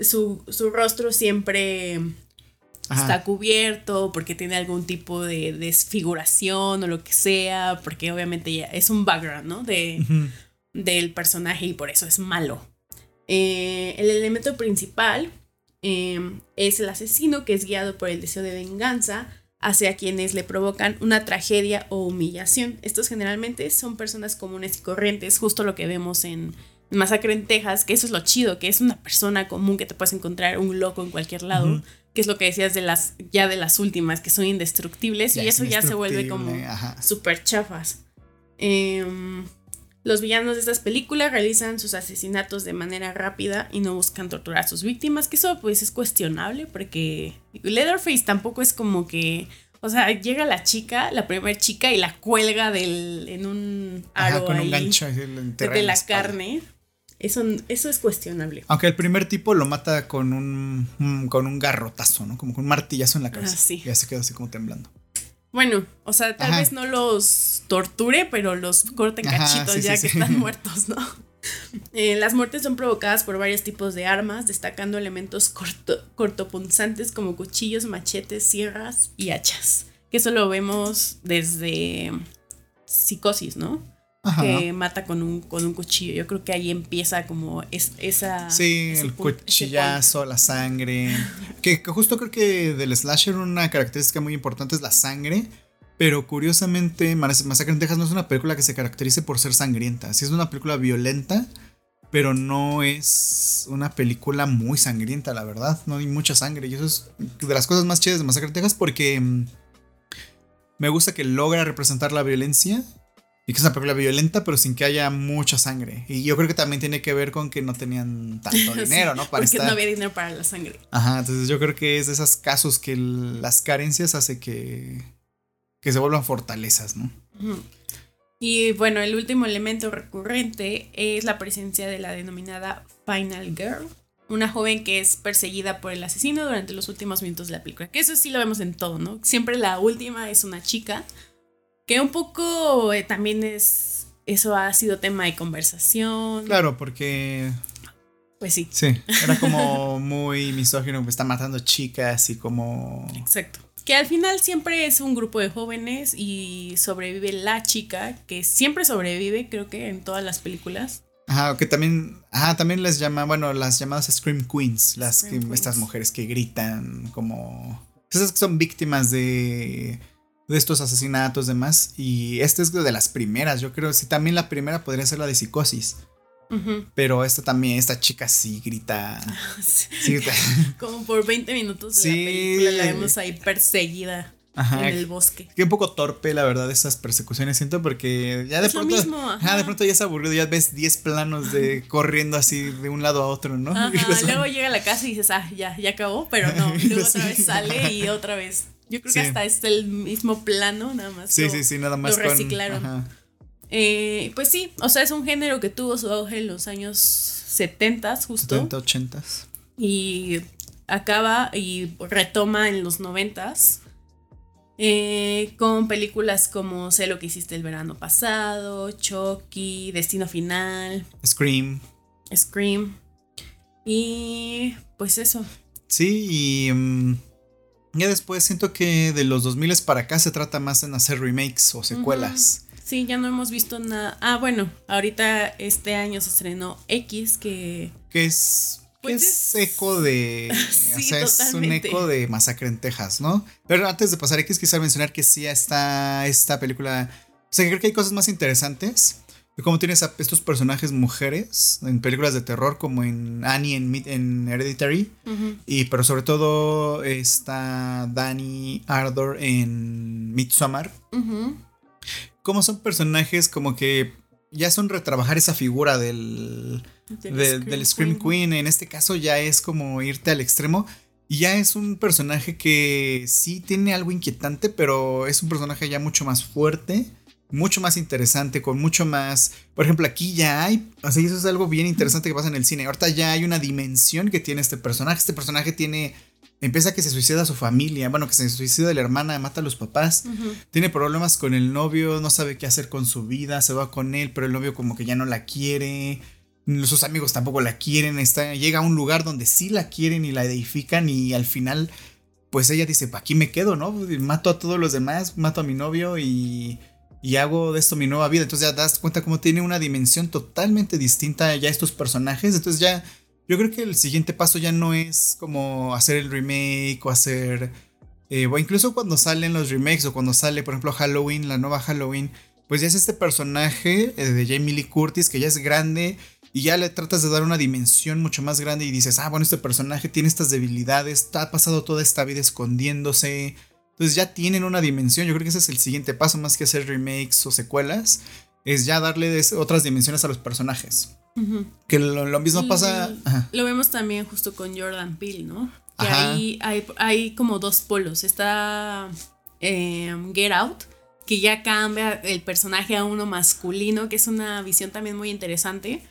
su, rostro siempre está cubierto, porque tiene algún tipo de desfiguración o lo que sea, porque obviamente ya es un background, ¿no? De, Del personaje y por eso es malo. Eh, el elemento principal eh, es el asesino que es guiado por el deseo de venganza hacia quienes le provocan una tragedia o humillación. Estos generalmente son personas comunes y corrientes, justo lo que vemos en Masacre en Texas, que eso es lo chido, que es una persona común que te puedes encontrar un loco en cualquier lado, que es lo que decías de las ya de las últimas, que son indestructibles y eso ya se vuelve como súper chafas. Em, los villanos de estas películas realizan sus asesinatos de manera rápida y no buscan torturar a sus víctimas, que eso pues es cuestionable porque Leatherface tampoco es como que, o sea, llega la chica, la primera chica y la cuelga del, en un aro con un gancho de la, carne. Eso, eso es cuestionable. Aunque el primer tipo lo mata con un, con un garrotazo, ¿no? Como con un martillazo en la cabeza. Ah, y ya se queda así como temblando. Bueno, o sea, tal vez no los torture, pero los corte cachitos ya que están [LAUGHS] muertos, ¿no? Eh, las muertes son provocadas por varios tipos de armas, destacando elementos cortopunzantes como cuchillos, machetes, sierras y hachas. Que eso lo vemos desde psicosis, ¿no? Que mata con un, con un cuchillo. Yo creo que ahí empieza como es, esa... Sí, el cuchillazo, la sangre. que, justo creo que del slasher una característica muy importante es la sangre. Pero curiosamente, Masacre en Texas no es una película que se caracterice por ser sangrienta. Sí es una película violenta, pero no es una película muy sangrienta, la verdad. No hay mucha sangre. Y eso es de las cosas más chidas de Masacre en Texas porque mm, me gusta que logra representar la violencia y que es una película violenta, pero sin que haya mucha sangre. Y yo creo que también tiene que ver con que no tenían tanto [LAUGHS] dinero, ¿no? Para porque no había dinero para la sangre. Ajá, entonces yo creo que es de esos casos que las carencias hace que, que se vuelvan fortalezas, ¿no? Y bueno, el último elemento recurrente es la presencia de la denominada Final Girl, una joven que es perseguida por el asesino durante los últimos minutos de la película. Que eso sí lo vemos en todo, ¿no? Siempre la última es una chica que un poco eh, también es. Eso ha sido tema de conversación. Claro, porque. Pues sí. Sí, era [LAUGHS] como muy misógino, que está matando chicas y como. Exacto. Que al final siempre es un grupo de jóvenes y sobrevive la chica, que siempre sobrevive, creo que en todas las películas. Ajá, que también, ajá, también les llama, bueno, las llamadas Scream Queens, las estas mujeres que gritan como... Esas que son víctimas de de estos asesinatos demás. Y esta es de las primeras, yo creo. Sí, también la primera podría ser la de psicosis. Pero esta también, esta chica sí grita. [LAUGHS] [LAUGHS] Como por 20 minutos de la película la vemos ahí perseguida. en el bosque. Que un poco torpe, la verdad, esas persecuciones, siento, porque ya de pronto. de pronto ya es aburrido, ya ves 10 planos de [LAUGHS] corriendo así de un lado a otro, ¿no? luego llega a la casa y dices, ah, ya, ya acabó, pero no. Luego otra vez sale y otra vez yo creo que hasta es el mismo plano, nada más. Sí, sí, sí, nada más. Lo reciclaron. Eh, pues sí, o sea, es un género que tuvo su auge en los años 70, justo. 70, 80. Y acaba y retoma en los 90. Eh, con películas como Sé lo que hiciste el verano pasado, Chucky, Destino Final, Scream. Scream. Y pues eso. Sí, y mm, ya después siento que de los 2000 para acá se trata más en hacer remakes o secuelas. Sí, ya no hemos visto nada. Ah, bueno, ahorita este año se estrenó X que... Que es... Pues es, eco de... [LAUGHS] o sea, es un eco de Masacre en Texas, ¿no? Pero antes de pasar X quisiera mencionar que sí está esta película... O sea, creo que hay cosas más interesantes cómo tienes a estos personajes mujeres en películas de terror como en Annie en, en Hereditary y pero sobre todo está Danny Ardor en Midsommar. Como son personajes como que ya son retrabajar esa figura del del, Scream, Queen. en este caso ya es como irte al extremo. Y ya es un personaje que sí tiene algo inquietante pero es un personaje ya mucho más fuerte mucho más interesante, con mucho más. Por ejemplo, aquí ya hay. O sea, eso es algo bien interesante que pasa en el cine. Ahorita ya hay una dimensión que tiene este personaje. Este personaje tiene. Empieza que se suicida a su familia, bueno, que se suicida la hermana, mata a los papás, tiene problemas con el novio, no sabe qué hacer con su vida, se va con él, pero el novio como que ya no la quiere, sus amigos tampoco la quieren, está, llega a un lugar donde sí la quieren y la edifican y al final, pues ella dice, aquí me quedo, ¿no? Mato a todos los demás, mato a mi novio y y hago de esto mi nueva vida. Entonces ya das cuenta cómo tiene una dimensión totalmente distinta ya estos personajes. Entonces ya yo creo que el siguiente paso ya no es como hacer el remake o hacer... Eh, o incluso cuando salen los remakes o cuando sale, por ejemplo, Halloween, la nueva Halloween, pues ya es este personaje eh, de Jamie Lee Curtis que ya es grande y ya le tratas de dar una dimensión mucho más grande y dices, ah, bueno, este personaje tiene estas debilidades, ha pasado toda esta vida escondiéndose, entonces ya tienen una dimensión. Yo creo que ese es el siguiente paso, más que hacer remakes o secuelas, es ya darle otras dimensiones a los personajes. Que lo, mismo pasa. Lo vemos también justo con Jordan Peele, ¿no? Que ahí hay, como dos polos. Está em, Get Out, que ya cambia el personaje a uno masculino, que es una visión también muy interesante.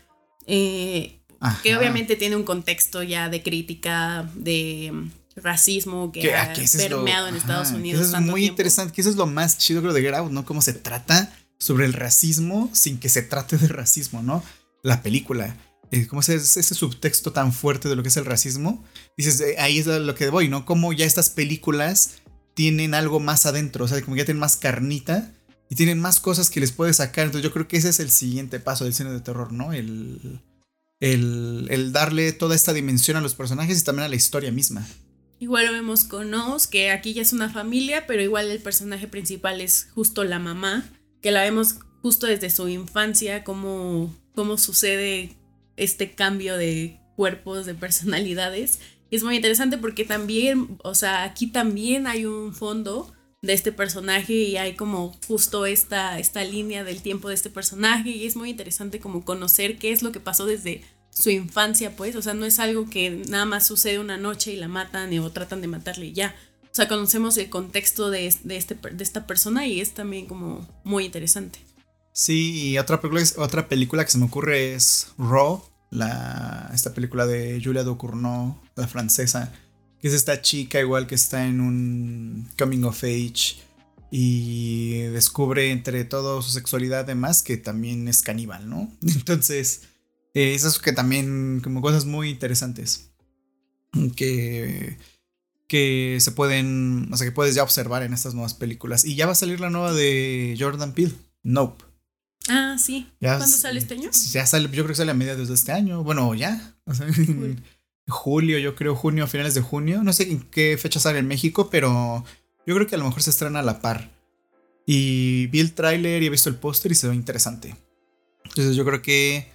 Eh, que obviamente tiene un contexto ya de crítica, de racismo que, ha permeado en Estados Unidos. Eso es muy interesante, que eso es lo más chido creo de Get Out, ¿no? Cómo se trata sobre el racismo sin que se trate de racismo, ¿no? La película. Eh, cómo ese, ese subtexto tan fuerte de lo que es el racismo. Dices, eh, ahí es lo que voy, ¿no? Cómo ya estas películas tienen algo más adentro, o sea, como ya tienen más carnita y tienen más cosas que les puede sacar. Entonces yo creo que ese es el siguiente paso del cine de terror, ¿no? El, el, el darle toda esta dimensión a los personajes y también a la historia misma. Igual lo vemos con Oz, que aquí ya es una familia, pero igual el personaje principal es justo la mamá, que la vemos justo desde su infancia, cómo, cómo sucede este cambio de cuerpos, de personalidades. Es muy interesante porque también, o sea, aquí también hay un fondo de este personaje y hay como justo esta, esta línea del tiempo de este personaje y es muy interesante como conocer qué es lo que pasó desde su infancia, pues, o sea, no es algo que nada más sucede una noche y la matan o tratan de matarle y ya. O sea, conocemos el contexto de, de, este, de esta persona y es también como muy interesante. Sí, y otra película, otra película que se me ocurre es Raw, la, esta película de Julia Ducournau, la francesa, que es esta chica igual que está en un coming of age y descubre entre todo su sexualidad además que también es caníbal, ¿no? [LAUGHS] Entonces, eh, esas que también como cosas muy interesantes que que se pueden, o sea, que puedes ya observar en estas nuevas películas. Y ya va a salir la nueva de Jordan Peele, Nope. Ah, sí. ¿Cuándo sale este año? Ya sale, yo creo que sale a mediados de este año. Bueno, ya. O sea, julio, yo creo, junio, finales de junio. No sé en qué fecha sale en México, pero yo creo que a lo mejor se estrena a la par. Y vi el tráiler y he visto el póster y se ve interesante. Entonces yo creo que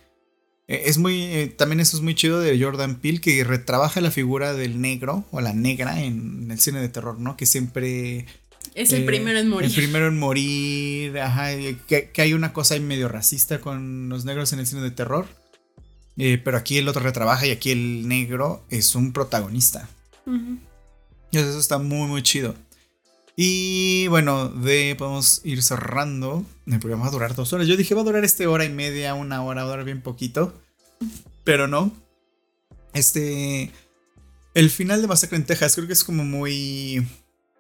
es muy, eh, también eso es muy chido de Jordan Peele, que retrabaja la figura del negro o la negra en, el cine de terror, ¿no? Que siempre... Es el eh, primero en morir. El primero en morir, ajá, que, hay una cosa medio racista con los negros en el cine de terror. pero aquí el otro retrabaja y aquí el negro es un protagonista. Y eso está muy, muy chido. Y bueno, de podemos ir cerrando. El programa va a durar dos horas. Yo dije va a durar este hora y media, una hora, va a durar bien poquito. Pero no. Este. El final de Masacre en Texas creo que es como muy.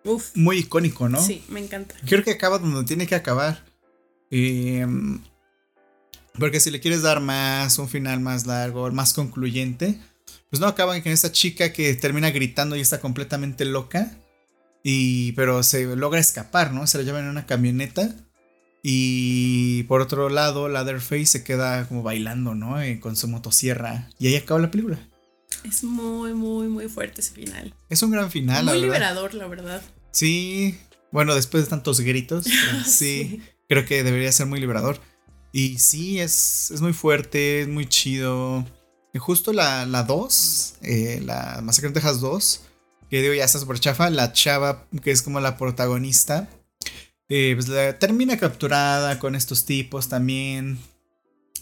Uf. Muy icónico, ¿no? Sí, me encanta. Creo que acaba donde tiene que acabar. Em, porque si le quieres dar más, un final más largo, más concluyente, pues no acaba con esta chica que termina gritando y está completamente loca. Y, pero se logra escapar, ¿no? Se la llevan en una camioneta. Y por otro lado, Leatherface se queda como bailando, ¿no? Eh, con su motosierra. Y ahí acaba la película. Es muy, muy, muy fuerte ese final. Es un gran final, Muy liberador, la verdad. Sí. Bueno, después de tantos gritos, [LAUGHS] sí, creo que debería ser muy liberador. Y sí, es, es muy fuerte, es muy chido. Y justo la 2, la, eh, la Masacre en Texas 2, que digo ya está súper chafa, la chava que es como la protagonista, eh, pues la, termina capturada con estos tipos también.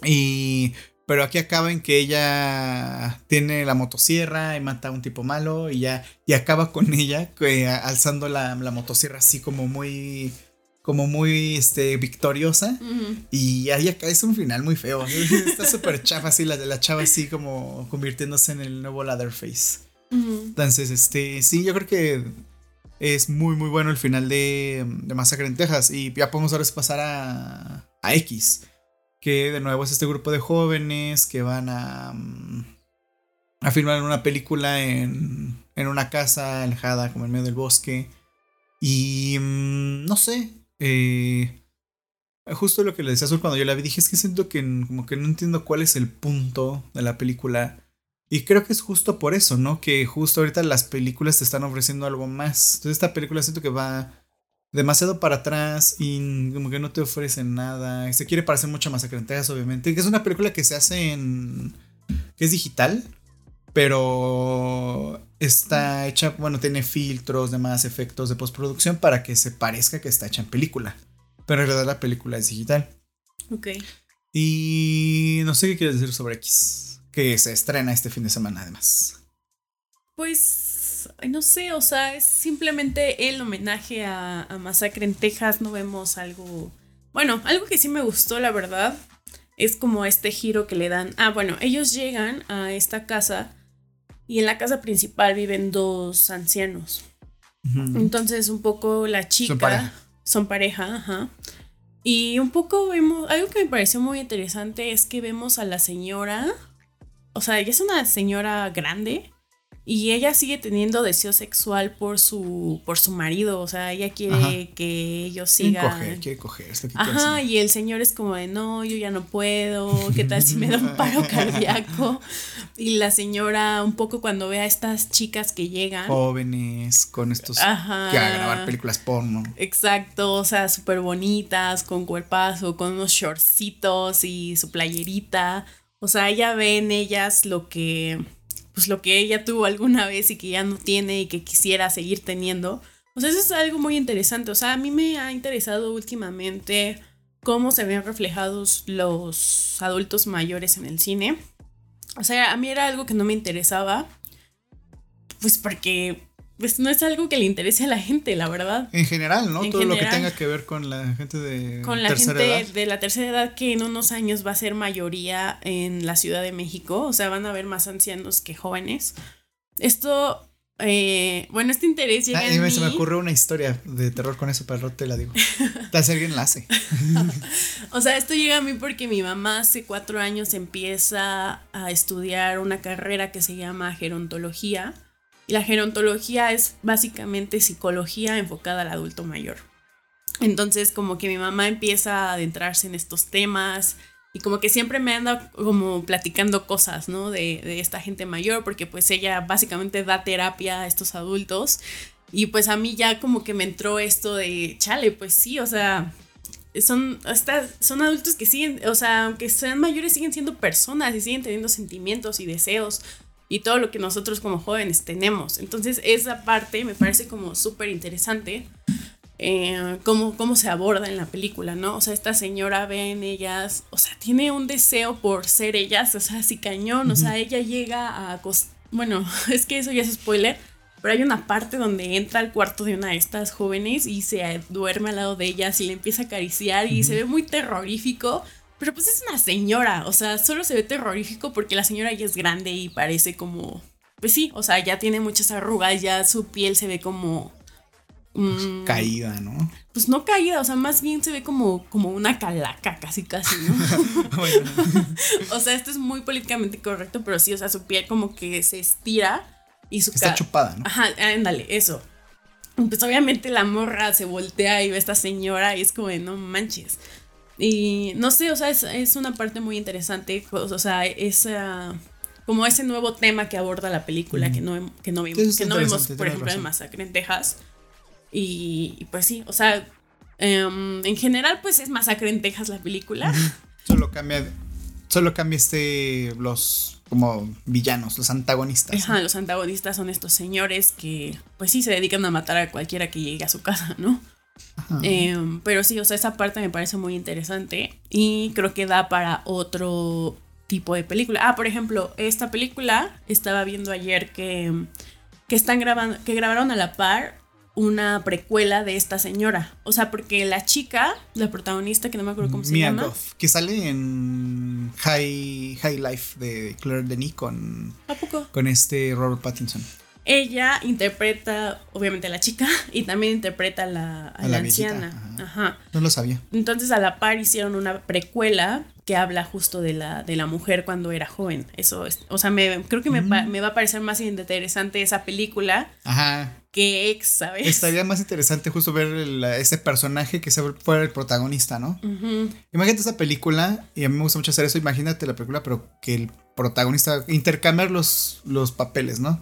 Y... Pero aquí acaba en que ella tiene la motosierra y mata a un tipo malo y ya y acaba con [LAUGHS] ella alzando la, motosierra así como muy como muy este victoriosa. Y ahí acá es un final muy feo. [LAUGHS] Está súper chafa así la la chava así como convirtiéndose en el nuevo Leatherface entonces, este, sí, yo creo que es muy, muy bueno el final de, de Masacre en Texas. Y ya podemos ahora pasar a, a X, que de nuevo es este grupo de jóvenes que van a, mm, a filmar una película en, en una casa alejada, como en medio del bosque. Y mm, no sé, eh, justo lo que le decía Azul cuando yo la vi, dije es que siento que como que no entiendo cuál es el punto de la película y creo que es justo por eso, ¿no? Que justo ahorita las películas te están ofreciendo algo más. Entonces esta película siento que va demasiado para atrás y como que no te ofrecen nada. Se quiere parecer mucho más a Crentejas, obviamente. Que es una película que se hace en... que es digital, pero está hecha, bueno, tiene filtros, demás efectos de postproducción para que se parezca que está hecha en película. Pero en realidad la película es digital. Ok. Y no sé qué quieres decir sobre X que se estrena este fin de semana además. Pues, no sé, o sea, es simplemente el homenaje a, Masacre en Texas, no vemos algo... Bueno, algo que sí me gustó, la verdad, es como este giro que le dan. Ah, bueno, ellos llegan a esta casa y en la casa principal viven dos ancianos. Entonces, un poco la chica. Son pareja. Son pareja, ajá. Y un poco vemos. Algo que me pareció muy interesante es que vemos a la señora o sea, ella es una señora grande, y ella sigue teniendo deseo sexual por su por su marido, o sea, ella quiere que ellos sigan coger, quiere coger, es lo que Ajá, quiere hacer. y el señor es como de, "No, yo ya no puedo, ¿qué tal si me da un paro [LAUGHS] cardíaco?" Y la señora un poco cuando ve a estas chicas que llegan, Jóvenes con estos Ajá. que a grabar películas porno. Exacto, o sea, súper bonitas, con cuerpazo, con unos shortcitos y su playerita. O sea, ella ve en ellas lo que, pues lo que ella tuvo alguna vez y que ya no tiene y que quisiera seguir teniendo. O sea, eso es algo muy interesante. O sea, a mí me ha interesado últimamente cómo se ven reflejados los adultos mayores en el cine. O sea, a mí era algo que no me interesaba. Pues porque pues no es algo que le interese a la gente, la verdad. En general, ¿no? En Todo lo que tenga que ver con la gente de Con la tercera gente edad. de la tercera edad que en unos años va a ser mayoría en la Ciudad de México, o sea, van a haber más ancianos que jóvenes. Esto, eh, bueno, este interés llega Ah, dime, mí. se me ocurrió una historia de terror con eso, pero te la digo. [LAUGHS] Te hace alguien enlace. [LAUGHS] O sea, esto llega a mí porque mi mamá hace cuatro años empieza a estudiar una carrera que se llama gerontología. Y la gerontología es básicamente psicología enfocada al adulto mayor. Entonces, como que mi mamá empieza a adentrarse en estos temas y como que siempre me anda como platicando cosas, ¿no? De, de esta gente mayor, porque pues ella básicamente da terapia a estos adultos. Y pues a mí ya como que me entró esto de, chale, pues sí, o sea, son, estas, son adultos que siguen, o sea, aunque sean mayores, siguen siendo personas y siguen teniendo sentimientos y deseos y todo lo que nosotros como jóvenes tenemos. Entonces, esa parte me parece como súper interesante. eh, cómo, cómo se aborda en la película, ¿no? O sea, esta señora ve en ellas, o sea, tiene un deseo por ser ellas, o sea, así cañón, o sea, ella llega a... Bueno, [LAUGHS] es que eso ya es spoiler, pero hay una parte donde entra al cuarto de una de estas jóvenes y se duerme al lado de ellas y le empieza a acariciar y se ve muy terrorífico. Pero pues es una señora, o sea, solo se ve terrorífico porque la señora ya es grande y parece como... Pues sí, o sea, ya tiene muchas arrugas, ya su piel se ve como... mm, Caída, ¿no? pues no caída, o sea, más bien se ve como, como una calaca, casi, casi, ¿no? [LAUGHS] Bueno, [LAUGHS] o sea, esto es muy políticamente correcto, pero sí, o sea, su piel como que se estira y su está chupada, ¿no? Ajá, ándale, eso. Pues obviamente la morra se voltea y ve a esta señora y es como de no manches. Y no sé, o sea, es, es una parte muy interesante, o sea, esa como ese nuevo tema que aborda la película que no, que no, vimos, que no vimos, por ejemplo, en. Masacre en Texas. Y, y pues sí, o sea, em, en general pues es Masacre en Texas la película. Solo cambia. Solo cambia este. Los. Como villanos, los antagonistas. Ajá, los antagonistas son estos señores que, pues sí, se dedican a matar a cualquiera que llegue a su casa, ¿no? Em, pero sí, o sea, esa parte me parece muy interesante y creo que da para otro tipo de película. Ah, por ejemplo, esta película estaba viendo ayer que, que están grabando, que grabaron a la par una precuela de esta señora. O sea, porque la chica, la protagonista, que no me acuerdo cómo se Mia llama. Que sale en High, High Life de Claire Denis con, ¿A poco? con este Robert Pattinson. Ella interpreta, obviamente, a la chica [LAUGHS] y también interpreta a la, a A la la viejita, anciana. ajá. Ajá. No lo sabía. Entonces a la par hicieron una precuela que habla justo de la, de la mujer cuando era joven. Eso es, o sea, me, creo que me, Mm. me va a parecer más interesante esa película Ajá. que ex, ¿sabes? Estaría más interesante justo ver el- ese personaje que se fuera el protagonista, ¿no? Ujú. Imagínate esa película, y a mí me gusta mucho hacer eso, imagínate la película, pero que el protagonista, intercambiar los, los papeles, ¿no?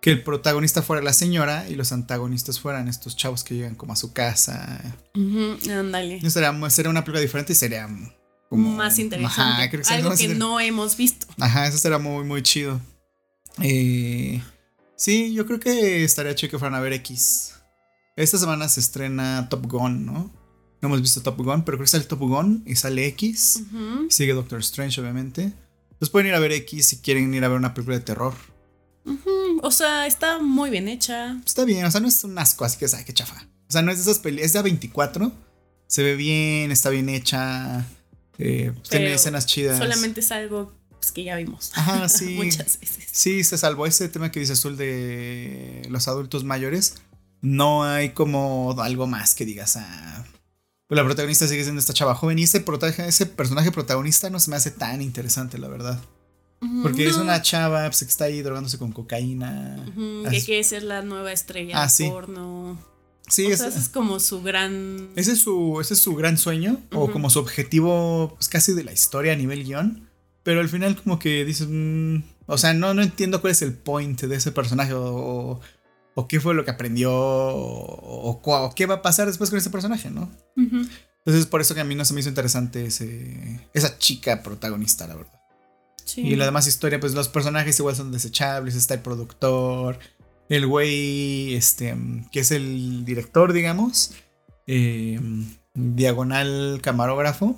Que el protagonista fuera la señora y los antagonistas fueran estos chavos que llegan como a su casa. Ándale. No sería, sería una película diferente y sería como... más interesante. Ajá, creo que Algo que no hemos visto. Ajá, eso será muy, muy chido. Eh, sí, yo creo que estaría chido que fueran a ver X. Esta semana se estrena Top Gun, ¿no? No hemos visto Top Gun, pero creo que sale Top Gun y sale X. Sigue Doctor Strange, obviamente. Entonces pueden ir a ver X si quieren ir a ver una película de terror. O sea, está muy bien hecha. Está bien, o sea, no es un asco, así que, ¿sabes qué chafa? O sea, no es de esas películas, es de A24. Se ve bien, está bien hecha. eh, tiene escenas chidas. Solamente es algo pues, que ya vimos. Ajá, [LAUGHS] sí. Muchas veces. Sí, se salvó ese tema que dice Azul de los adultos mayores. No hay como algo más que digas, ah, pues la protagonista sigue siendo esta chava joven y ese personaje protagonista no se me hace tan interesante, la verdad. Porque es una chava pues, que está ahí drogándose con cocaína. Que quiere ser la nueva estrella Ah, sí. porno. Sí, o es- sea, ese es como su gran. ese, es su, ese es su gran sueño, o como su objetivo pues, casi de la historia a nivel guion. Pero al final como que dices, mm, o sea, no, no entiendo cuál es el point de ese personaje o, o- o qué fue lo que aprendió o, qué va a pasar después con ese personaje, ¿no? Ujú. Entonces por eso que a mí no se me hizo interesante ese, esa chica protagonista, la verdad. Sí. Y la demás historia, pues los personajes igual son desechables, está el productor, el güey, este, que es el director, digamos, eh, diagonal camarógrafo,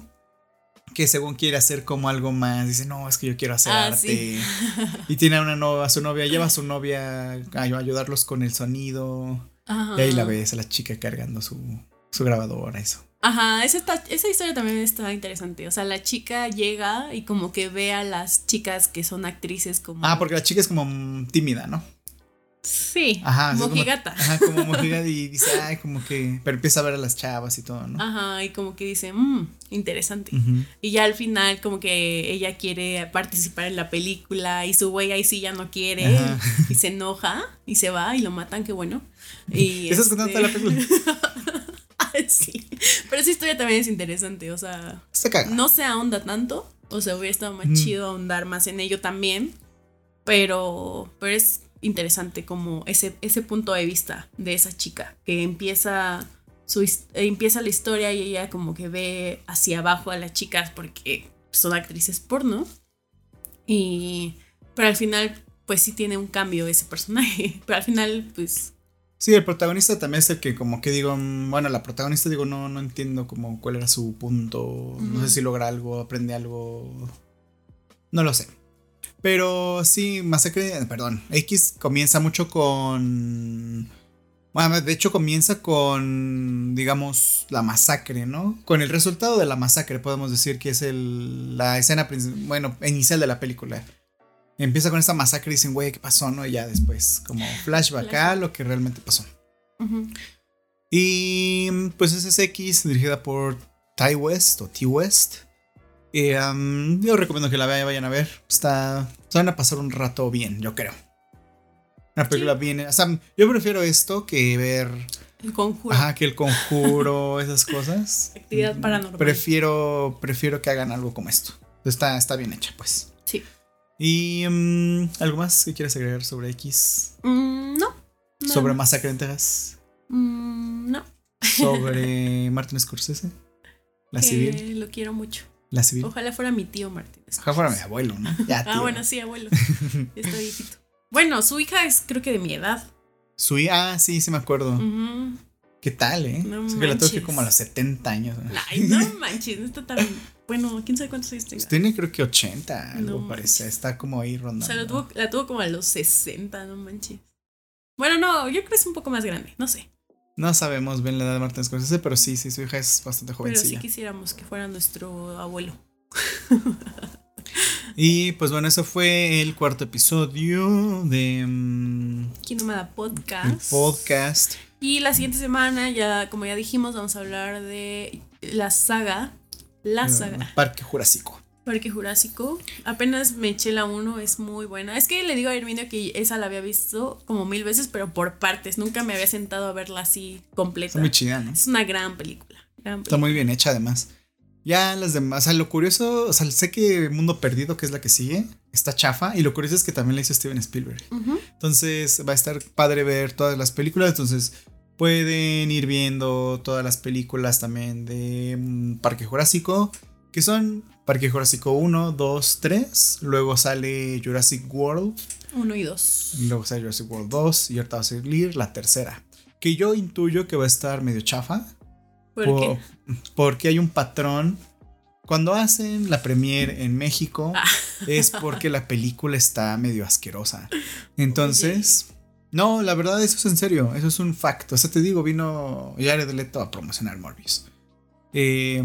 que según quiere hacer como algo más, dice, no, es que yo quiero hacer Ah, arte. sí. [LAUGHS] Y tiene a una novia, a su novia, lleva a su novia a ayudarlos con el sonido. Ajá. Y ahí la ves, a la chica cargando su, su grabadora, eso. Ajá, esa, está- esa historia también está interesante. O sea, la chica llega y como que ve a las chicas que son actrices como. Ah, porque la chica es como tímida, ¿no? Sí, Ajá. así como- mojigata. Ajá, como mojigata y dice, [LAUGHS] ay, como que. Pero empieza a ver a las chavas y todo, ¿no? Ajá, y como que dice, mmm, interesante. Y ya al final como que ella quiere participar en la película y su güey ahí sí ya no quiere Ajá. y se enoja y se va y lo matan, qué bueno. Y ¿Estás contando toda la este- película? [LAUGHS] [LAUGHS] sí, pero esa historia también es interesante, o sea, no se ahonda tanto, o sea, hubiera estado más Mm. chido ahondar más en ello también, pero, pero es interesante como ese, ese punto de vista de esa chica que empieza su eh, empieza la historia y ella como que ve hacia abajo a las chicas porque son actrices porno. Y pero al final pues sí tiene un cambio ese personaje, [LAUGHS] pero al final pues Sí, el protagonista también es el que como que digo, mm, bueno, la protagonista digo, no, no entiendo como cuál era su punto, no sé si logra algo, aprende algo, no lo sé. Pero sí, Masacre, perdón, X comienza mucho con... Bueno, de hecho comienza con, digamos, la masacre, ¿no? Con el resultado de la masacre, podemos decir que es el, la escena, bueno, inicial de la película. Empieza con esta masacre y dicen, güey, ¿qué pasó? ¿No? Y ya después, como flashback a lo que realmente pasó. ujú. Y pues es X, dirigida por Ty West o T West. Y um, yo recomiendo que la vean, vayan a ver. Está, se van a pasar un rato bien, yo creo. Una película bien. O sea, yo prefiero esto que ver. el conjuro. Ajá, que el conjuro, esas cosas. Actividad paranormal. Prefiero, prefiero que hagan algo como esto. Está, está bien hecha, pues. Sí. Y um, algo más que quieras agregar sobre X. Mm, no. sobre más. Masacre en Texas. Mm, no. Sobre [LAUGHS] Martin Scorsese. La que civil. Lo quiero mucho. La civil. Ojalá fuera mi tío Martínez. Ojalá fuera mi abuelo, ¿no? Ya, Ah, bueno, sí, abuelo. [LAUGHS] Está viejito. Bueno, su hija es creo que de mi edad. Su hija, ah, sí, sí me acuerdo. ¿Qué tal, eh? No O sea, que la tuve como a los 70 años. ¿no? Ay, no [LAUGHS] manches, no está tan. Bueno, quién sabe cuántos años tenga. Tiene creo que 80, algo No parece. Está como ahí O rondando. sea, la tuvo, la tuvo como a los 60, no manches. Bueno, no, yo creo que es un poco más grande, no sé. No sabemos bien la edad de Martin Scorsese, pero sí, sí, su hija es bastante Pero sí jovencilla. quisiéramos que fuera nuestro abuelo. Y pues bueno, eso fue el cuarto episodio de mm, Kinomada el Podcast. podcast. Y la siguiente semana, ya como ya dijimos, vamos a hablar de la saga. La saga. Parque Jurásico. Parque Jurásico. Apenas me eché la 1, es muy buena. Es que le digo a Herminio que esa la había visto como mil veces, pero por partes. Nunca me había sentado a verla así completa. Está muy chida, ¿no? Es una gran película. gran Está película. muy bien hecha además. Ya las demás, o sea, lo curioso, o sea, sé que Mundo Perdido, que es la que sigue, está chafa. Y lo curioso es que también la hizo Steven Spielberg. Entonces va a estar padre ver todas las películas. Entonces pueden ir viendo todas las películas también de mm, Parque Jurásico. Que son Parque Jurásico 1, 2, 3. Luego sale Jurassic World. Uno y dos. Luego sale Jurassic World 2. Y ahorita va a salir la tercera. Que yo intuyo que va a estar medio chafa. ¿Por Po- qué? Porque hay un patrón. Cuando hacen la premiere en México Ah. es porque la película está medio asquerosa. Entonces, no, la verdad eso es en serio, eso es un fact. O sea, te digo, vino Jared Leto a promocionar Morbius. Eh,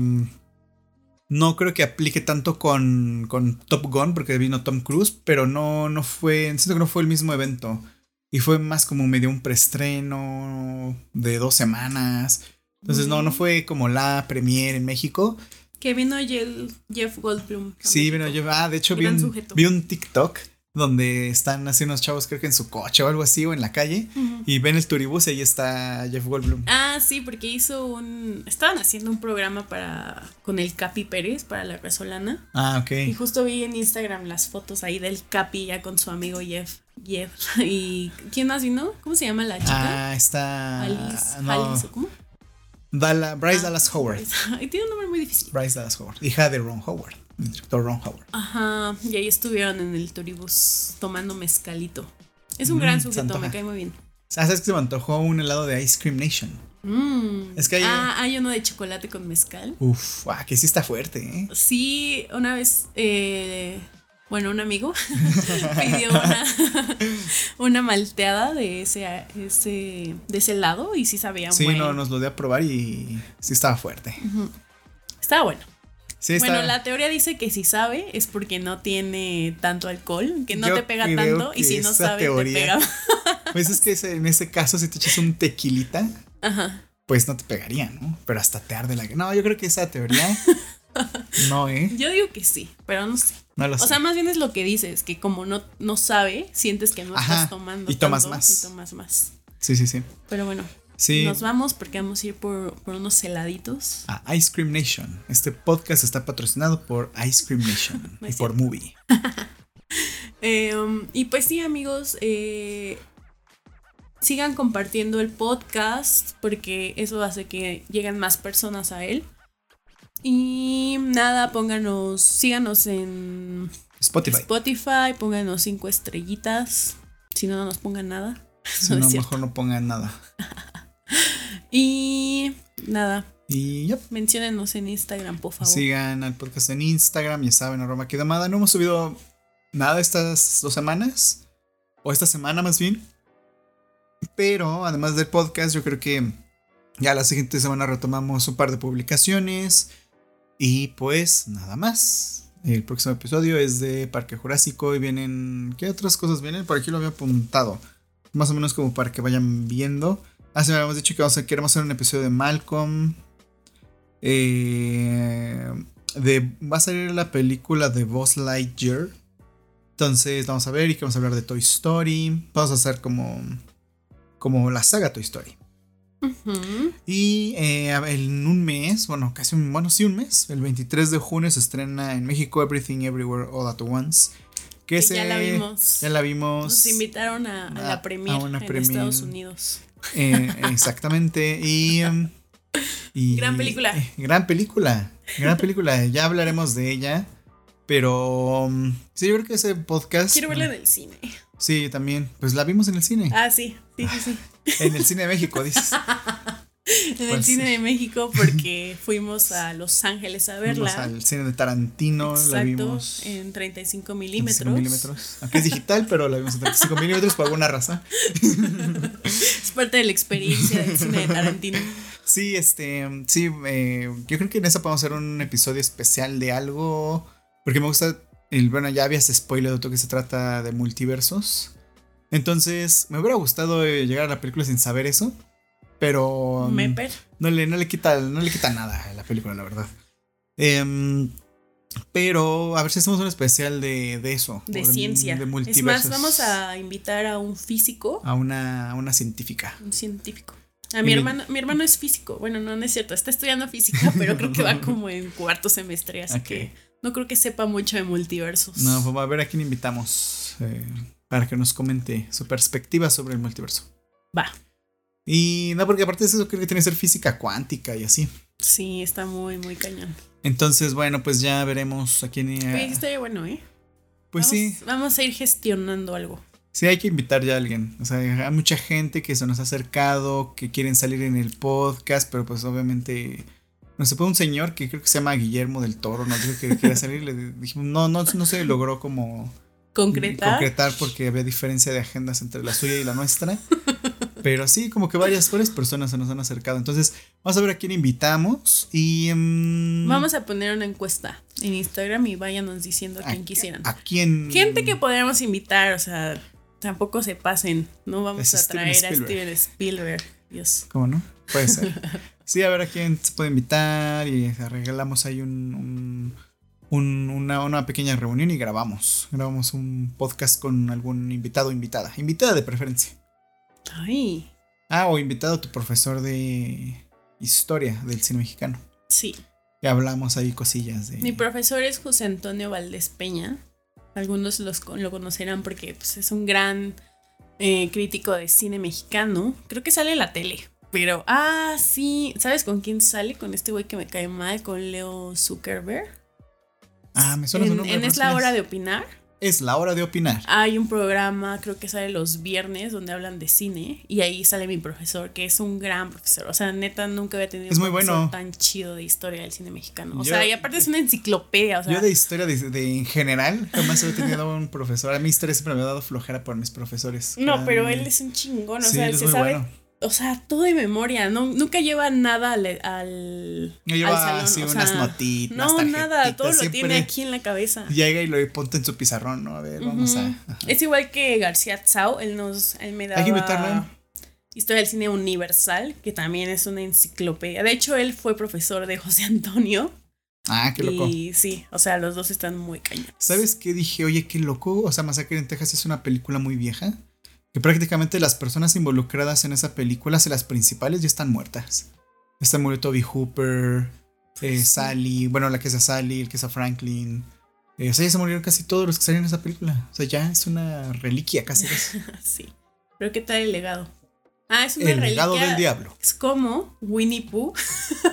no creo que aplique tanto con, con Top Gun porque vino Tom Cruise, pero no, no fue, siento que no fue el mismo evento. Y fue más como medio un preestreno de dos semanas. Entonces, no, no fue como la premiere en México. Que vino Jeff Goldblum. Sí, vino Jeff. Ah, de hecho vi un, vi un TikTok donde están así unos chavos, creo que en su coche o algo así, o en la calle, y ven el turibús y ahí está Jeff Goldblum. Ah, sí, porque hizo un. Estaban haciendo un programa para. con el Capi Pérez para la Resolana. Ah, ok. Y justo vi en Instagram las fotos ahí del Capi ya con su amigo Jeff. Jeff. [LAUGHS] ¿Y quién más vino? ¿Cómo se llama la chica? Ah, está. Alice. Alice, ¿cómo? Bryce ah, Dallas Howard. [LAUGHS] tiene un nombre muy difícil. Bryce Dallas Howard. Hija de Ron Howard el director Ron Howard. Ajá, y ahí estuvieron en el Turibus tomando mezcalito. Es un gran sujeto, me cae muy bien. ¿Sabes que se me antojó un helado de Ice Cream Nation? Mm. Es que hay, ah, hay uno de chocolate con mezcal. Uf, ah, que sí está fuerte, ¿eh? Sí, una vez, eh, bueno, un amigo [LAUGHS] pidió una, una, malteada de ese, ese, de ese helado y sí sabía Sí, no, nos lo di a probar y sí estaba fuerte. Estaba bueno bueno, la teoría dice que si sabe es porque no tiene tanto alcohol, que no te pega tanto y si no sabe te pega. [LAUGHS] Pues es que en ese caso si te echas un tequilita, pues no te pegaría, ¿no? Pero hasta te arde la... No, yo creo que esa teoría... [LAUGHS] no, ¿eh? Yo digo que sí, pero no sé. O sea, más bien es lo que dices, que como no, no sabe, sientes que no estás tomando. Y tomas más. Y tomas más. Sí, sí, sí. Pero bueno, nos vamos porque vamos a ir por, unos heladitos. A Ice Cream Nation. Este podcast está patrocinado por Ice Cream Nation [LAUGHS] y por Movie. [LAUGHS] Eh, um, y pues sí, amigos, eh, sigan compartiendo el podcast porque eso hace que lleguen más personas a él. Y nada, pónganos, síganos en Spotify. Spotify, pónganos cinco estrellitas. Si no, no nos pongan nada. [LAUGHS] Si no, mejor no pongan nada. [LAUGHS] Y nada. Y yep. Menciónenos en Instagram, por favor. Sigan al podcast en Instagram, ya saben, arroba quedamada. No hemos subido nada estas dos semanas. O esta semana más bien. Pero además del podcast, yo creo que ya la siguiente semana retomamos un par de publicaciones. Y pues nada más. El próximo episodio es de Parque Jurásico y vienen... ¿Qué otras cosas vienen? Por aquí lo había apuntado. Más o menos como para que vayan viendo. Ah, sí, habíamos dicho que vamos a, queremos hacer un episodio de Malcolm. Eh, va a salir la película de Boss Lightyear. Entonces vamos a ver y que vamos a hablar de Toy Story. Vamos a hacer como, como la saga Toy Story. Y eh, en un mes, bueno, casi un, bueno, sí, un mes, el 23 de junio se estrena en México Everything Everywhere All at Once. Que, ya la vimos. Ya la vimos. Nos invitaron a, la premiere en Estados Unidos. Eh, exactamente. Em, y, Gran película. Eh, gran película. Gran película. Ya hablaremos de ella. Pero em, sí, yo creo que ese podcast. Quiero verla en el cine. Sí, también. Pues la vimos en el cine. Ah, sí. Sí, sí, sí. En el cine de México, dices. [LAUGHS] en el cine de México porque [LAUGHS] fuimos a Los Ángeles a verla. Fuimos al cine de Tarantino, la vimos en 35 milímetros. 35 milímetros. Aunque es digital, pero la vimos en 35 [LAUGHS] milímetros por alguna razón. es parte de la experiencia del cine de Tarantino. Sí, este, sí, eh, yo creo que en eso podemos hacer un episodio especial de algo, porque me gusta, el, bueno, ya habías spoiler de todo que se trata de multiversos. Entonces, me hubiera gustado eh, llegar a la película sin saber eso. Pero. Mm, no le, no le, quita, no le quita nada a la película, la verdad. Em, pero a ver si hacemos un especial de, de eso. De ciencia. De es más, vamos a invitar a un físico. A una, una científica. Un científico. A mi hermano, mi hermano es físico. Bueno, no, no es cierto. Está estudiando física, [LAUGHS] pero creo que va como en cuarto semestre, así que no creo que sepa mucho de multiversos. No, pues a ver a quién invitamos eh, para que nos comente su perspectiva sobre el multiverso. Va. Y no, porque aparte de eso creo que tiene que ser física cuántica y así. Sí, está muy, muy cañón. Entonces, bueno, pues ya veremos a quién. Sí, estaría bueno, ¿eh? Pues sí. Vamos a ir gestionando algo. Sí, hay que invitar ya a alguien. O sea, hay mucha gente que se nos ha acercado, que quieren salir en el podcast, pero pues obviamente. No sé, fue un señor que creo que se llama Guillermo del Toro, no dijo que quería salir. le dijimos, no, no, no se logró como. Concretar. Concretar porque había diferencia de agendas entre la suya y la nuestra. [LAUGHS] Pero sí, como que varias, varias personas se nos han acercado. Entonces, vamos a ver a quién invitamos y... Em, vamos a poner una encuesta en Instagram y váyanos diciendo a quién quisieran. A quién... Gente que podríamos invitar, o sea, tampoco se pasen. No vamos a traer a Steven Spielberg. Dios. ¿Cómo no? Puede ser. [LAUGHS] Sí, a ver a quién se puede invitar y arreglamos ahí un, un, una, una, pequeña reunión y grabamos. Grabamos un podcast con algún invitado o invitada. Invitada de preferencia. Ay. Ah, o invitado a tu profesor de historia del cine mexicano. Sí. Y hablamos ahí cosillas de... Mi profesor es José Antonio Valdés Peña. Algunos los, lo conocerán porque pues, es un gran eh, crítico de cine mexicano. Creo que sale en la tele. Pero, ah, sí. ¿Sabes con quién sale? Con este güey que me cae mal, con Leo Zuckerberg. Ah, me suena en, su nombre. En Es la hora de opinar. Es la hora de opinar. Hay un programa, creo que sale los viernes, donde hablan de cine. Y ahí sale mi profesor, que es un gran profesor. O sea, neta, nunca había tenido es un muy profesor bueno. tan chido de historia del cine mexicano. O sea, y aparte es una enciclopedia. O sea, yo de historia de, de, en general jamás he tenido un profesor. A mí historia siempre me ha dado flojera por mis profesores. No, pero él es un chingón. O Sí, sea, él se sabe. bueno. O sea, todo de memoria, no, nunca lleva nada al, al, No lleva al salón. así o unas sea, notitas, No, nada, todo lo tiene aquí en la cabeza. Llega y lo ponte en su pizarrón, ¿no? A ver, vamos a. ajá. Es igual que García Tsao, él nos él me daba Hay que invitarlo. Historia del cine universal, que también es una enciclopedia. De hecho, él fue profesor de José Antonio. Ah, qué loco. Y sí, o sea, los dos están muy cañones. ¿Sabes qué dije? Oye, qué loco. O sea, Masacre en Texas es una película muy vieja. Que prácticamente las personas involucradas en esa película, las principales, ya están muertas. Está murió Toby Hooper, eh. Sally, bueno, la que es a Sally, el que es a Franklin. Eh, o sea, ya se murieron casi todos los que salieron en esa película. O sea, ya es una reliquia casi. [LAUGHS] sí. Pero ¿qué tal el legado? Ah, es una el legado del diablo. Es como Winnie Pooh,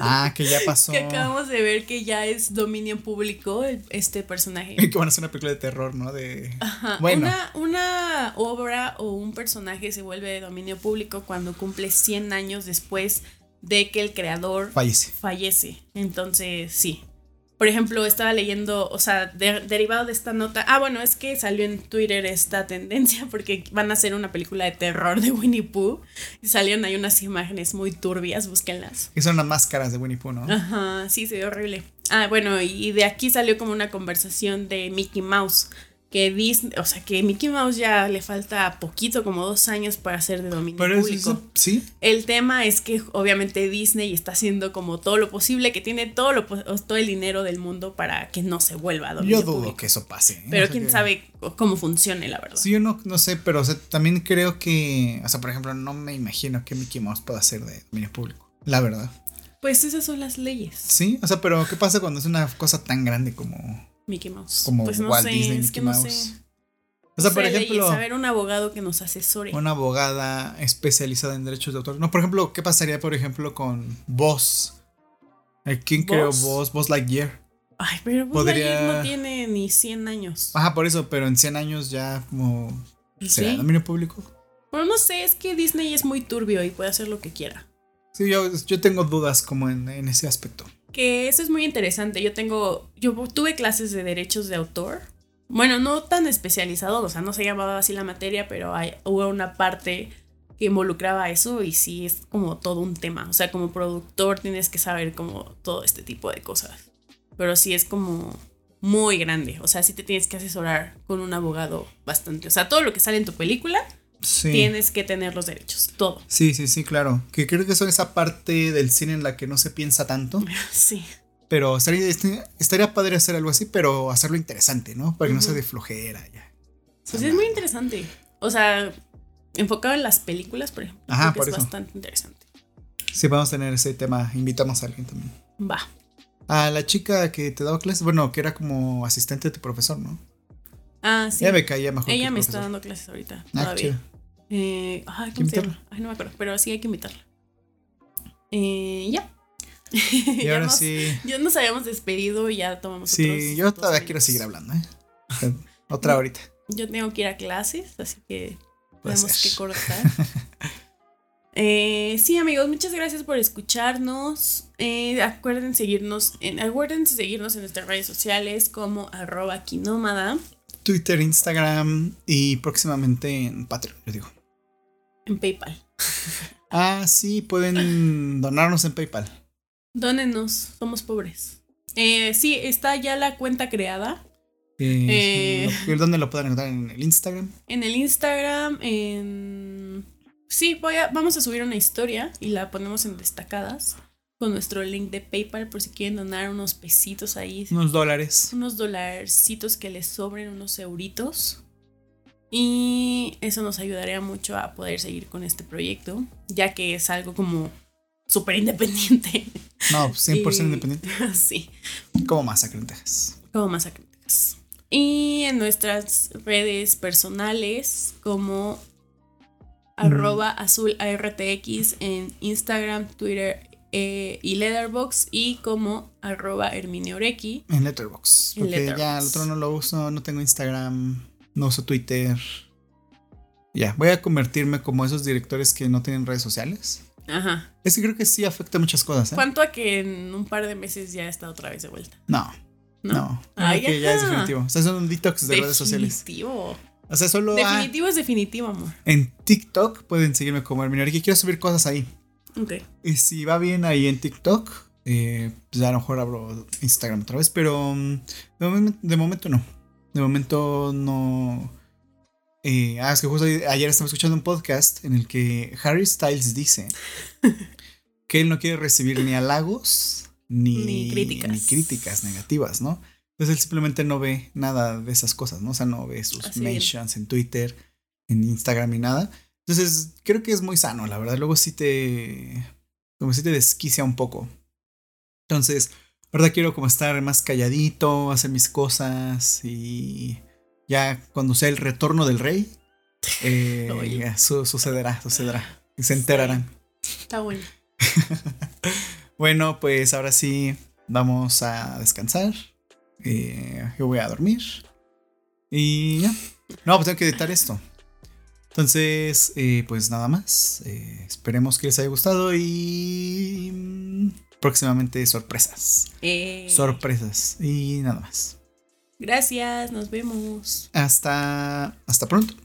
Ah, que ya [LAUGHS] pasó. que acabamos de ver que ya es dominio público el- este personaje. [LAUGHS] que van a hacer una película de terror, ¿no? De. Ajá. Bueno. Una, una obra o un personaje se vuelve de dominio público cuando cumple 100 años después de que el creador Fallece. fallece. Entonces, sí. Por ejemplo, estaba leyendo, o sea, de- derivado de esta nota. Ah, bueno, es que salió en Twitter esta tendencia [LAUGHS] porque van a hacer una película de terror de Winnie Pooh y salieron ahí unas imágenes muy turbias, búsquenlas. Que son las máscaras de Winnie Pooh, ¿no? Ajá, sí, se ve horrible. Ah, bueno, y de aquí salió como una conversación de Mickey Mouse. Que Disney, o sea, que Mickey Mouse ya le falta poquito, como dos años para ser de dominio Pero público. eso- sí. El tema es que obviamente Disney está haciendo como todo lo posible, que tiene todo, lo, todo el dinero del mundo para que no se vuelva a dominio Yo dudo público. que eso pase. ¿eh? Pero O sea quién que- sabe cómo funcione, la verdad. Sí, yo no, no sé, pero o sea, también creo que, o sea, por ejemplo, no me imagino que Mickey Mouse pueda ser de dominio público, la verdad. Pues esas son las leyes, Sí, o sea, pero ¿qué pasa cuando es una cosa tan grande como, Mickey Mouse. como pues no Walt sé, Disney, es Mickey que no Mouse? sé. O sea, por ejemplo, saber un abogado que nos asesore. una abogada especializada en derechos de autor. No, por ejemplo, ¿qué pasaría, por ejemplo, con? Eh, ¿Quién creó ¿Buzz? Boss? Boss Lightyear. Ay, pero Buzz podría- Lightyear no tiene ni 100 años. Ajá, por eso, pero en 100 años ya como... ¿Será ¿Sí? dominio público? Bueno, no sé, es que Disney es muy turbio y puede hacer lo que quiera. Sí, yo, yo tengo dudas como en, en ese aspecto. Que eso es muy interesante. Yo tengo, yo tuve clases de derechos de autor. Bueno, no tan especializado, o sea, no se llamaba así la materia, pero hay, hubo una parte que involucraba eso y sí es como todo un tema. O sea, como productor tienes que saber como todo este tipo de cosas. Pero sí es como muy grande. O sea, sí te tienes que asesorar con un abogado bastante. O sea, todo lo que sale en tu película, Sí. tienes que tener los derechos. Todo. Sí, sí, sí, claro. Que creo que son esa parte del cine en la que no se piensa tanto. [LAUGHS] Sí. Pero estaría, estaría padre hacer algo así, pero hacerlo interesante, ¿no? Para que no sea de flojera ya. Pues es muy interesante. O sea, enfocado en las películas, por ejemplo. Ajá, por es eso. bastante interesante. Sí, vamos a tener ese tema. Invitamos a alguien también. Va. A la chica que te daba clases, bueno, que era como asistente de tu profesor, ¿no? Ah, sí. Ella me caía mejor. Ella el me está dando clases ahorita. Ah, todavía. Eh, ay, ¿cómo se llama? Ay, no me acuerdo. Pero sí hay que invitarla. Eh, ya. [LAUGHS] Y Ya ahora nos- sí. Ya nos habíamos despedido y ya tomamos Sí, otros yo todavía quiero seguir hablando, ¿eh? [LAUGHS] Otra ahorita. Yo tengo que ir a clases, así que Puede tenemos ser. que cortar. [LAUGHS] Eh, sí, amigos, muchas gracias por escucharnos. Eh, acuerden seguirnos en, acuérdense seguirnos en nuestras redes sociales como arroba quinómada, Twitter, Instagram y próximamente en Patreon, yo digo. en PayPal. [LAUGHS] Ah, sí, pueden donarnos en PayPal. Dónenos, somos pobres. Eh, sí, está ya la cuenta creada Eh, Eh. ¿Dónde lo pueden encontrar? En el Instagram. en el Instagram, en Sí, voy a, vamos a subir una historia y la ponemos en destacadas con nuestro link de PayPal por si quieren donar unos pesitos ahí. Unos dólares. Unos dolarcitos que les sobren, unos euritos. Y eso nos ayudaría mucho a poder seguir con este proyecto, ya que es algo como súper independiente. No, 100% independiente. [LAUGHS] Sí. Como Masacre en Texas. Como Masacre en Texas. Y en nuestras redes personales, como arroba azul ARTX en Instagram, Twitter eh, y Letterbox y como arroba Hermineoreki. En Letterbox. Porque ya el otro no lo uso, no tengo Instagram, no uso Twitter. Ya, voy a convertirme como esos directores que no tienen redes sociales. Ajá. Es que creo que sí afecta muchas cosas. ¿eh? ¿Cuánto a que en un par de meses ya está otra vez de vuelta? No. No. no. que ya es definitivo. O sea, son un detox de redes sociales. Definitivo. O sea, solo. Definitivo es definitivo, amor. En TikTok pueden seguirme como Hermineoreki. Quiero subir cosas ahí. Ok. Y si va bien ahí en TikTok, eh, pues a lo mejor abro Instagram otra vez. Pero mm, de momento no. De momento no eh, ah, es que justo ayer estaba escuchando un podcast en el que Harry Styles dice [LAUGHS] que él no quiere recibir ni halagos ni, críticas. negativas, ¿no? Entonces él simplemente no ve nada de esas cosas, ¿no? O sea, no ve sus mentions en Twitter, en Instagram ni nada. Entonces creo que es muy sano, la verdad. Luego sí te. Como si te desquicia un poco. Entonces, ahora quiero como estar más calladito, hacer mis cosas y ya cuando sea el retorno del rey, eh, sucederá, sucederá. Se enterarán. Está bueno. [LAUGHS] bueno, pues ahora sí vamos a descansar. Eh, yo voy a dormir. Y ya. No, pues tengo que editar esto. Entonces, eh, pues nada más. esperemos que les haya gustado y mm, próximamente sorpresas. Sorpresas y nada más. Gracias, nos vemos. Hasta, hasta pronto.